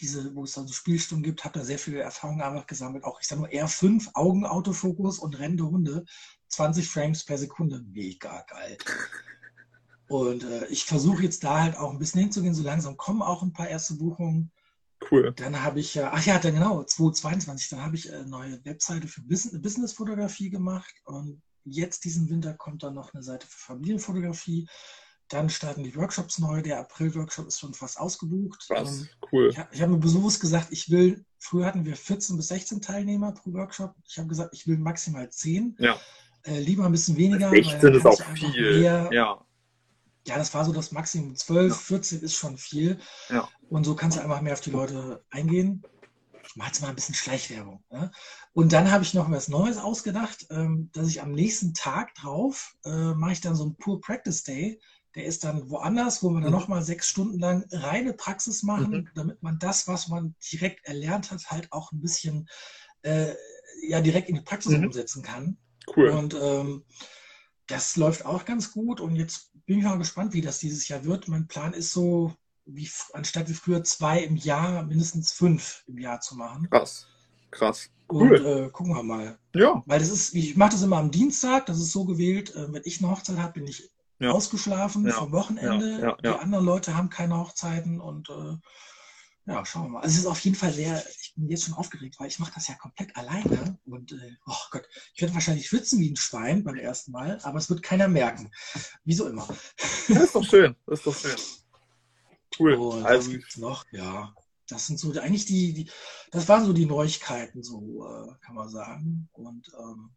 diese, wo es dann so Spielstunden gibt, habe da sehr viele Erfahrungen einfach gesammelt. Auch ich sage nur R5, Augen-Autofokus und rennende Hunde. 20 Frames per Sekunde. Mega geil. Und äh, ich versuche jetzt da halt auch ein bisschen hinzugehen. So langsam kommen auch ein paar erste Buchungen. Cool. Dann habe ich ja, ach ja, dann genau, 2022, dann habe ich eine neue Webseite für Business-Fotografie gemacht. Und jetzt diesen Winter kommt dann noch eine Seite für Familienfotografie. Dann starten die Workshops neu. Der April-Workshop ist schon fast ausgebucht. Was? Ähm, cool. Ich, habe mir bewusst gesagt, ich will, früher hatten wir 14 bis 16 Teilnehmer pro Workshop. Ich habe gesagt, ich will maximal 10. Ja. Äh, lieber ein bisschen weniger. 16 ist auch viel. Mehr, ja. Ja, das war so das Maximum. 12, ja. 14 ist schon viel. Ja. Und so kannst du einfach mehr auf die Leute eingehen. Ich mache jetzt mal ein bisschen Schleichwerbung. Ne? Und dann habe ich noch was Neues ausgedacht, ähm, dass ich am nächsten Tag drauf äh, mache ich dann so ein Pure Practice Day der ist dann woanders, wo wir dann mhm. nochmal sechs Stunden lang reine Praxis machen, mhm. damit man das, was man direkt erlernt hat, halt auch ein bisschen äh, ja direkt in die Praxis mhm. umsetzen kann. Cool. Und ähm, das läuft auch ganz gut. Und jetzt bin ich mal gespannt, wie das dieses Jahr wird. Mein Plan ist so, wie anstatt wie früher zwei im Jahr, mindestens fünf im Jahr zu machen. Krass. Krass. Cool. Und äh, gucken wir mal. Ja. Weil das ist, ich mache das immer am Dienstag, das ist so gewählt, äh, wenn ich eine Hochzeit habe, bin ich ja. ausgeschlafen ja. vom Wochenende. Ja. Die anderen Leute haben keine Hochzeiten und äh, ja, schauen wir mal. Also es ist auf jeden Fall sehr, ich bin jetzt schon aufgeregt, weil ich mache das ja komplett alleine und äh, oh Gott, ich werde wahrscheinlich schwitzen wie ein Schwein beim ersten Mal, aber es wird keiner merken. Wieso immer. Das ist doch schön, das ist doch schön. Cool. Und also, gibt's noch? Ja, das sind so eigentlich die, die das waren so die Neuigkeiten, so äh, kann man sagen. Und ähm,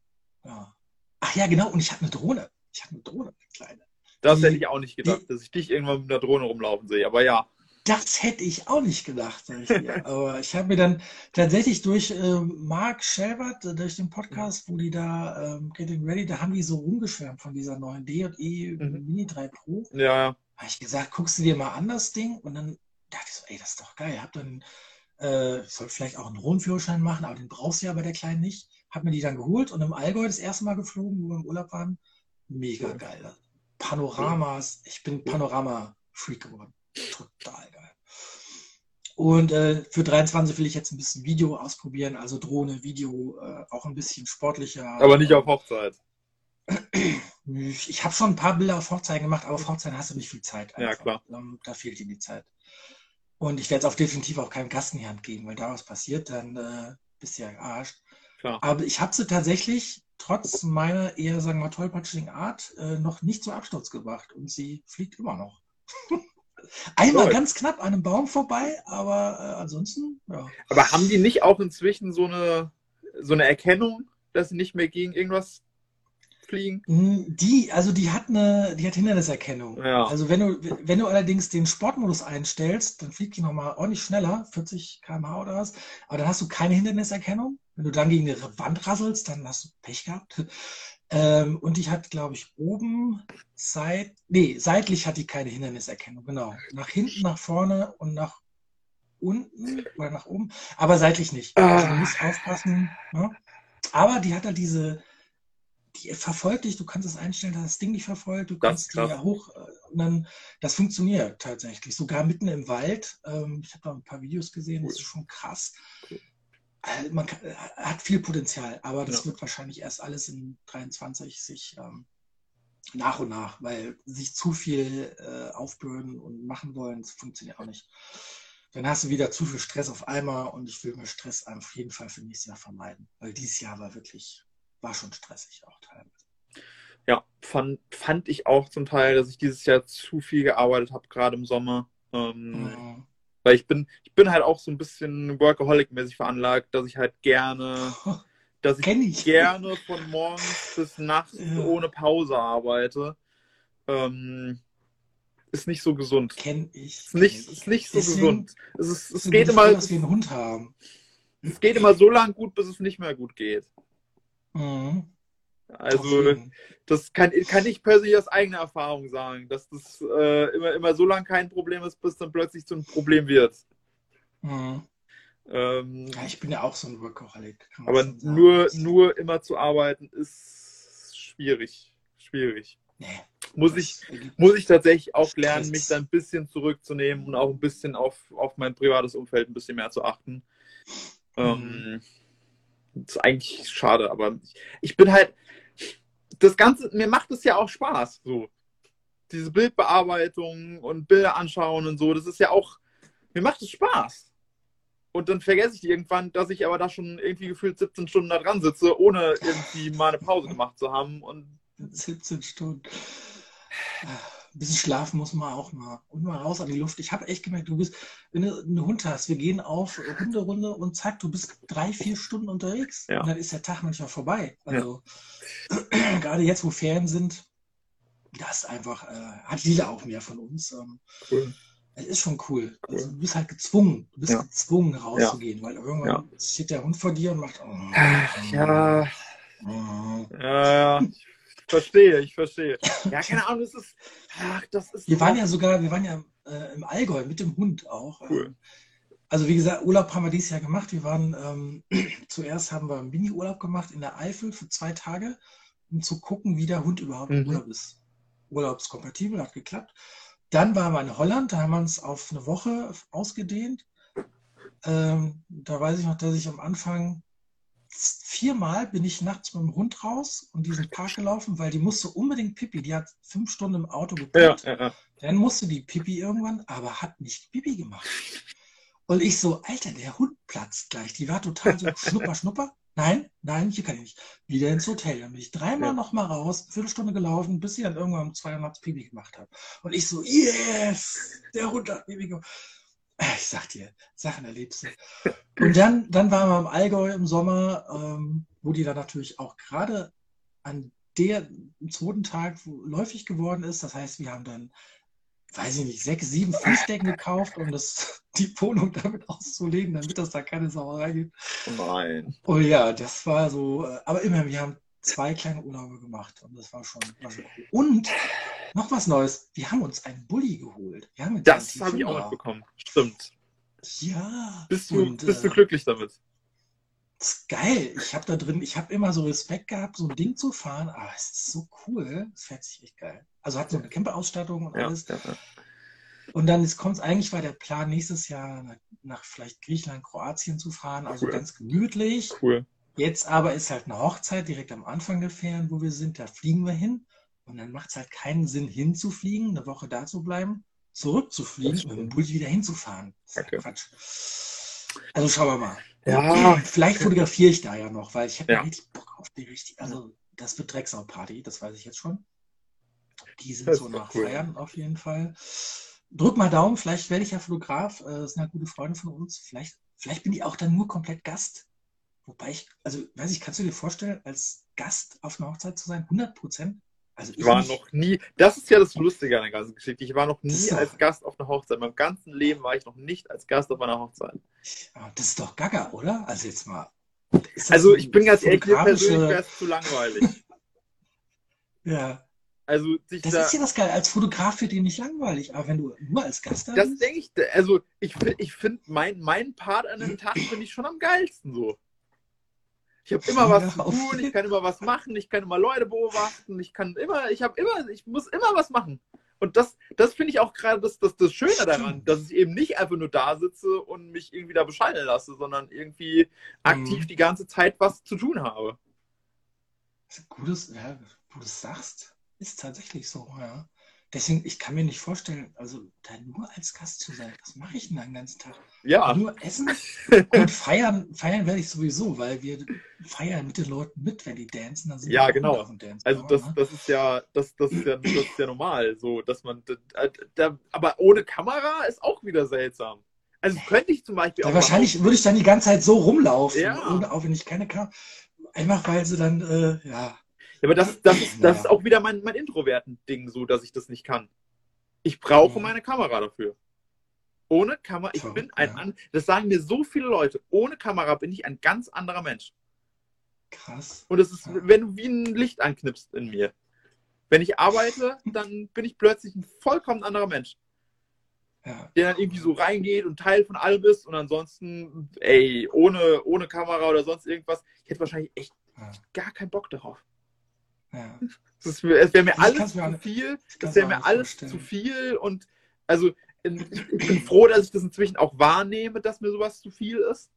ja. Ach ja, genau, und ich habe eine Drohne. Ich habe eine Drohne, eine kleine. Das hätte ich auch nicht gedacht, die, dass ich dich irgendwann mit einer Drohne rumlaufen sehe, aber ja. Das hätte ich auch nicht gedacht, ich aber ich habe mir dann tatsächlich durch äh, Mark Shelbert, äh, durch den Podcast, wo die da ähm, Getting Ready, da haben die so rumgeschwärmt von dieser neuen D&E mhm. Mini 3 Pro. Ja, ja. Habe ich gesagt, guckst du dir mal an das Ding? Und dann dachte ich so, ey, das ist doch geil. Hab dann, äh, soll vielleicht auch einen Drohnenführerschein machen, aber den brauchst du ja bei der Kleinen nicht. Hab mir die dann geholt und im Allgäu das erste Mal geflogen, wo wir im Urlaub waren. Mega geil. Panoramas. Ich bin Panorama-Freak geworden. Total geil. Und äh, für 23 will ich jetzt ein bisschen Video ausprobieren, also Drohne, Video, äh, auch ein bisschen sportlicher. Aber nicht auf Hochzeit. Ich habe schon ein paar Bilder auf Hochzeiten gemacht, aber auf Hochzeiten hast du nicht viel Zeit. Einfach. Ja, klar. Ähm, da fehlt dir die Zeit. Und ich werde es auch definitiv auch keinem Gast in die Hand geben, weil da was passiert, dann äh, bist du ja gearscht. Klar. Aber ich habe sie tatsächlich trotz meiner eher, sagen wir mal, tollpatschigen Art äh, noch nicht zum Absturz gebracht und sie fliegt immer noch. Einmal cool. ganz knapp an einem Baum vorbei, aber äh, ansonsten, ja. Aber haben die nicht auch inzwischen so eine, so eine Erkennung, dass sie nicht mehr gegen irgendwas fliegen? Hm, die, also die hat eine, die hat Hinderniserkennung. Ja. Also wenn du, wenn du allerdings den Sportmodus einstellst, dann fliegt die nochmal ordentlich schneller, 40 km/h oder was, aber dann hast du keine Hinderniserkennung. Wenn du dann gegen eine Wand rasselst, dann hast du Pech gehabt. Ähm, und die hat, glaube ich, oben, seit, nee, seitlich hat die keine Hinderniserkennung, genau. Nach hinten, nach vorne und nach unten oder nach oben, aber seitlich nicht. Also du musst aufpassen. Ne? Aber die hat da diese, die verfolgt dich, du kannst es einstellen, dass das Ding dich verfolgt, du kannst die ja hoch, äh, und dann, das funktioniert tatsächlich, sogar mitten im Wald. Ähm, ich habe da ein paar Videos gesehen, das ist schon krass. Äh, man kann, äh, hat viel Potenzial, aber das ja. wird wahrscheinlich erst alles in 23 sich ähm, nach und nach, weil sich zu viel äh, aufbürden und machen wollen, das funktioniert auch nicht. Dann hast du wieder zu viel Stress auf einmal und ich will mir Stress auf jeden Fall für nächstes Jahr vermeiden, weil dieses Jahr war wirklich, war schon stressig auch teilweise. Ja, fand, fand ich auch zum Teil, dass ich dieses Jahr zu viel gearbeitet habe, gerade im Sommer. Ähm, mhm. Weil ich bin, ich bin halt auch so ein bisschen Workaholic-mäßig veranlagt, dass ich halt gerne, dass ich, ich. gerne von morgens bis nachts ja. ohne Pause arbeite. Ähm, ist nicht so gesund. Kenn ich. Ist nicht, ist nicht so Deswegen gesund. Es, ist, es geht immer. Dass wir einen Hund haben. Es geht immer so lang gut, bis es nicht mehr gut geht. Mhm. Also das kann, kann ich persönlich aus eigener Erfahrung sagen, dass das äh, immer, immer so lange kein Problem ist, bis dann plötzlich so ein Problem wird. Mhm. Ähm, ja, ich bin ja auch so ein Workaholic. Aber nur, nur immer zu arbeiten ist schwierig. Schwierig. Nee, muss, ich, muss ich tatsächlich auch lernen, mich da ein bisschen zurückzunehmen und auch ein bisschen auf, auf mein privates Umfeld ein bisschen mehr zu achten. Mhm. Ähm, das ist eigentlich schade, aber ich, ich bin halt, das Ganze, mir macht es ja auch Spaß, so. Diese Bildbearbeitung und Bilder anschauen und so, das ist ja auch, mir macht es Spaß. Und dann vergesse ich irgendwann, dass ich aber da schon irgendwie gefühlt 17 Stunden da dran sitze, ohne irgendwie mal eine Pause gemacht zu haben. Und 17 Stunden. Ein bisschen schlafen muss man auch mal. Und mal raus an die Luft. Ich habe echt gemerkt, du bist, wenn du einen Hund hast, wir gehen auf Hunderunde und zack, du bist drei, vier Stunden unterwegs. Ja. Und dann ist der Tag manchmal vorbei. Also ja. gerade jetzt, wo Ferien sind, das einfach, äh, hat Lila auch mehr von uns. Ähm, cool. Es ist schon cool. Also, du bist halt gezwungen. Du bist ja. gezwungen rauszugehen, ja. weil irgendwann ja. steht der Hund vor dir und macht. Oh, ja. Oh. Ja, ich verstehe, ich verstehe. Ja, keine Ahnung, das ist. Ach, das ist. Wir waren ja sogar, wir waren ja äh, im Allgäu mit dem Hund auch. Cool. Also wie gesagt, Urlaub haben wir dieses Jahr gemacht. Wir waren ähm, zuerst haben wir einen Mini-Urlaub gemacht in der Eifel für zwei Tage, um zu gucken, wie der Hund überhaupt mhm. im Urlaub ist. Urlaubskompatibel, hat geklappt. Dann waren wir in Holland, da haben wir uns auf eine Woche ausgedehnt. Ähm, da weiß ich noch, dass ich am Anfang viermal bin ich nachts mit dem Hund raus und diesen Park gelaufen, weil die musste unbedingt Pipi. Die hat fünf Stunden im Auto. Ja, ja, ja. Dann musste die Pipi irgendwann, aber hat nicht Pipi gemacht. Und ich so, Alter, der Hund platzt gleich. Die war total so schnupper, schnupper. Nein, nein, hier kann ich nicht. Wieder ins Hotel. Dann bin ich dreimal ja. nochmal raus, eine Viertelstunde gelaufen, bis sie dann irgendwann um zwei Uhr nachts Pipi gemacht hat. Und ich so, yes, der Hund hat Pipi gemacht. Ich sag dir, Sachen erlebst du. Und dann, dann waren wir im Allgäu im Sommer, ähm, wo die dann natürlich auch gerade an der zweiten Tag läufig geworden ist. Das heißt, wir haben dann weiß ich nicht, sechs, sieben Fußdecken gekauft, um das, die Wohnung damit auszulegen, damit das da keine Sauerei gibt. Nein. Oh ja, das war so, äh, aber immerhin, wir haben zwei kleine Urlaube gemacht und das war schon, war schon cool. Und noch was Neues, wir haben uns einen Bulli geholt. das habe ich auch mitbekommen, stimmt. Ja. Bist du, und, bist du glücklich damit? Das ist geil. Ich habe da drin, ich habe immer so Respekt gehabt, so ein Ding zu fahren. Aber es ist so cool. Es fährt sich echt geil. Also hat so eine Camperausstattung und alles. Ja, ja. Und dann kommt es eigentlich, war der Plan, nächstes Jahr nach, nach, vielleicht Griechenland, Kroatien zu fahren. Also cool. ganz gemütlich. Cool. Jetzt aber ist halt eine Hochzeit direkt am Anfang der Ferien, wo wir sind. Da fliegen wir hin. Und dann macht es halt keinen Sinn, hinzufliegen, eine Woche da zu bleiben, zurückzufliegen und mit dem Bulli wieder hinzufahren. Das ist okay. Quatsch. Also schauen wir mal. Ja. Vielleicht fotografiere ich da ja noch, weil ich habe ja. richtig Bock auf die richtig. Also, das wird Drecksau-Party, das weiß ich jetzt schon. Die sind so nach cool. Feiern auf jeden Fall. Drück mal Daumen, vielleicht werde ich ja Fotograf. Äh, das sind ja gute Freunde von uns. Vielleicht, vielleicht bin ich auch dann nur komplett Gast. Wobei ich, also weiß ich, kannst du dir vorstellen, als Gast auf einer Hochzeit zu sein? 100 Prozent? Also ich war nicht. noch nie, das ist ja das Lustige an der ganzen Geschichte. Ich war noch nie als Gast auf einer Hochzeit. In meinem ganzen Leben war ich noch nicht als Gast auf einer Hochzeit. Das ist doch gaga, oder? Also jetzt mal. Also ich bin ganz ehrlich, mir persönlich wäre es zu langweilig. ja. Also sich das da, ist ja das geil. Als Fotograf wird dir nicht langweilig, aber wenn du nur als Gast da Das denke ich, also ich, ich finde, mein, mein Part an dem Tag finde ich schon am geilsten so. Ich habe immer was zu tun, ich kann immer was machen, ich kann immer Leute beobachten, ich kann immer, ich habe immer, ich muss immer was machen. Und das, das finde ich auch gerade das, das, das Schöne daran, dass ich eben nicht einfach nur da sitze und mich irgendwie da bescheiden lasse, sondern irgendwie aktiv mhm. die ganze Zeit was zu tun habe. Gutes, ja, wo du es sagst, ist tatsächlich so, ja. Deswegen, ich kann mir nicht vorstellen, also da nur als Gast zu sein, was mache ich denn den ganzen Tag? Ja. Nur essen und feiern, feiern werde ich sowieso, weil wir feiern mit den Leuten mit, wenn die dancen, dann sind ja, wir genau. auf dem Dance. Also das, ne? das ist ja, das, das ist ja, das ist ja normal, so, dass man, da, da, aber ohne Kamera ist auch wieder seltsam. Also könnte ich zum Beispiel ja, auch. Wahrscheinlich würde ich dann die ganze Zeit so rumlaufen, ja. ohne, auch wenn ich keine Kamera. Einfach weil sie dann, äh, ja, aber das, das, ist, das ist auch wieder mein, mein Introverten-Ding, so dass ich das nicht kann. Ich brauche mhm. meine Kamera dafür. Ohne Kamera, ich bin ein, ja. das sagen mir so viele Leute, ohne Kamera bin ich ein ganz anderer Mensch. Krass. Und es ist, wenn du wie ein Licht anknipst in mir. Wenn ich arbeite, dann bin ich plötzlich ein vollkommen anderer Mensch. Ja. Der dann irgendwie so reingeht und Teil von allem ist und ansonsten, ey, ohne, ohne Kamera oder sonst irgendwas, ich hätte wahrscheinlich echt Ja. gar keinen Bock darauf. Ja. Es, ist, es wäre mir Ich alles mir zu viel. Ich Das wäre mir alles vorstellen. zu viel und also ich ich bin froh, dass ich das inzwischen auch wahrnehme, dass mir sowas zu viel ist.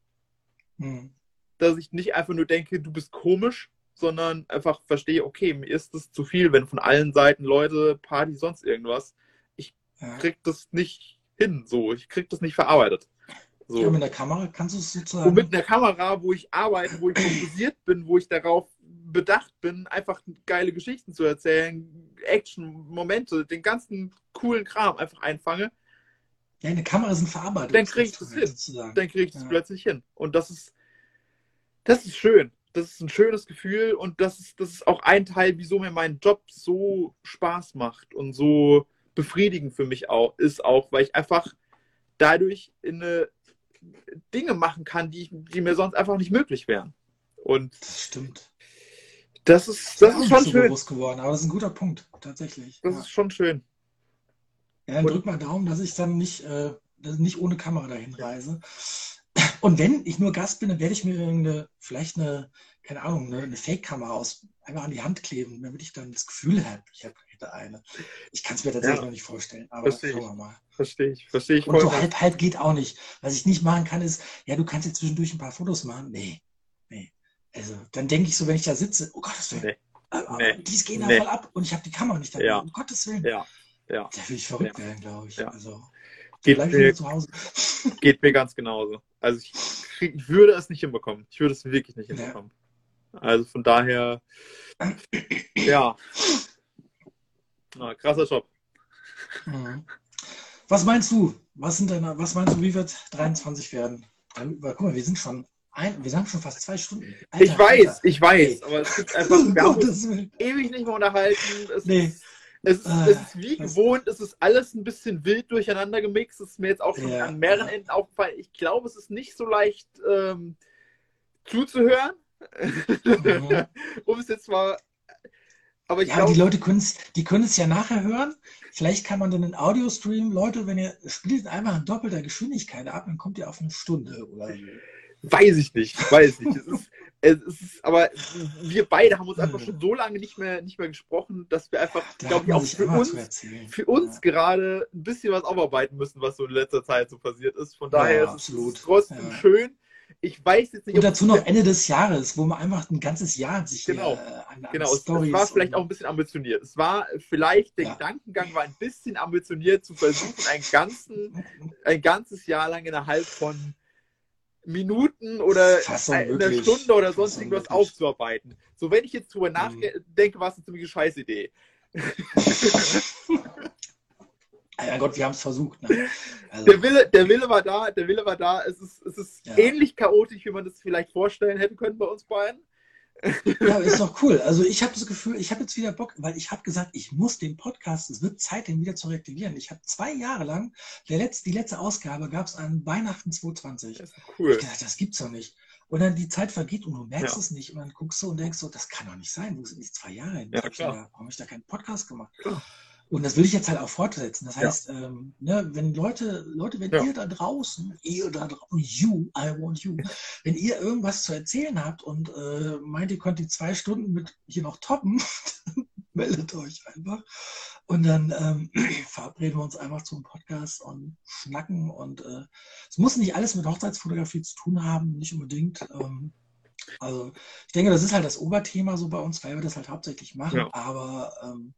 Hm. Dass ich nicht einfach nur denke, du bist komisch, sondern einfach verstehe, okay, mir ist das zu viel, wenn von allen Seiten Leute, Party, sonst irgendwas. Ja. Krieg das nicht hin, so. Ich krieg das nicht verarbeitet. So. ja, mit der Kamera kannst du es sozusagen. Und mit einer Kamera, wo ich arbeite, wo ich fokussiert bin, wo ich darauf bedacht bin, einfach geile Geschichten zu erzählen, Action, Momente, den ganzen coolen Kram einfach einfange, ja, eine Kamera ist ein Verarbeitung. Dann krieg ich das hin. Sozusagen. dann kriege ich das Ja. plötzlich hin. Und das ist, das ist schön. Das ist ein schönes Gefühl und das ist, das ist auch ein Teil, wieso mir mein Job so Spaß macht und so befriedigend für mich auch ist, auch, weil ich einfach dadurch in eine Dinge machen kann, die, die mir sonst einfach nicht möglich wären. Und Das stimmt. Das ist, das ist schon so schön. bewusst geworden, aber das ist ein guter Punkt, tatsächlich. Das ja. ist schon schön. Ja, dann drück mal Daumen, dass ich dann nicht, äh, nicht ohne Kamera dahin reise. Und wenn ich nur Gast bin, dann werde ich mir irgendeine, vielleicht eine, keine Ahnung, eine, eine Fake-Kamera aus einfach an die Hand kleben, damit ich dann das Gefühl habe, ich hätte eine. Ich kann es mir tatsächlich Ja. noch nicht vorstellen, aber Verstehe schauen wir mal. Verstehe ich. Verstehe ich Und so halb, halb geht auch nicht. Was ich nicht machen kann, ist, ja, du kannst jetzt zwischendurch ein paar Fotos machen. Nee. Also, dann denke ich so, wenn ich da sitze, oh Gottes Willen, Nee. äh, Nee. dies gehen da Nee. voll ab und ich habe die Kamera nicht dabei. Ja. Um Gottes Willen. Ja, ja. Da will ich verrückt werden, glaube ich. Ja. Also, Geht ich mir, zu Hause. geht mir ganz genauso. Also ich, ich würde es nicht hinbekommen. Ich würde es wirklich nicht Ja. hinbekommen. Also von daher, ja. Na, krasser Job. Mhm. Was meinst du? Was sind deine, was meinst du, wie wird 23 werden? Guck mal, wir sind schon ein, wir haben schon fast zwei Stunden. Alter, ich weiß, Alter. ich weiß, aber es ist einfach, wir haben uns ewig nicht mehr unterhalten. Es, Nee. ist, es, ist, Ah, es ist wie gewohnt, es ist alles ein bisschen wild durcheinander gemixt. Es ist mir jetzt auch schon Ja, an mehreren. Enden aufgefallen. Ich glaube, es ist nicht so leicht ähm, zuzuhören. Mhm. um es jetzt mal. Aber ich Ja, aber die Leute können es, die können es ja nachher hören. Vielleicht kann man dann einen Audio-Stream, Leute, wenn ihr spielt einfach in doppelter Geschwindigkeit ab, dann kommt ihr auf eine Stunde oder so. Weiß ich nicht, weiß nicht. Es ist, es ist, aber wir beide haben uns einfach Mhm. schon so lange nicht mehr, nicht mehr gesprochen, dass wir einfach, Da glaube ich, auch für uns für uns Ja. gerade ein bisschen was aufarbeiten müssen, was so in letzter Zeit so passiert ist. Von daher Ja, ist es- absolut. es trotzdem Ja. schön. Ich weiß jetzt nicht, Und dazu noch Ende des Jahres, wo man einfach ein ganzes Jahr sich Genau. hier, äh, an, an Genau, es, es Storys war vielleicht auch ein bisschen ambitioniert. Es war vielleicht, der. Gedankengang war ein bisschen ambitioniert zu versuchen, einen ganzen, ein ganzes Jahr lang innerhalb von Minuten oder einer unmöglich. Stunde oder sonst irgendwas aufzuarbeiten. So, wenn ich jetzt drüber Mhm. nachdenke, war es eine ziemliche Scheißidee. Ja Gott, wir haben es versucht. Ne? Also, Der Wille, der Wille war da, der Wille war da. Es ist, es ist Ja. ähnlich chaotisch, wie man das vielleicht vorstellen hätte können bei uns beiden. Ja, ist doch cool. Also ich habe das Gefühl, ich habe jetzt wieder Bock, weil ich habe gesagt, ich muss den Podcast, es wird Zeit, den wieder zu reaktivieren. Ich habe zwei Jahre lang, der letzte, die letzte Ausgabe gab es an Weihnachten 2020. Das ist cool. Ich dachte, das gibt's doch nicht. Und dann die Zeit vergeht und du merkst Ja. es nicht. Und dann guckst du und denkst so, das kann doch nicht sein. Wo sind die zwei Jahre hin? Ja, klar. warum habe ich da keinen Podcast gemacht? Klar. Und das will ich jetzt halt auch fortsetzen. Das Ja. heißt, ähm, ne, wenn Leute, Leute, wenn Ja. ihr da draußen, ihr da draußen, you, I want you, wenn ihr irgendwas zu erzählen habt und äh, meint, ihr könnt die zwei Stunden mit hier noch toppen, dann meldet euch einfach. Und dann ähm, verabreden wir uns einfach zum Podcast und schnacken. Und äh, es muss nicht alles mit Hochzeitsfotografie zu tun haben, nicht unbedingt. Ähm, also ich denke, das ist halt das Oberthema so bei uns, weil wir das halt hauptsächlich machen, Ja. aber ähm,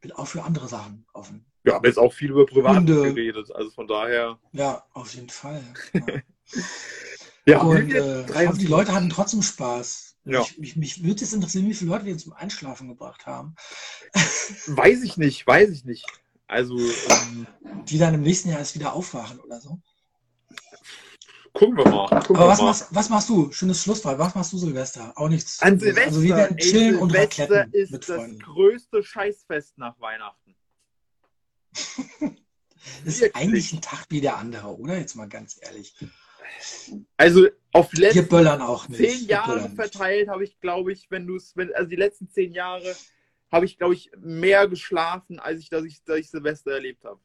bin auch für andere Sachen offen. Wir haben jetzt auch viel über Privat geredet, also von daher. Ja, auf jeden Fall. Ja. Ja, Und äh, hoffe, die Leute hatten trotzdem Spaß. Ja. Ich, mich, mich würde es interessieren, wie viele Leute wir zum Einschlafen gebracht haben, Weiß ich nicht, weiß ich nicht. Also, ähm, die dann im nächsten Jahr erst wieder aufwachen oder so. Gucken wir mal. Gucken Aber wir was mal. machst, was machst du? Schönes Schlusswort. Was machst du Silvester? Auch nichts. An Silvester, Also wir werden ey, chillen und Silvester Racletten ist mit das Freunden. größte Scheißfest nach Weihnachten. Das ist eigentlich ein Tag wie der andere, oder? Jetzt mal ganz ehrlich. Also auf letzten böllern auch nicht. zehn Jahre verteilt habe ich, glaube ich, wenn du es, wenn, also die letzten zehn Jahre habe ich, glaube ich, mehr geschlafen, als ich, dass ich, dass ich Silvester erlebt habe.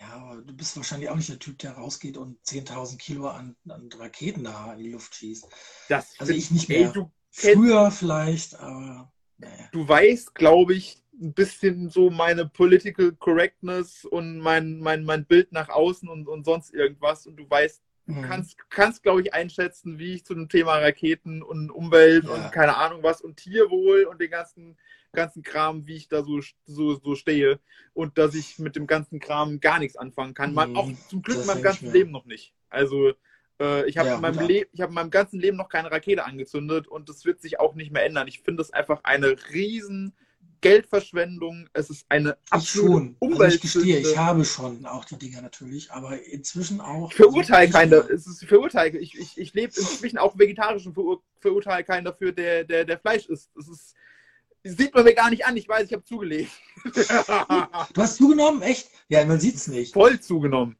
Ja, aber du bist wahrscheinlich auch nicht der Typ, der rausgeht und 10.000 Kilo an, an Raketen da in die Luft schießt. Das Also ich nicht ey, mehr. kennst- Früher vielleicht, aber naja. du weißt, glaube ich, ein bisschen so meine Political Correctness und mein, mein, mein Bild nach außen und, und sonst irgendwas. Und du weißt, du Mhm. kannst, kannst glaube ich, einschätzen, wie ich zu dem Thema Raketen und Umwelt Ja. und keine Ahnung was und Tierwohl und den ganzen, ganzen Kram, wie ich da so, so, so stehe. Und dass ich mit dem ganzen Kram gar nichts anfangen kann. Man, Mhm, auch zum Glück das in meinem ganzen. Leben noch nicht. Also äh, ich habe Ja, in, meinem. Le- ich hab in meinem ganzen Leben noch keine Rakete angezündet und das wird sich auch nicht mehr ändern. Ich finde es einfach eine riesen Geldverschwendung. Es ist eine Ich absolute schon. Also ich gestehe, ich habe schon auch die Dinger natürlich, aber inzwischen auch. Ich verurteile also mehr. es ist, ich verurteile, ich, ich, ich lebe inzwischen auch vegetarisch und verur, verurteile keinen dafür, der, der, der Fleisch isst. Das ist, sieht man mir gar nicht an, ich weiß, ich habe zugelegt. Du hast zugenommen? Echt? Ja, man sieht es nicht. Voll zugenommen.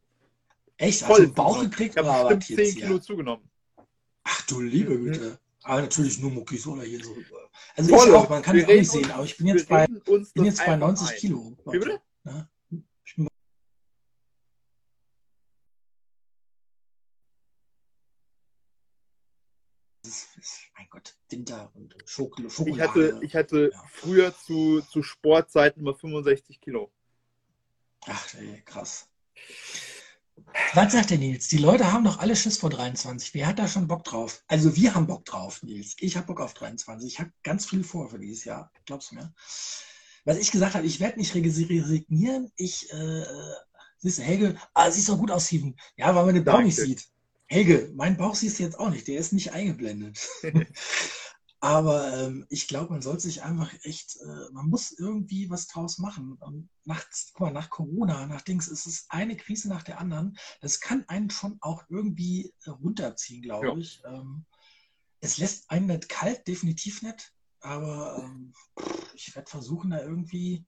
Echt? Voll Hast du einen Bauch gekriegt Ich habe oder was bestimmt 10 jetzt Kilo hier? zugenommen. Ach du liebe Mhm. Güte. Aber natürlich nur Muckis oder hier so. Also Voll. ich auch, man kann es auch nicht sehen, aber ich bin jetzt bei, bin jetzt bei einfach 90 ein. Kilo. Wie bitte? Ja. Ist, mein Gott, Winter und Schokol Ich Schokolade. hatte, ich hatte Ja. früher zu, zu Sportzeiten immer 65 Kilo. Ach, ey, krass. Was sagt der Nils? Die Leute haben doch alle Schiss vor 23. Wer hat da schon Bock drauf? Also wir haben Bock drauf, Nils. Ich habe Bock auf 23. Ich habe ganz viel vor für dieses Jahr. Glaubst du mir? Was ich gesagt habe, ich werde nicht resi- resignieren. Ich, äh, siehst du, Helge, ah, siehst doch gut aus, Steven. Ja, weil man den Bauch nicht Danke. sieht. Helge, mein Bauch siehst du jetzt auch nicht. Der ist nicht eingeblendet. Aber ähm, ich glaube, man sollte sich einfach echt, äh, man muss irgendwie was draus machen. Und nach, guck mal, nach Corona, nach Dings, ist es eine Krise nach der anderen. Das kann einen schon auch irgendwie äh, runterziehen, glaube Ja. ich. Ähm, es lässt einen nicht kalt, definitiv nicht. Aber ähm, ich werde versuchen, da irgendwie,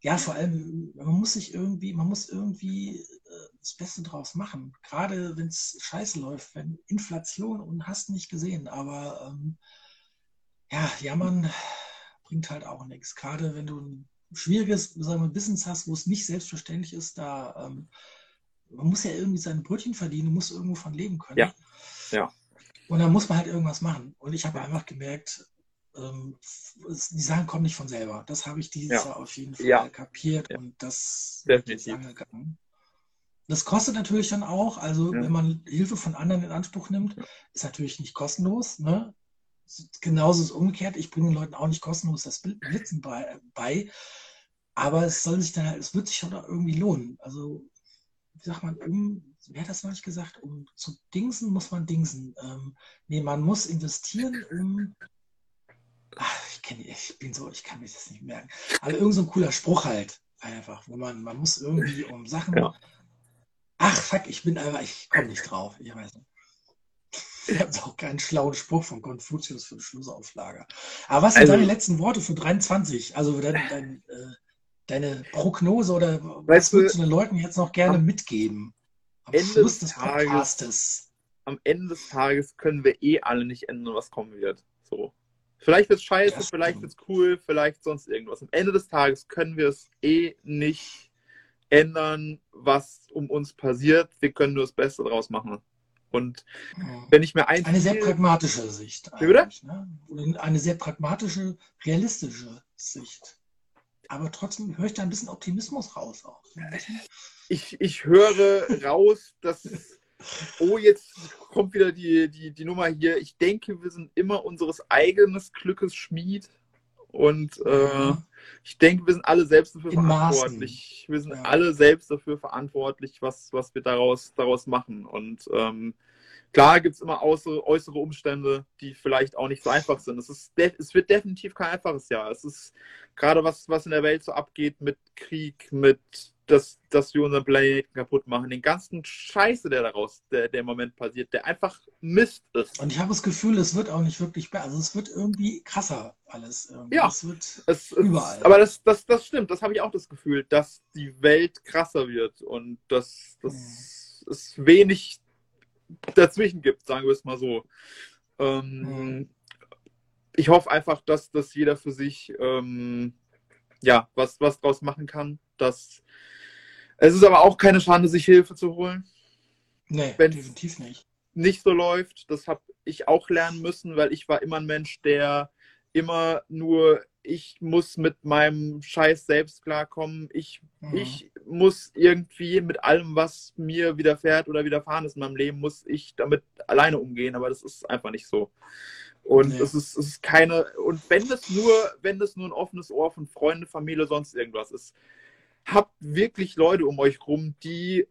ja, vor allem, man muss sich irgendwie, man muss irgendwie äh, das Beste draus machen. Gerade wenn es scheiße läuft, wenn Inflation und hast nicht gesehen. Aber ähm, ja, jammern bringt halt auch nichts. Gerade wenn du ein schwieriges sagen wir, Business hast, wo es nicht selbstverständlich ist, da ähm, man muss ja irgendwie seine Brötchen verdienen, muss irgendwo von leben können. Ja, ja. Und dann muss man halt irgendwas machen. Und ich habe einfach gemerkt, ähm, die Sachen kommen nicht von selber. Das habe ich dieses Ja. Jahr auf jeden Fall Ja. kapiert und das Definitiv. angegangen. Das kostet natürlich dann auch, also wenn man Hilfe von anderen in Anspruch nimmt, ist natürlich nicht kostenlos. Ne? Genauso ist es umgekehrt. Ich bringe den Leuten auch nicht kostenlos das Bl- Blitzen bei, bei. Aber es soll sich dann halt, es wird sich schon auch irgendwie lohnen. Also, wie sagt man, um, wer hat das noch nicht gesagt? Um zu dingsen muss man dingsen. Ähm, nee, man muss investieren, um. Ach, ich kenne, ich bin so, ich kann mich das nicht merken. Aber irgend so ein cooler Spruch halt. Einfach, wo man, man muss irgendwie um Sachen. Ja. Ach, fuck, ich bin einfach, ich komme nicht drauf. Ich weiß nicht. Ich habe auch keinen schlauen Spruch von Konfuzius für die Schlussauflage. Aber was sind Also- deine letzten Worte für 23? Also dein, dein, äh, deine Prognose oder was würdest du den Leuten jetzt noch gerne am mitgeben? Am Ende Schluss des des Tages- Podcastes. Am Ende des Tages können wir eh alle nicht ändern, was kommen wird. So. Vielleicht wird's scheiße, Das vielleicht wird's cool, vielleicht sonst irgendwas. Am Ende des Tages können wir es eh nicht ändern, was um uns passiert. Wir können nur das Beste draus machen. Und wenn ich mir eins Eine sehr pragmatische Sicht. Eigentlich, Ne? Oder Eine sehr pragmatische, realistische Sicht. Aber trotzdem höre ich da ein bisschen Optimismus raus auch. ich, ich höre raus, dass, oh, jetzt kommt wieder die, die, die Nummer hier. Ich denke, wir sind immer unseres eigenen Glückes Schmied. Und äh, ich denke, wir sind alle selbst dafür In Maßen. verantwortlich. Wir sind Ja. alle selbst dafür verantwortlich, was, was wir daraus, daraus machen. Und ähm, klar gibt es immer äußere, äußere Umstände, die vielleicht auch nicht so einfach sind. Es, ist es wird definitiv kein einfaches Jahr. Es ist gerade was, was in der Welt so abgeht mit Krieg, mit dass, dass wir unseren Planeten kaputt machen, den ganzen Scheiße, der daraus, der, der im Moment passiert, der einfach Mist ist. Und ich habe das Gefühl, es wird auch nicht wirklich besser. Also es wird irgendwie krasser alles. Irgendwie. Ja. Es wird Es, es, Überall. Aber das, das, das stimmt, das habe ich auch das Gefühl, dass die Welt krasser wird und dass, dass es wenig dazwischen gibt, sagen wir es mal so. Ähm, Mhm. Ich hoffe einfach, dass, dass jeder für sich ähm, ja, was, was draus machen kann. Dass, es ist aber auch keine Schande, sich Hilfe zu holen. Nee, Wenn's- definitiv nicht. nicht so läuft. Das habe ich auch lernen müssen, weil ich war immer ein Mensch, der immer nur, ich muss mit meinem Scheiß selbst klarkommen. Ich, Mhm. ich muss irgendwie mit allem, was mir widerfährt oder widerfahren ist in meinem Leben, muss ich damit alleine umgehen. Aber das ist einfach nicht so. Und Nee. es, ist, es ist keine, und wenn das nur, wenn das nur ein offenes Ohr von Freunde, Familie, sonst irgendwas ist, habt wirklich Leute um euch rum, die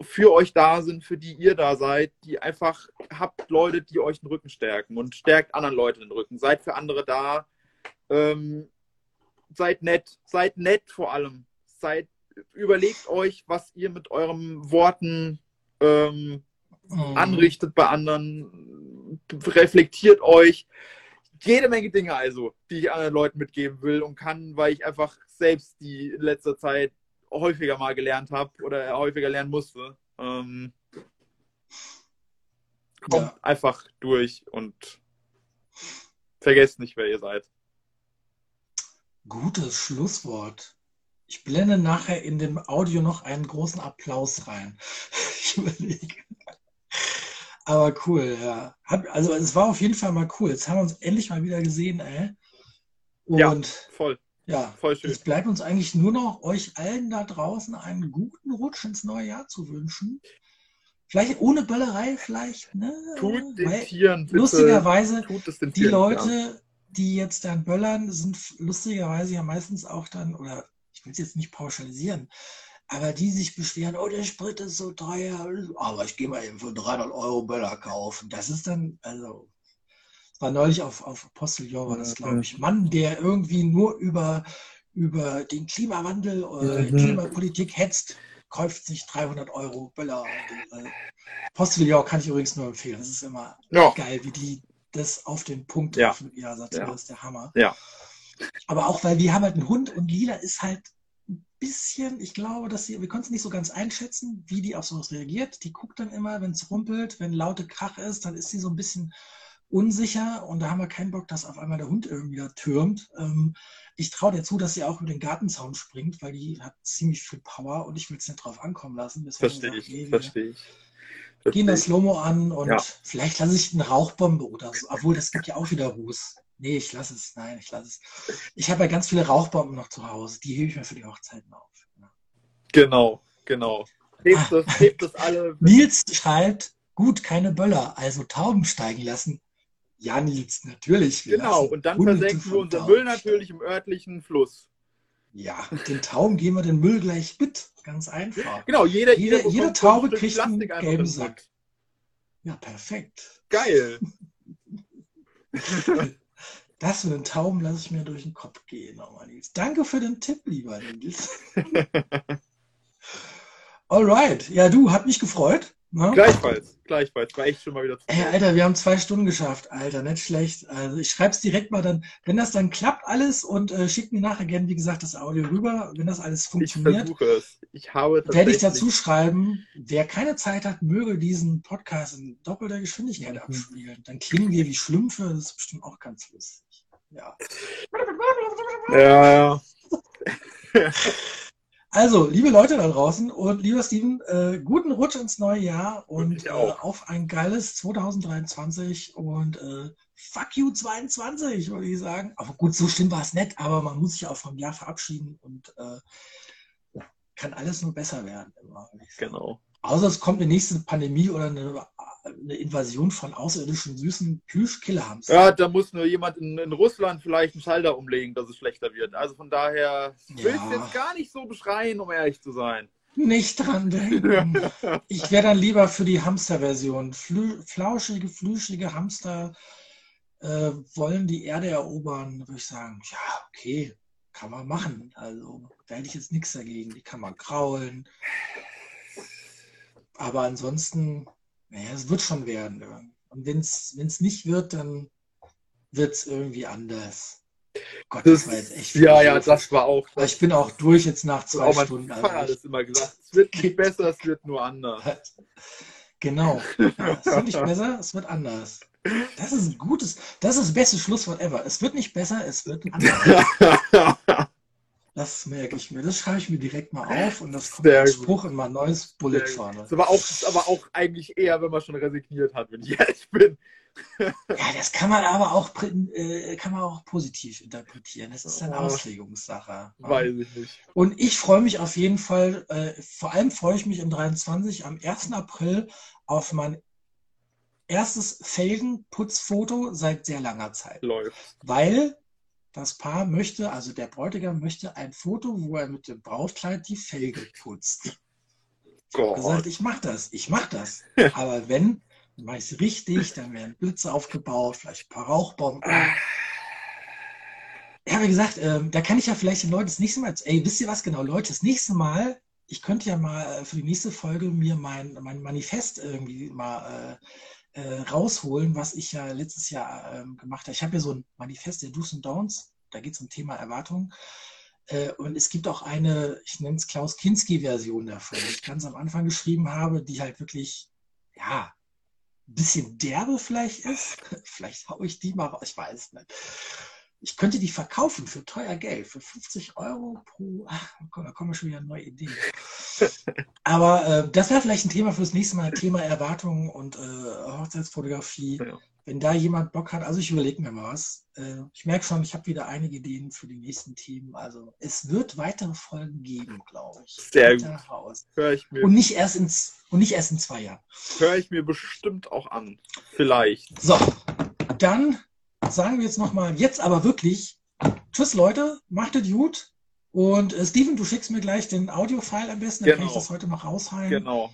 für euch da sind, für die ihr da seid, die einfach habt Leute, die euch den Rücken stärken und stärkt anderen Leuten den Rücken. Seid für andere da. Ähm, seid nett, seid nett vor allem. Seid, überlegt euch, was ihr mit euren Worten ähm, Mhm. anrichtet bei anderen, reflektiert euch. Jede Menge Dinge also, die ich anderen Leuten mitgeben will und kann, weil ich einfach selbst die in letzter Zeit häufiger mal gelernt habe oder häufiger lernen musste. Ähm, kommt Ja. einfach durch und vergesst nicht, wer ihr seid. Gutes Schlusswort. Ich blende nachher in dem Audio noch einen großen Applaus rein. Ich überlege. Aber cool, ja. Also es war auf jeden Fall mal cool. Jetzt haben wir uns endlich mal wieder gesehen, ey. Ja. Und Voll, ja, voll schön. jetzt bleibt uns eigentlich nur noch euch allen da draußen einen guten Rutsch ins neue Jahr zu wünschen. Vielleicht ohne Böllerei, vielleicht, ne? Tut den Weil Tieren bitte, lustigerweise es den die Tieren. Leute, die jetzt dann böllern, sind lustigerweise ja meistens auch dann, oder ich will es jetzt nicht pauschalisieren, aber die sich beschweren, oh, der Sprit ist so teuer, aber ich gehe mal eben für 300 Euro Böller kaufen. Das ist dann, also, es war neulich auf, auf Postillon, war das, glaube ich, Mann, der irgendwie nur über, über den Klimawandel oder Mhm. Klimapolitik hetzt, kauft sich 300 Euro Böller. Postillon kann ich übrigens nur empfehlen. Das ist immer Ja, geil, wie die das auf den Punkt Ja. mit ihrer Satire. Ja. Das ist der Hammer. Ja. Aber auch, weil wir haben halt einen Hund und Lila ist halt ein bisschen, ich glaube, dass sie, wir konnten es nicht so ganz einschätzen, wie die auf sowas reagiert. Die guckt dann immer, wenn es rumpelt, wenn laute Krach ist, dann ist sie so ein bisschen unsicher und da haben wir keinen Bock, dass auf einmal der Hund irgendwie da türmt. Ähm, ich traue dir zu, dass sie auch über den Gartenzaun springt, weil die hat ziemlich viel Power und ich will es nicht drauf ankommen lassen. Verstehe ich, wir verstehe ich. Gehen das Slow-Mo an und Ja. vielleicht lasse ich eine Rauchbombe oder so. Obwohl, das gibt ja auch wieder Ruß. Nee, ich lasse es. Nein, ich lasse es. Ich habe ja ganz viele Rauchbomben noch zu Hause. Die hebe ich mir für die Hochzeiten auf. Ja. Genau, genau. Hebt das, hebt das alle. Nils schreibt, gut, keine Böller, also Tauben steigen lassen. Ja, Nils, natürlich. Genau, und dann versenken wir von unser Tauben Müll natürlich im örtlichen Fluss. Ja, den Tauben geben wir den Müll gleich mit. Ganz einfach. Genau, jeder, Jede- bekommt jede ein Taube Stück kriegt einen Plastik gelben Sack. Ja, perfekt. Geil. Das mit den Tauben lasse ich mir durch den Kopf gehen, nochmal, Nils. Danke für den Tipp, lieber Nils. Alright. Ja, du, hat mich gefreut. Ne? gleichfalls, gleichfalls. War echt schon mal wieder zu Ey, Alter, wir haben zwei Stunden geschafft, Alter, nicht schlecht. Also ich schreibe es direkt mal dann, wenn das dann klappt alles und äh, schickt mir nachher gerne, wie gesagt, das Audio rüber, wenn das alles Ich funktioniert. versuche es. Ich habe Werde ich dazu schreiben, wer keine Zeit hat, möge diesen Podcast in doppelter Geschwindigkeit Mhm. abspielen. Dann klingen wir wie Schlümpfe, das ist bestimmt auch ganz lustig. Ja. Ja, ja. Also, liebe Leute da draußen und lieber Steven, äh, guten Rutsch ins neue Jahr und äh, auf ein geiles 2023 und äh, fuck you 22, würde ich sagen. Aber gut, so schlimm war es nicht, aber man muss sich auch vom Jahr verabschieden und äh, kann alles nur besser werden. Immer. Genau. Außer es kommt eine nächste Pandemie oder eine, eine Invasion von außerirdischen süßen Plüschkillerhamster. Ja, da muss nur jemand in, in Russland vielleicht einen Schalter umlegen, dass es schlechter wird. Also von daher will ich Ja. jetzt gar nicht so beschreien, um ehrlich zu sein. Nicht dran denken. Ich wäre dann lieber für die Hamster-Version. Flü flauschige, flüschige Hamster äh, wollen die Erde erobern. Da würde ich sagen, ja, okay, kann man machen. Also da hätte ich jetzt nichts dagegen. Die kann man kraulen. Aber ansonsten, naja, es wird schon werden. Und wenn es nicht wird, dann wird es irgendwie anders. Gott, Das, das war jetzt echt ja, ja, das war auch. Aber ich bin auch durch jetzt nach zwei Stunden. Vater hat Also es immer gesagt. Es wird nicht besser, es wird nur anders. ich, genau. Ja, es wird nicht besser, es wird anders. Das ist ein gutes, das ist das beste Schlusswort ever. Es wird nicht besser, es wird anders. Das merke ich mir. Das schreibe ich mir direkt mal auf und das kommt Sehr als. Spruch in mein neues Bullet vorne. ist, aber auch, ist aber auch eigentlich eher, wenn man schon resigniert hat, wenn ich ehrlich bin. Ja, das kann man aber auch, äh, kann man auch positiv interpretieren. Das ist eine Oh. Auslegungssache. Weiß ich nicht. Und ich freue mich auf jeden Fall, äh, vor allem freue ich mich im 23 am 1. April auf mein erstes Felgenputzfoto seit sehr langer Zeit. Läuft. Weil das Paar möchte, also der Bräutigam möchte ein Foto, wo er mit dem Brautkleid die Felge putzt. Gott. gesagt, ich mach das, ich mach das. Aber wenn, dann mache ich es richtig, dann werden Blitze aufgebaut, vielleicht ein paar Rauchbomben. Ich habe gesagt, ähm, da kann ich ja vielleicht den Leuten das nächste Mal, ey, wisst ihr was genau, Leute, das nächste Mal, ich könnte ja mal äh, für die nächste Folge mir mein, mein Manifest irgendwie mal äh, äh, rausholen, was ich ja letztes Jahr ähm, gemacht habe. Ich habe ja so ein Manifest der Do's und Don'ts, da geht es um Thema Erwartungen. Äh, und es gibt auch eine, ich nenne es Klaus Kinski-Version davon, die ich ganz am Anfang geschrieben habe, die halt wirklich, ja, ein bisschen derbe vielleicht ist. Vielleicht haue ich die mal raus, ich weiß nicht. Ich könnte die verkaufen für teuer Geld, für 50 Euro pro. Ach, da kommen wir schon wieder neue Ideen. Aber äh, das wäre vielleicht ein Thema fürs nächste Mal, Thema Erwartungen und äh, Hochzeitsfotografie. Ja. Wenn da jemand Bock hat, also ich überlege mir mal was. Äh, ich merke schon, ich habe wieder einige Ideen für die nächsten Themen. Also es wird weitere Folgen geben, glaube ich. Sehr gut. Hör ich, mir, Und nicht erst ins und nicht erst in zwei Jahren. hör ich mir bestimmt auch an. Vielleicht. So, dann sagen wir jetzt nochmal, jetzt aber wirklich, tschüss Leute, macht es gut. Und äh, Steven, du schickst mir gleich den Audio-File am besten, dann kann ich Genau. das heute noch raushalten. Genau.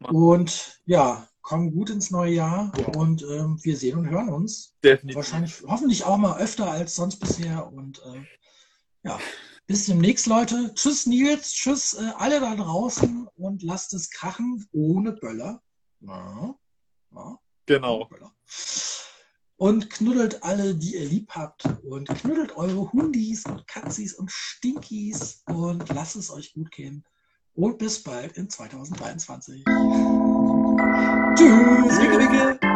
Und ja, komm gut ins neue Jahr Ja. und ähm, wir sehen und hören uns. Definitiv. Wahrscheinlich, hoffentlich auch mal öfter als sonst bisher. Und äh, ja, bis demnächst, Leute. Tschüss, Nils. Tschüss, äh, alle da draußen und lasst es krachen ohne Böller. Ja, ja. Genau. Und knuddelt alle, die ihr lieb habt. Und knuddelt eure Hundis und Katzis und Stinkies. Und lasst es euch gut gehen. Und bis bald in 2023. Tschüss. Wicke, wicke.